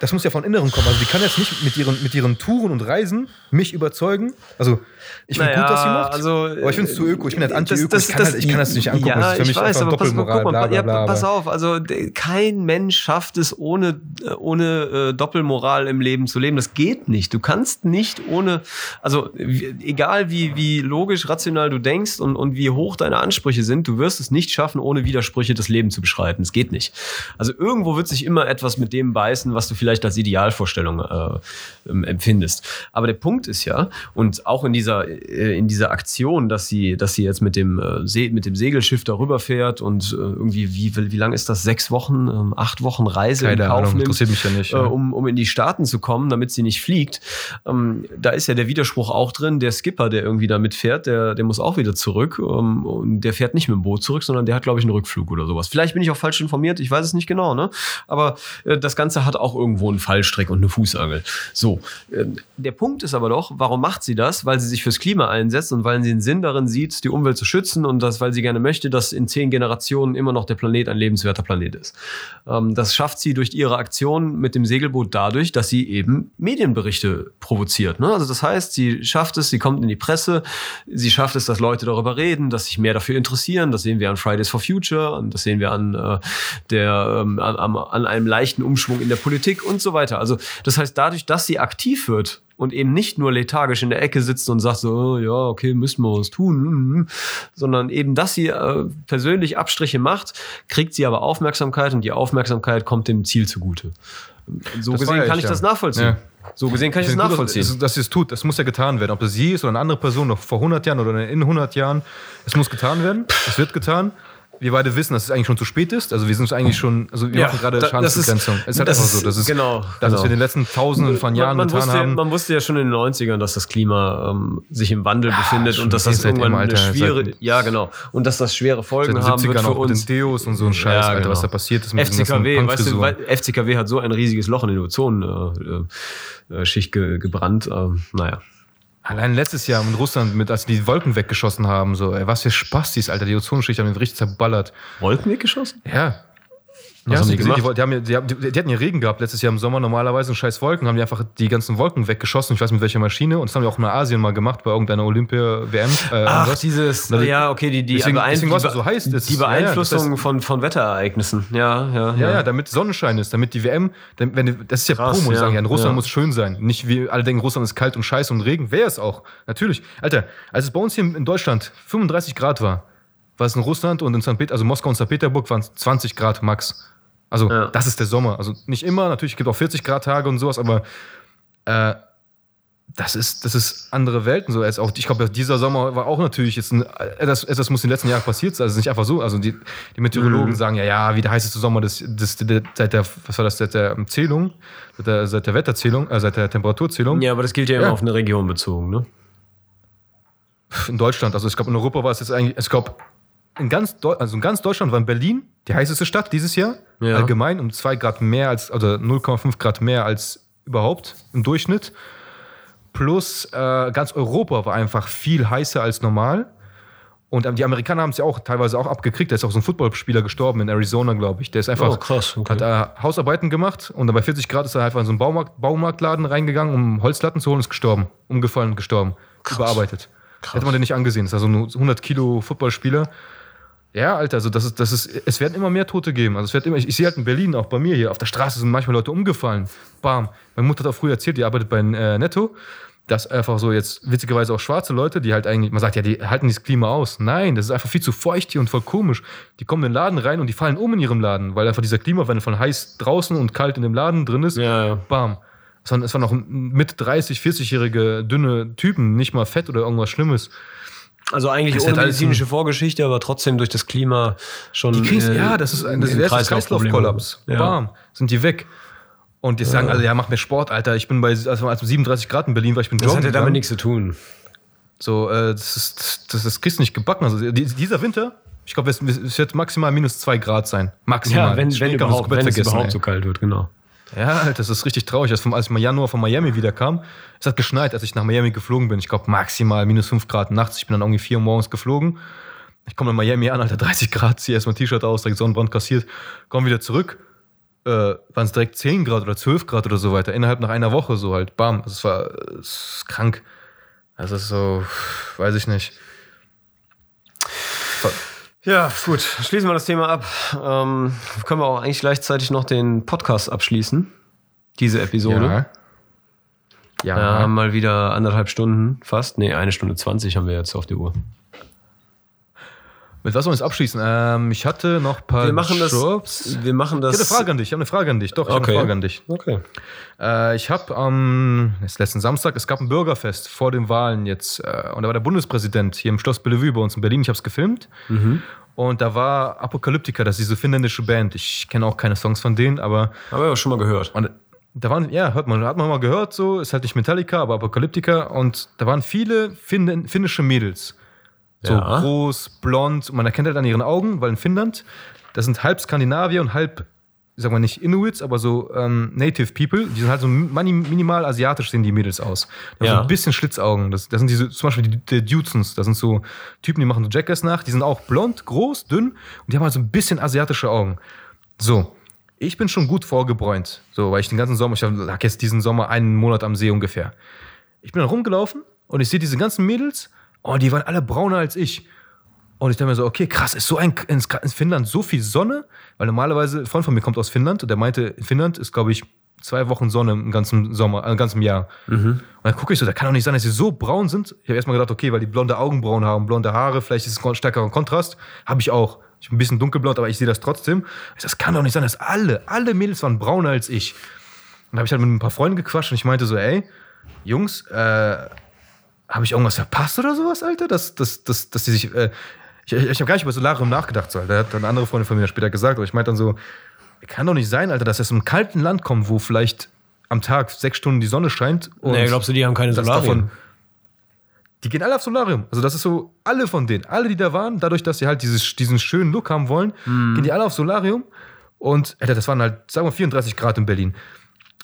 das muss ja von Inneren kommen. Also die kann jetzt nicht mit ihren, mit ihren Touren und Reisen mich überzeugen. Also ich finde Naja, gut, dass sie macht, also, aber ich finde es zu öko. Ich bin halt anti-öko. Ich, kann das- halt- ich kann das nicht angucken. Ja, das ist für ich mich weiß, einfach aber pass, Doppelmoral, guck mal, bla, bla, bla. ja, pass auf, also kein Mensch schafft es ohne, äh, ohne äh, Doppelmoral im Leben zu leben. Das geht nicht. Du kannst nicht ohne, also egal wie, wie logisch, rational du denkst und, und wie hoch deine Ansprüche sind, du wirst es nicht schaffen, ohne Widersprüche das Leben zu beschreiten. Es geht nicht. Also irgendwo wird sich immer etwas mit dem beißen, was du vielleicht als Idealvorstellung äh, empfindest. Aber der Punkt ist ja, und auch in dieser, äh, in dieser Aktion, dass sie, dass sie jetzt mit dem, äh, mit dem Segelschiff darüber fährt und äh, irgendwie, wie, wie lang ist das? Sechs Wochen, ähm, acht Wochen Reise Keine in Kauf Ahnung, nimmt, interessiert mich ja nicht, Äh, ja. um, um in die Staaten zu kommen, damit sie nicht fliegt. Ähm, da ist ja der Widerspruch auch drin. Der Skipper, der irgendwie da mitfährt, der, der muss auch wieder zurück. Ähm, und der fährt nicht mit dem Boot zurück, sondern der hat, glaube ich, einen Rückflug oder sowas. Vielleicht bin ich auch falsch informiert, ich weiß es nicht genau, ne? Aber äh, das Ganze hat auch irgendwo einen Fallstrick und eine Fußangel. So, äh, der Punkt ist aber doch, warum macht sie das? Weil sie sich fürs Klima einsetzt und weil sie einen Sinn darin sieht, die Umwelt zu schützen und das, weil sie gerne möchte, dass in zehn Generationen immer noch der Planet ein lebenswerter Planet ist. Ähm, das schafft sie durch ihre Aktion mit dem Segelboot dadurch, dass sie eben Medienberichte provoziert. Ne? Also das heißt, sie schafft es, sie kommt in die Presse, sie schafft es, dass Leute darüber reden, dass sich mehr dafür interessieren. Das sehen wir an Fridays for Future und das sehen wir an, äh, der, ähm, an, an einem leichten Umschwung in der Politik und so weiter. Also das heißt, dadurch, dass sie aktiv wird und eben nicht nur lethargisch in der Ecke sitzt und sagt so, oh, ja, okay, müssen wir was tun, mhm, sondern eben, dass sie äh, persönlich Abstriche macht, kriegt sie aber Aufmerksamkeit und die Aufmerksamkeit kommt dem Ziel zugute. So Das gesehen kann ich, ich das ja. nachvollziehen. Ja. So gesehen kann ich, Ich das gut, nachvollziehen. Dass, dass sie es tut, das muss ja getan werden. Ob das sie ist oder eine andere Person noch vor 100 Jahren oder in 100 Jahren, es muss getan werden. Es wird getan. Wir beide wissen, dass es eigentlich schon zu spät ist. Also wir sind eigentlich schon, also wir Ja, machen gerade da- das ist- Schadensbegrenzung. Es ist halt das einfach so. Das ist, genau, Das, genau. was wir in den letzten Tausenden von Jahren man, man, getan wusste, ja- haben. man wusste ja schon in den 90ern, dass das Klima ähm, sich im Wandel befindet schon und dass das irgendwann Alter, eine schwere, seit- ja genau, und dass das schwere Folgen den haben wird 70ern für auch mit uns. den Deos und so ein Scheiß, Ja, Alter, genau. was da passiert ist mit FCKW, weißt du, weil FCKW hat so ein riesiges Loch in der Ozonschicht äh, äh, ge, gebrannt. Ähm, naja. Allein letztes Jahr in Russland, mit, als die die Wolken weggeschossen haben, so, ey, was für Spastis, Alter, die Ozonschicht haben den richtig zerballert. Wolken weggeschossen? Ja. Ja, haben hast die du gesehen? Die, die, haben, ja- die, haben- die, hatten ja Regen gehabt letztes Jahr im Sommer. Normalerweise scheiß Wolken haben die einfach die ganzen Wolken weggeschossen. Ich weiß mit welcher Maschine. Und das haben die auch in Asien mal gemacht bei irgendeiner Olympia-WM. Äh, Ach, dieses, die- ja, okay, die, die, deswegen- deswegen die, war's auch so heiß. Die ist- ja, ja, das Beeinflussung heißt- von, von Wetterereignissen. Ja, ja, Ja, ja, damit Sonnenschein ist, damit die WM, wenn, das ist ja Krass, Promo, ja, sagen ja, in Russland ja. muss schön sein. Nicht wie alle denken, Russland ist kalt und scheiße und Regen. Wäre es auch. Natürlich. Alter, als es bei uns hier in Deutschland 35 Grad war, war es in Russland und in St. Pet also Moskau und St. Peterburg waren es 20 Grad max. Also, Ja. das ist der Sommer. Also nicht immer, natürlich gibt es auch 40 Grad Tage und sowas, aber äh, das ist, das ist andere Welten so. Jetzt auch, ich glaube, dieser Sommer war auch natürlich jetzt ein, äh, das, das muss in den letzten Jahren passiert sein. Also nicht einfach so. Also die, die Meteorologen Mhm. sagen ja, ja, wie der heißeste Sommer des, des, der, seit der, was war das, seit der Zählung, seit der, seit der Wetterzählung, äh, seit der Temperaturzählung Ja, aber das gilt ja immer Ja. auf eine Region bezogen, ne? in Deutschland. Also ich glaube, in Europa war es jetzt eigentlich, ich glaube, in ganz, Deu also in ganz Deutschland war in Berlin die heißeste Stadt dieses Jahr. Ja. Allgemein um 2 Grad mehr als, oder 0,5 Grad mehr als überhaupt im Durchschnitt. Plus äh, ganz Europa war einfach viel heißer als normal. Und ähm, die Amerikaner haben es ja auch teilweise auch abgekriegt. Da ist auch so ein Footballspieler gestorben in Arizona, glaube ich. Der ist einfach Oh, krass, okay. hat äh, Hausarbeiten gemacht und dann bei 40 Grad ist er einfach in so einen Baumarkt, Baumarktladen reingegangen, um Holzlatten zu holen, ist gestorben. Umgefallen gestorben. Überarbeitet. Krass. Hätte man den nicht angesehen. Das ist also ein 100 Kilo Footballspieler. Ja, Alter, also das ist, das ist, es werden immer mehr Tote geben. Also es wird immer, ich, ich sehe halt in Berlin, auch bei mir hier, auf der Straße sind manchmal Leute umgefallen. Bam. Meine Mutter hat auch früher erzählt, die arbeitet bei äh, Netto, dass einfach so jetzt witzigerweise auch schwarze Leute, die halt eigentlich, man sagt ja, die halten dieses Klima aus. Nein, das ist einfach viel zu feucht hier und voll komisch. Die kommen in den Laden rein und die fallen um in ihrem Laden, weil einfach dieser Klimawandel von heiß draußen und kalt in dem Laden drin ist. Ja, ja. Bam. Es waren, es waren auch mit 30, 40-jährige dünne Typen, nicht mal fett oder irgendwas Schlimmes. Also eigentlich Das ohne alles medizinische Vorgeschichte, aber trotzdem durch das Klima schon. Die kriegen's, äh, ja, das ist ein das ein. Kreislaufkollaps. Ja. Bam, sind die weg. Und jetzt sagen alle, ja, mach mehr Sport, Alter. Ich bin bei also als 37 Grad in Berlin, weil ich bin Das joggen hat ja damit nichts zu tun. So, äh, das ist, das, das kriegst du nicht gebacken. Also die, dieser Winter, ich glaube, es, es wird maximal minus zwei Grad sein. Maximal. Ja, wenn, wenn überhaupt, wenn es überhaupt ey. so kalt wird, genau. Ja, das ist richtig traurig. Als, ich im Januar von Miami wiederkam, es hat geschneit, als ich nach Miami geflogen bin. Ich glaube, maximal minus 5 Grad nachts. Ich bin dann irgendwie 4 Uhr morgens geflogen. Ich komme in Miami an, Alter, *laughs* 30 Grad, ziehe erstmal T-Shirt aus, direkt Sonnenbrand kassiert, komme wieder zurück. Äh, waren es direkt 10 Grad oder 12 Grad oder so weiter. Innerhalb nach einer Woche so halt. Bam. Also es war es ist krank. Also es ist so, weiß ich nicht. Ja, gut. Schließen wir das Thema ab. Ähm, können wir auch eigentlich gleichzeitig noch den Podcast abschließen. Diese Episode. Ja. Ja, Ja. mal wieder anderthalb Stunden fast. Nee, eine Stunde zwanzig haben wir jetzt auf der Uhr. Mit was wollen wir jetzt abschließen? Ähm, ich hatte noch ein paar Wir machen das. Jobs. Wir machen Ich das. habe eine Frage an dich. Ich habe eine Frage an dich. Doch, ich habe Okay. eine Frage an dich. Okay. Äh, ich habe am ist letzten Samstag, es gab ein Bürgerfest vor den Wahlen jetzt. Äh, und da war der Bundespräsident hier im Schloss Bellevue bei uns in Berlin. Ich habe es gefilmt. Und da war Apokalyptika, das ist diese finnländische Band. Ich kenne auch keine Songs von denen, aber Haben wir auch schon mal gehört. und da waren, ja, hört man, hat man mal gehört, so, ist halt nicht Metallica, aber Apokalyptika. Und da waren viele Finn, finnische Mädels. So Ja. groß, blond. Und man erkennt halt an ihren Augen, weil in Finnland, das sind halb Skandinavier und halb, ich sag mal nicht Inuits, aber so ähm, Native People. Die sind halt so minimal asiatisch sehen die Mädels aus. Die Ja. haben so ein bisschen Schlitzaugen. Das, das sind diese, zum Beispiel die, die Dudesons. Das sind so Typen, die machen so Jackass nach. Die sind auch blond, groß, dünn und die haben halt so ein bisschen asiatische Augen. So. Ich bin schon gut vorgebräunt. So, weil ich den ganzen Sommer, ich lag jetzt diesen Sommer einen Monat am See ungefähr. Ich bin dann rumgelaufen und ich sehe diese ganzen Mädels und die waren alle brauner als ich. Und ich dachte mir so, okay, krass, ist so ein, in in Finnland so viel Sonne? Weil normalerweise, ein Freund von mir kommt aus Finnland und der meinte, in Finnland ist, glaube ich, zwei Wochen Sonne im ganzen Sommer, äh, im ganzen Jahr. Und dann gucke ich so, da kann doch nicht sein, dass sie so braun sind. Ich habe erstmal gedacht, okay, weil die blonde Augenbrauen haben, blonde Haare, vielleicht ist es ein stärkerer Kontrast. Habe ich auch. Ich bin ein bisschen dunkelblond, aber ich sehe das trotzdem. Ich sag, Das kann doch nicht sein, dass alle, alle Mädels waren brauner als ich. Und da habe ich halt mit ein paar Freunden gequatscht und ich meinte so, ey, Jungs, äh, habe ich irgendwas verpasst oder sowas, Alter? Dass, dass, dass, dass die sich. Äh, ich ich habe gar nicht über Solarium nachgedacht, so, Alter. Da hat dann andere Freunde von mir später gesagt, aber ich meinte dann so, kann doch nicht sein, Alter, dass es im kalten Land kommt, wo vielleicht am Tag sechs Stunden die Sonne scheint. Und Nee, glaubst du, die haben keine davon- Die gehen alle auf Solarium. Also das ist so, alle von denen, alle, die da waren, dadurch, dass sie halt dieses, diesen schönen Look haben wollen, Mhm. gehen die alle auf Solarium. Und Alter, das waren halt, sagen wir, 34 Grad in Berlin.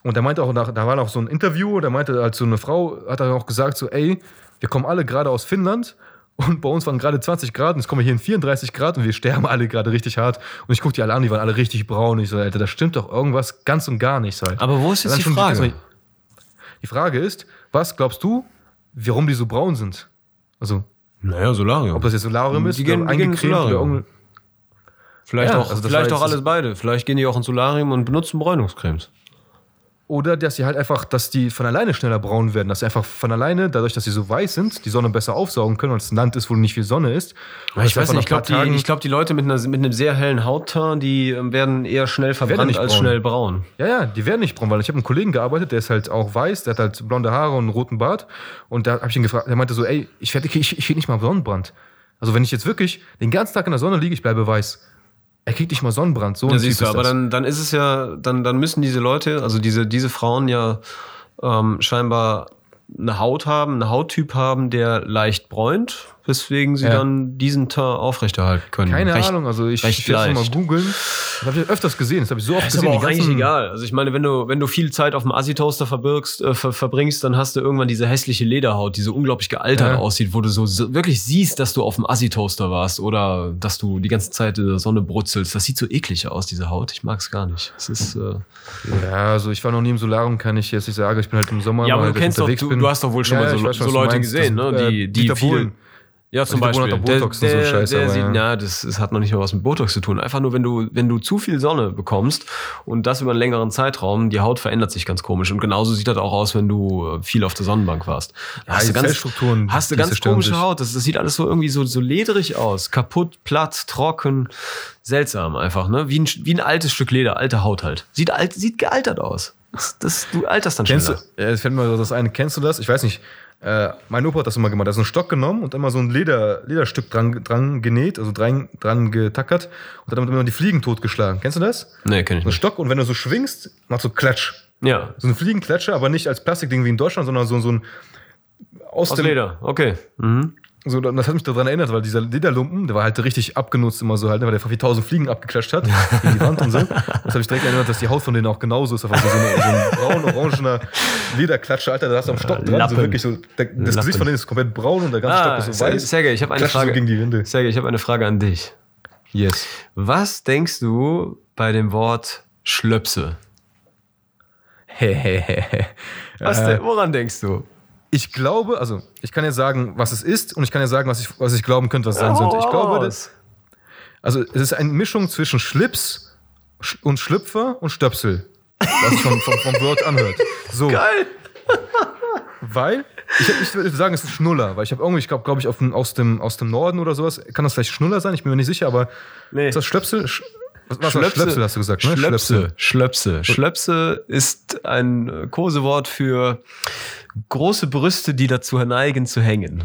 Und er meinte auch, nach, da war noch so ein Interview, da meinte halt so eine Frau, hat er auch gesagt, so, ey, wir kommen alle gerade aus Finnland und bei uns waren gerade 20 Grad und jetzt kommen wir hier in 34 Grad und wir sterben alle gerade richtig hart. Und ich gucke die alle an, die waren alle richtig braun. Ich so, Alter, da stimmt doch irgendwas ganz und gar nicht. Halt. Aber wo ist jetzt die Frage? Die Frage ist, was glaubst du, warum die so braun sind? Also, Naja, Solarium. ob das jetzt Solarium ist Die gehen- die gehen ins eingecremt oder Solarium. vielleicht Ja, auch, also vielleicht auch alles beide. Vielleicht gehen die auch ins Solarium und benutzen Bräunungscremes. Oder dass sie halt einfach, dass die von alleine schneller braun werden, dass sie einfach von alleine, dadurch, dass sie so weiß sind, die Sonne besser aufsaugen können, weil es ein Land ist, wo nicht viel Sonne ist. Ich weiß nicht, ich glaube, die, ich glaub, die Leute mit, einer, mit einem sehr hellen Hautton, die ähm, werden eher schnell verbrannt als braun. schnell braun. Ja, ja, die werden nicht braun, weil ich habe einen Kollegen gearbeitet, der ist halt auch weiß, der hat halt blonde Haare und einen roten Bart. Und da habe ich ihn gefragt, der meinte so, ey, ich werde ich, ich krieg nicht mal Sonnenbrand. Also wenn ich jetzt wirklich den ganzen Tag in der Sonne liege, ich bleibe weiß. Er kriegt nicht mal Sonnenbrand. So ein siehst du, aber das. dann, dann ist es ja, dann, dann müssen diese Leute, also diese, diese Frauen ja ähm, scheinbar eine Haut haben, einen Hauttyp haben, der leicht bräunt, weswegen sie Ja. dann diesen Teint aufrechterhalten können. Keine Recht- Ahnung, also ich, werde mal leicht. googeln. Das habe ich öfters gesehen, das habe ich so oft Ist gesehen. aber auch die eigentlich egal. Also ich meine, wenn du, wenn du viel Zeit auf dem Assi-Toaster verbirgst, äh, ver verbringst, dann hast du irgendwann diese hässliche Lederhaut, die so unglaublich gealtert Ja. aussieht, wo du so, so wirklich siehst, dass du auf dem Assi-Toaster warst oder dass du die ganze Zeit in der Sonne brutzelst. Das sieht so eklig aus, diese Haut. Ich mag es gar nicht. Es ist, äh Ja, also ich war noch nie im Solarium, kann ich jetzt nicht sagen. Ich bin halt im Sommer. ja, mal aber du kennst doch, du, du hast doch wohl schon Ja, mal so, weiß so Leute meinst. gesehen, Das, ne? äh, Die, die Bohlen. Ja, zum Dieter Bohlen Beispiel. Botox und so Scheiße, der sieht, ja. ja, das, das hat noch nicht mal was mit Botox zu tun. Einfach nur, wenn du, wenn du zu viel Sonne bekommst und das über einen längeren Zeitraum, die Haut verändert sich ganz komisch. Und genauso sieht das auch aus, wenn du äh, viel auf der Sonnenbank warst. Da hast die du ganz, hast du ganz zerstören komische sich. Haut. Das, das sieht alles so irgendwie so, so ledrig aus. Kaputt, platt, trocken. Seltsam einfach, ne? Wie ein, wie ein altes Stück Leder, alte Haut halt. Sieht alt, sieht gealtert aus. Das, das, du alterst dann Kennst du, schneller. ja, es fällt mir das eine, kennst du das? Ich weiß nicht. Äh, mein Opa hat das immer gemacht. Er hat so einen Stock genommen und immer so ein Leder, Lederstück dran, dran genäht, also dran, dran getackert und hat damit immer die Fliegen totgeschlagen. Kennst du das? Nee, kenn ich So ein nicht. Stock und wenn du so schwingst, macht so Klatsch. Ja. So eine Fliegenklatsche, aber nicht als Plastikding wie in Deutschland, sondern so, so ein aus, Aus dem Leder, okay. Mhm. So, das hat mich daran erinnert, weil dieser Lederlumpen, der war halt richtig abgenutzt immer so halt, weil der vor 4000 Fliegen abgeklatscht hat gegen die Wand und so. Das habe ich direkt erinnert, dass die Haut von denen auch genauso ist. Einfach so, so, eine, so ein braun-orangener Lederklatsche, Alter, da hast du am Stock dran. So wirklich so, der, das Lappen. Gesicht von denen ist komplett braun und der ganze Ah, Stock ist so weiß. Sergej, ich habe eine Klatscht so Frage. gegen die Wände. Sergej, ich habe eine Frage an dich. Yes. Was denkst du bei dem Wort Schlöpse? Was äh, denn, woran denkst du? Ich glaube, also ich kann ja sagen, was es ist und ich kann ja sagen, was ich, was ich glauben könnte, was es sein sollte. Ich glaube, das, also es ist eine Mischung zwischen Schlips Sch- und Schlüpfer und Stöpsel. Was vom, vom, vom Wort anhört. So. Geil. Weil, ich, ich würde sagen, es ist Schnuller, weil ich habe irgendwie, ich glaube, glaube ich, auf aus, dem, aus dem Norden oder sowas, kann das vielleicht Schnuller sein, ich bin mir nicht sicher, aber Nee. ist das Schlöpsel? Sch was was Schlöpsel, Schlöpsel hast du gesagt, ne? Schlöpse. Schlöpse. Schlöpse ist ein äh, Kosewort für große Brüste, die dazu neigen zu hängen.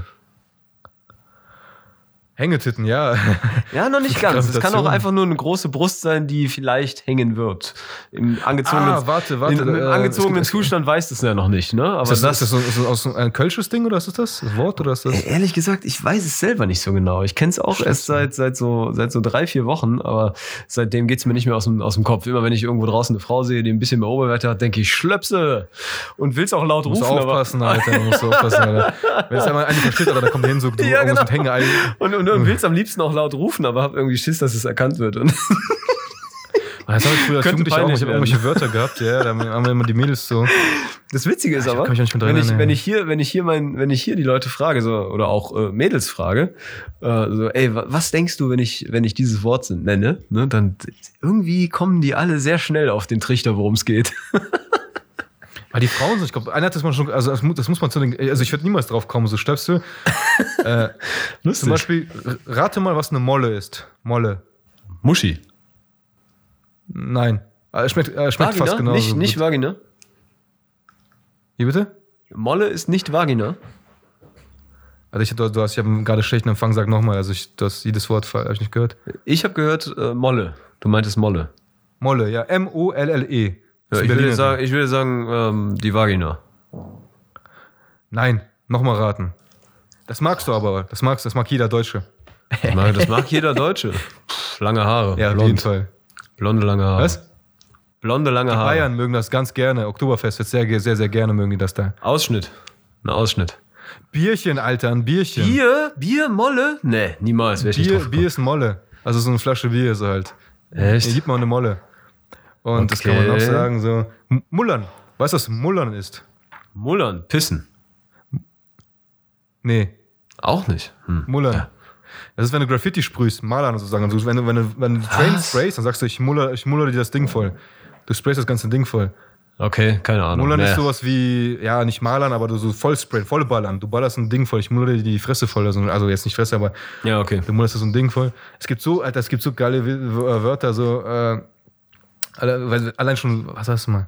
Hängetitten, ja. *laughs* Ja, noch nicht ganz. Es kann auch einfach nur eine große Brust sein, die vielleicht hängen wird. Im angezogenen, Ah, warte, warte, in, im äh, angezogenen es gibt- Zustand weiß das ja noch nicht, ne? Aber Ist das, ist das, so, ist das ein kölsches Ding oder ist das das, das Wort oder ist das? Ehrlich gesagt, ich weiß es selber nicht so genau. Ich kenne es auch erst seit, seit, so, seit so drei, vier Wochen, aber seitdem geht's mir nicht mehr aus dem, aus dem Kopf. Immer wenn ich irgendwo draußen eine Frau sehe, die ein bisschen mehr Oberwerte hat, denke ich, Schlöpse und will's auch laut Musst rufen. aufpassen, Alter, musst aufpassen, Alter. Wenn es einmal einen versteht, Alter, dann kommt hin so, du, *laughs* Ja, genau. mit Hängeei. Aber, und, und, und will's am liebsten auch laut rufen, aber hab irgendwie Schiss, dass es erkannt wird. Und *laughs* Das habe ich früher als Jugendlicher auch ich hab irgendwelche Wörter gehabt, ja, da haben wir immer die Mädels so. Das Witzige ist Ich aber, wenn ich, erinnern. wenn ich hier, wenn ich hier mein, wenn ich hier die Leute frage, so, oder auch äh, Mädels frage, äh, so, ey, wa- was denkst du, wenn ich, wenn ich dieses Wort nenne, ne, dann irgendwie kommen die alle sehr schnell auf den Trichter, worum es geht. *laughs* Weil die Frauen sind, ich glaube, einer hat das mal schon, also das muss, man zu den, also ich würde niemals drauf kommen, so Stöpsel. *laughs* äh, Lustig. zum Beispiel, rate mal, was eine Molle ist. Molle. Muschi. Nein. Äh, schmeckt, äh, schmeckt Vagina? fast genauso. nicht, nicht gut. Vagina. Wie bitte? Molle ist nicht Vagina. Also ich, du, du hast, ich habe gerade schlechten Empfang, sag nochmal, also ich, du hast jedes Wort habe ich nicht gehört. Ich habe gehört äh, Molle. Du meintest Molle. Molle, ja, M-O-L-L-E. Ja, Ist ich, würde sagen, ich würde sagen, ähm, die Vagina. Nein, nochmal raten. Das magst du aber, das magst, das mag jeder Deutsche. Das mag, das mag jeder Deutsche. Lange Haare. Ja, auf blond. jeden Fall. Blonde, lange Haare. Was? Blonde, lange Haare. Bayern mögen das ganz gerne. Oktoberfest wird sehr, sehr, sehr gerne mögen die das da. Ausschnitt. Ein Ausschnitt. Bierchen, Alter, ein Bierchen. Bier? Bier, Molle? Nee, niemals. Bier, Bier ist Molle. Also so eine Flasche Bier so halt. Echt? Hier gibt man eine Molle. Und das kann man auch Okay. sagen, so. Mullern. Weißt du, was Mullern ist? Mullern, pissen. Nee, Auch nicht. Hm. Mullern. Das ist, wenn du Graffiti sprühst, Malern sozusagen. Also wenn du, wenn du, wenn du Train sprayst, dann sagst du, ich muller, ich muller dir das Ding voll. Du sprayst das ganze Ding voll. Okay, keine Ahnung. Mullern Nee. ist sowas wie, ja, nicht malern, aber du so voll sprayen, voll ballern. Du ballerst ein Ding voll. Ich muller dir die Fresse voll. Also, also jetzt nicht Fresse, aber Ja, okay. du mullerst so ein Ding voll. Es gibt so, Alter, es gibt so geile Wör- Wörter, so, äh, weil- allein schon, was hast du mal?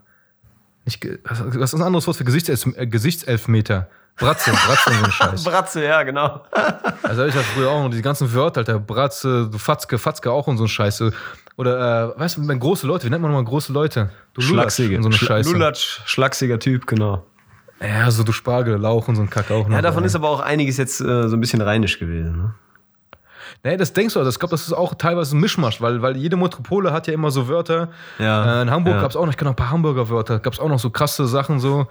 Nicht, was, was ist ein anderes Wort für Gesichtself, äh, Gesichtselfmeter? Bratze, *laughs* Bratze und so ein Scheiß. Bratze, ja, genau. *laughs* Also hab ich ja früher auch noch die ganzen Wörter, Alter, Bratze, du Fatzke, Fatzke auch und so ein Scheiße. Oder, äh, weißt du, wenn große Leute, wie nennt man nochmal große Leute? Du Schlachsige. und so eine Schla- Scheiße. Lulatsch, schlachsiger Typ, genau. Ja, so du Spargel, Lauch und so ein Kack auch noch. Ja, davon ey. ist aber auch einiges jetzt äh, so ein bisschen rheinisch gewesen. Ne? Nee, das denkst du, also ich glaube, das ist auch teilweise ein Mischmasch, weil, weil jede Metropole hat ja immer so Wörter. Ja, Äh, in Hamburg ja. gab es auch noch, ich kann noch ein paar Hamburger Wörter, gab es auch noch so krasse Sachen so.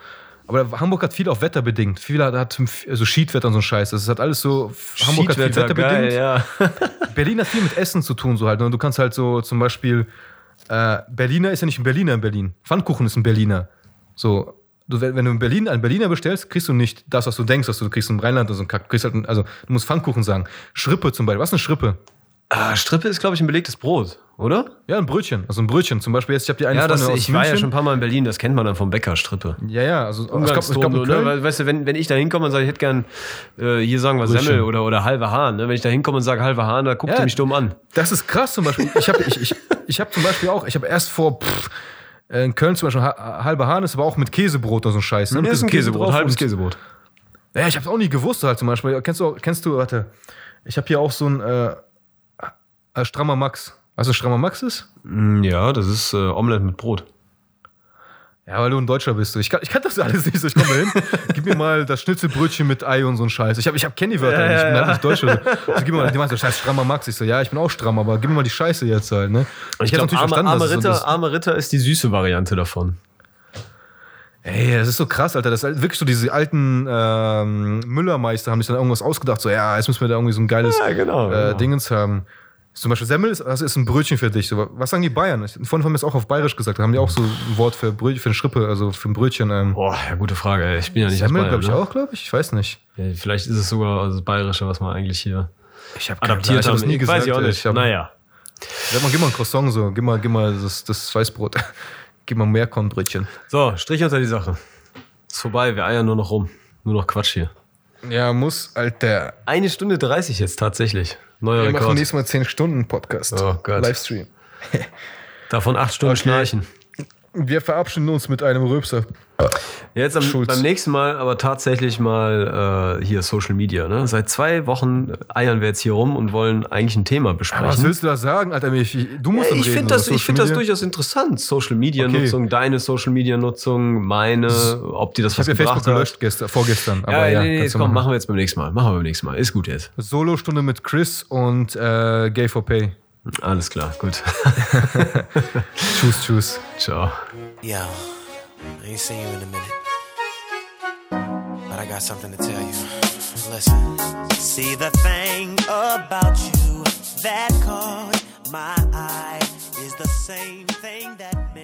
Aber Hamburg hat viel auf Wetter bedingt. Viel hat, hat also Schiedwetter und so ein Scheiß. Das hat alles so. Hamburg hat viel wetterbedingt. geil, ja. *laughs* Berlin hat viel mit Essen zu tun, so halt. Und du kannst halt so zum Beispiel, äh, Berliner ist ja nicht ein Berliner in Berlin. Pfannkuchen ist ein Berliner. So, du, wenn wenn du in Berlin einen Berliner bestellst, kriegst du nicht das, was du denkst, dass du, kriegst im Rheinland oder so einen Kack. Du kriegst halt, also, du musst Pfannkuchen sagen. Schrippe zum Beispiel. Was ist eine Schrippe? Ah, Strippe ist, glaube ich, ein belegtes Brot, oder? Ja, ein Brötchen. Also ein Brötchen. Zum Beispiel jetzt, ich habe die eine Ja, das, aus ich war ja München. schon ein paar Mal in Berlin, das kennt man dann vom Bäcker, Strippe. Ja, ja, also es gab Umgangston, in so, ne? Weil, weißt du, wenn, wenn ich da hinkomme und sage, ich hätte gern, äh, hier sagen wir Brötchen. Semmel oder, oder halbe Hahn, ne? wenn ich da hinkomme und sage halbe Hahn, da guckt Ja. ihr mich dumm an. Das ist krass zum Beispiel. Ich habe ich, ich, ich hab zum Beispiel auch, ich habe erst vor pff, in Köln zum Beispiel ha halbe Hahn ist aber auch mit Käsebrot oder so ein Scheiß. Ne? Mit diesem Käse drauf halbes und- Käsebrot. Ja, ich habe auch nie gewusst halt zum Beispiel. Kennst du, kennst du, warte, ich habe hier auch so ein äh, äh, strammer Max. Weißt du, strammer Max ist? Mm, Ja, das ist äh, Omelette mit Brot. Ja, weil du ein Deutscher bist. Ich kann, ich kann das alles nicht so. Ich komme da hin, gib mir mal das Schnitzelbrötchen mit Ei und so ein Scheiß. Ich habe ich hab kenn die Wörter Ja, nicht. Ich bin halt nicht Deutscher. Also, gib mir mal, die meinst so, scheiß strammer Max. Ich so, ja, ich bin auch stramm, aber gib mir mal die Scheiße jetzt halt, ne? Ich hätte glaube, arme, arme, so Ritter, das- arme Ritter ist die süße Variante davon. Ey, das ist so krass, Alter. Das ist wirklich so diese alten ähm, Müllermeister haben sich dann irgendwas ausgedacht. So, ja, jetzt müssen wir da irgendwie so ein geiles Ja, genau, äh, genau. Dingens haben. Zum Beispiel Semmel ist, das ist ein Brötchen für dich. So, was sagen die Bayern? Ich- Vorhin haben wir es auch auf Bayerisch gesagt. Da haben die auch so ein Wort für Brötchen, für eine Schrippe, also für ein Brötchen. Ähm, Boah, ja, gute Frage. ey. Ich bin ja nicht Semmel, glaube ich ne? auch, glaube ich. Ich weiß nicht. Ja, vielleicht ist es sogar das Bayerische, was man eigentlich hier Ich habe adaptiert ich hab haben. das nie gesagt. Weiß ich auch nicht. Ich hab, naja. Sag mal, gib mal ein Croissant so. Gib mal, gib mal das, das Weißbrot. *laughs* gib mal mehr Kornbrötchen. So, Strich unter die Sache. Ist vorbei, wir eiern nur noch rum. Nur noch Quatsch hier. Ja, muss, Alter. Eine Stunde 30 jetzt tatsächlich. Neuer Wir machen Rekord. nächstes Mal 10 Stunden Podcast. Oh Gott. Livestream. Davon acht Stunden Okay. schnarchen. Wir verabschieden uns mit einem Röpser. Jetzt am, beim nächsten Mal aber tatsächlich mal äh, hier Social Media. Ne? Seit zwei Wochen eiern wir jetzt hier rum und wollen eigentlich ein Thema besprechen. Was willst du da sagen, Alter? Ich, du musst Ja, ich finde das, ich find das durchaus interessant. Social Media Nutzung, deine Social Media Nutzung, meine, ob die das Ich was habe ja Facebook gebracht hat. gelöscht gestern, vorgestern. Ja, aber ja, nee, nee, komm, machen. machen wir jetzt beim nächsten Mal. Machen wir beim nächsten Mal. Ist gut jetzt. Solo-Stunde mit Chris und äh, Gay for Pay. Alles klar, gut. *laughs* Tschüss, tschüss. Ciao. Yo, I ain't seen you in a minute. But I got something to tell you. Listen. See the thing about you that caught my eye is the same thing that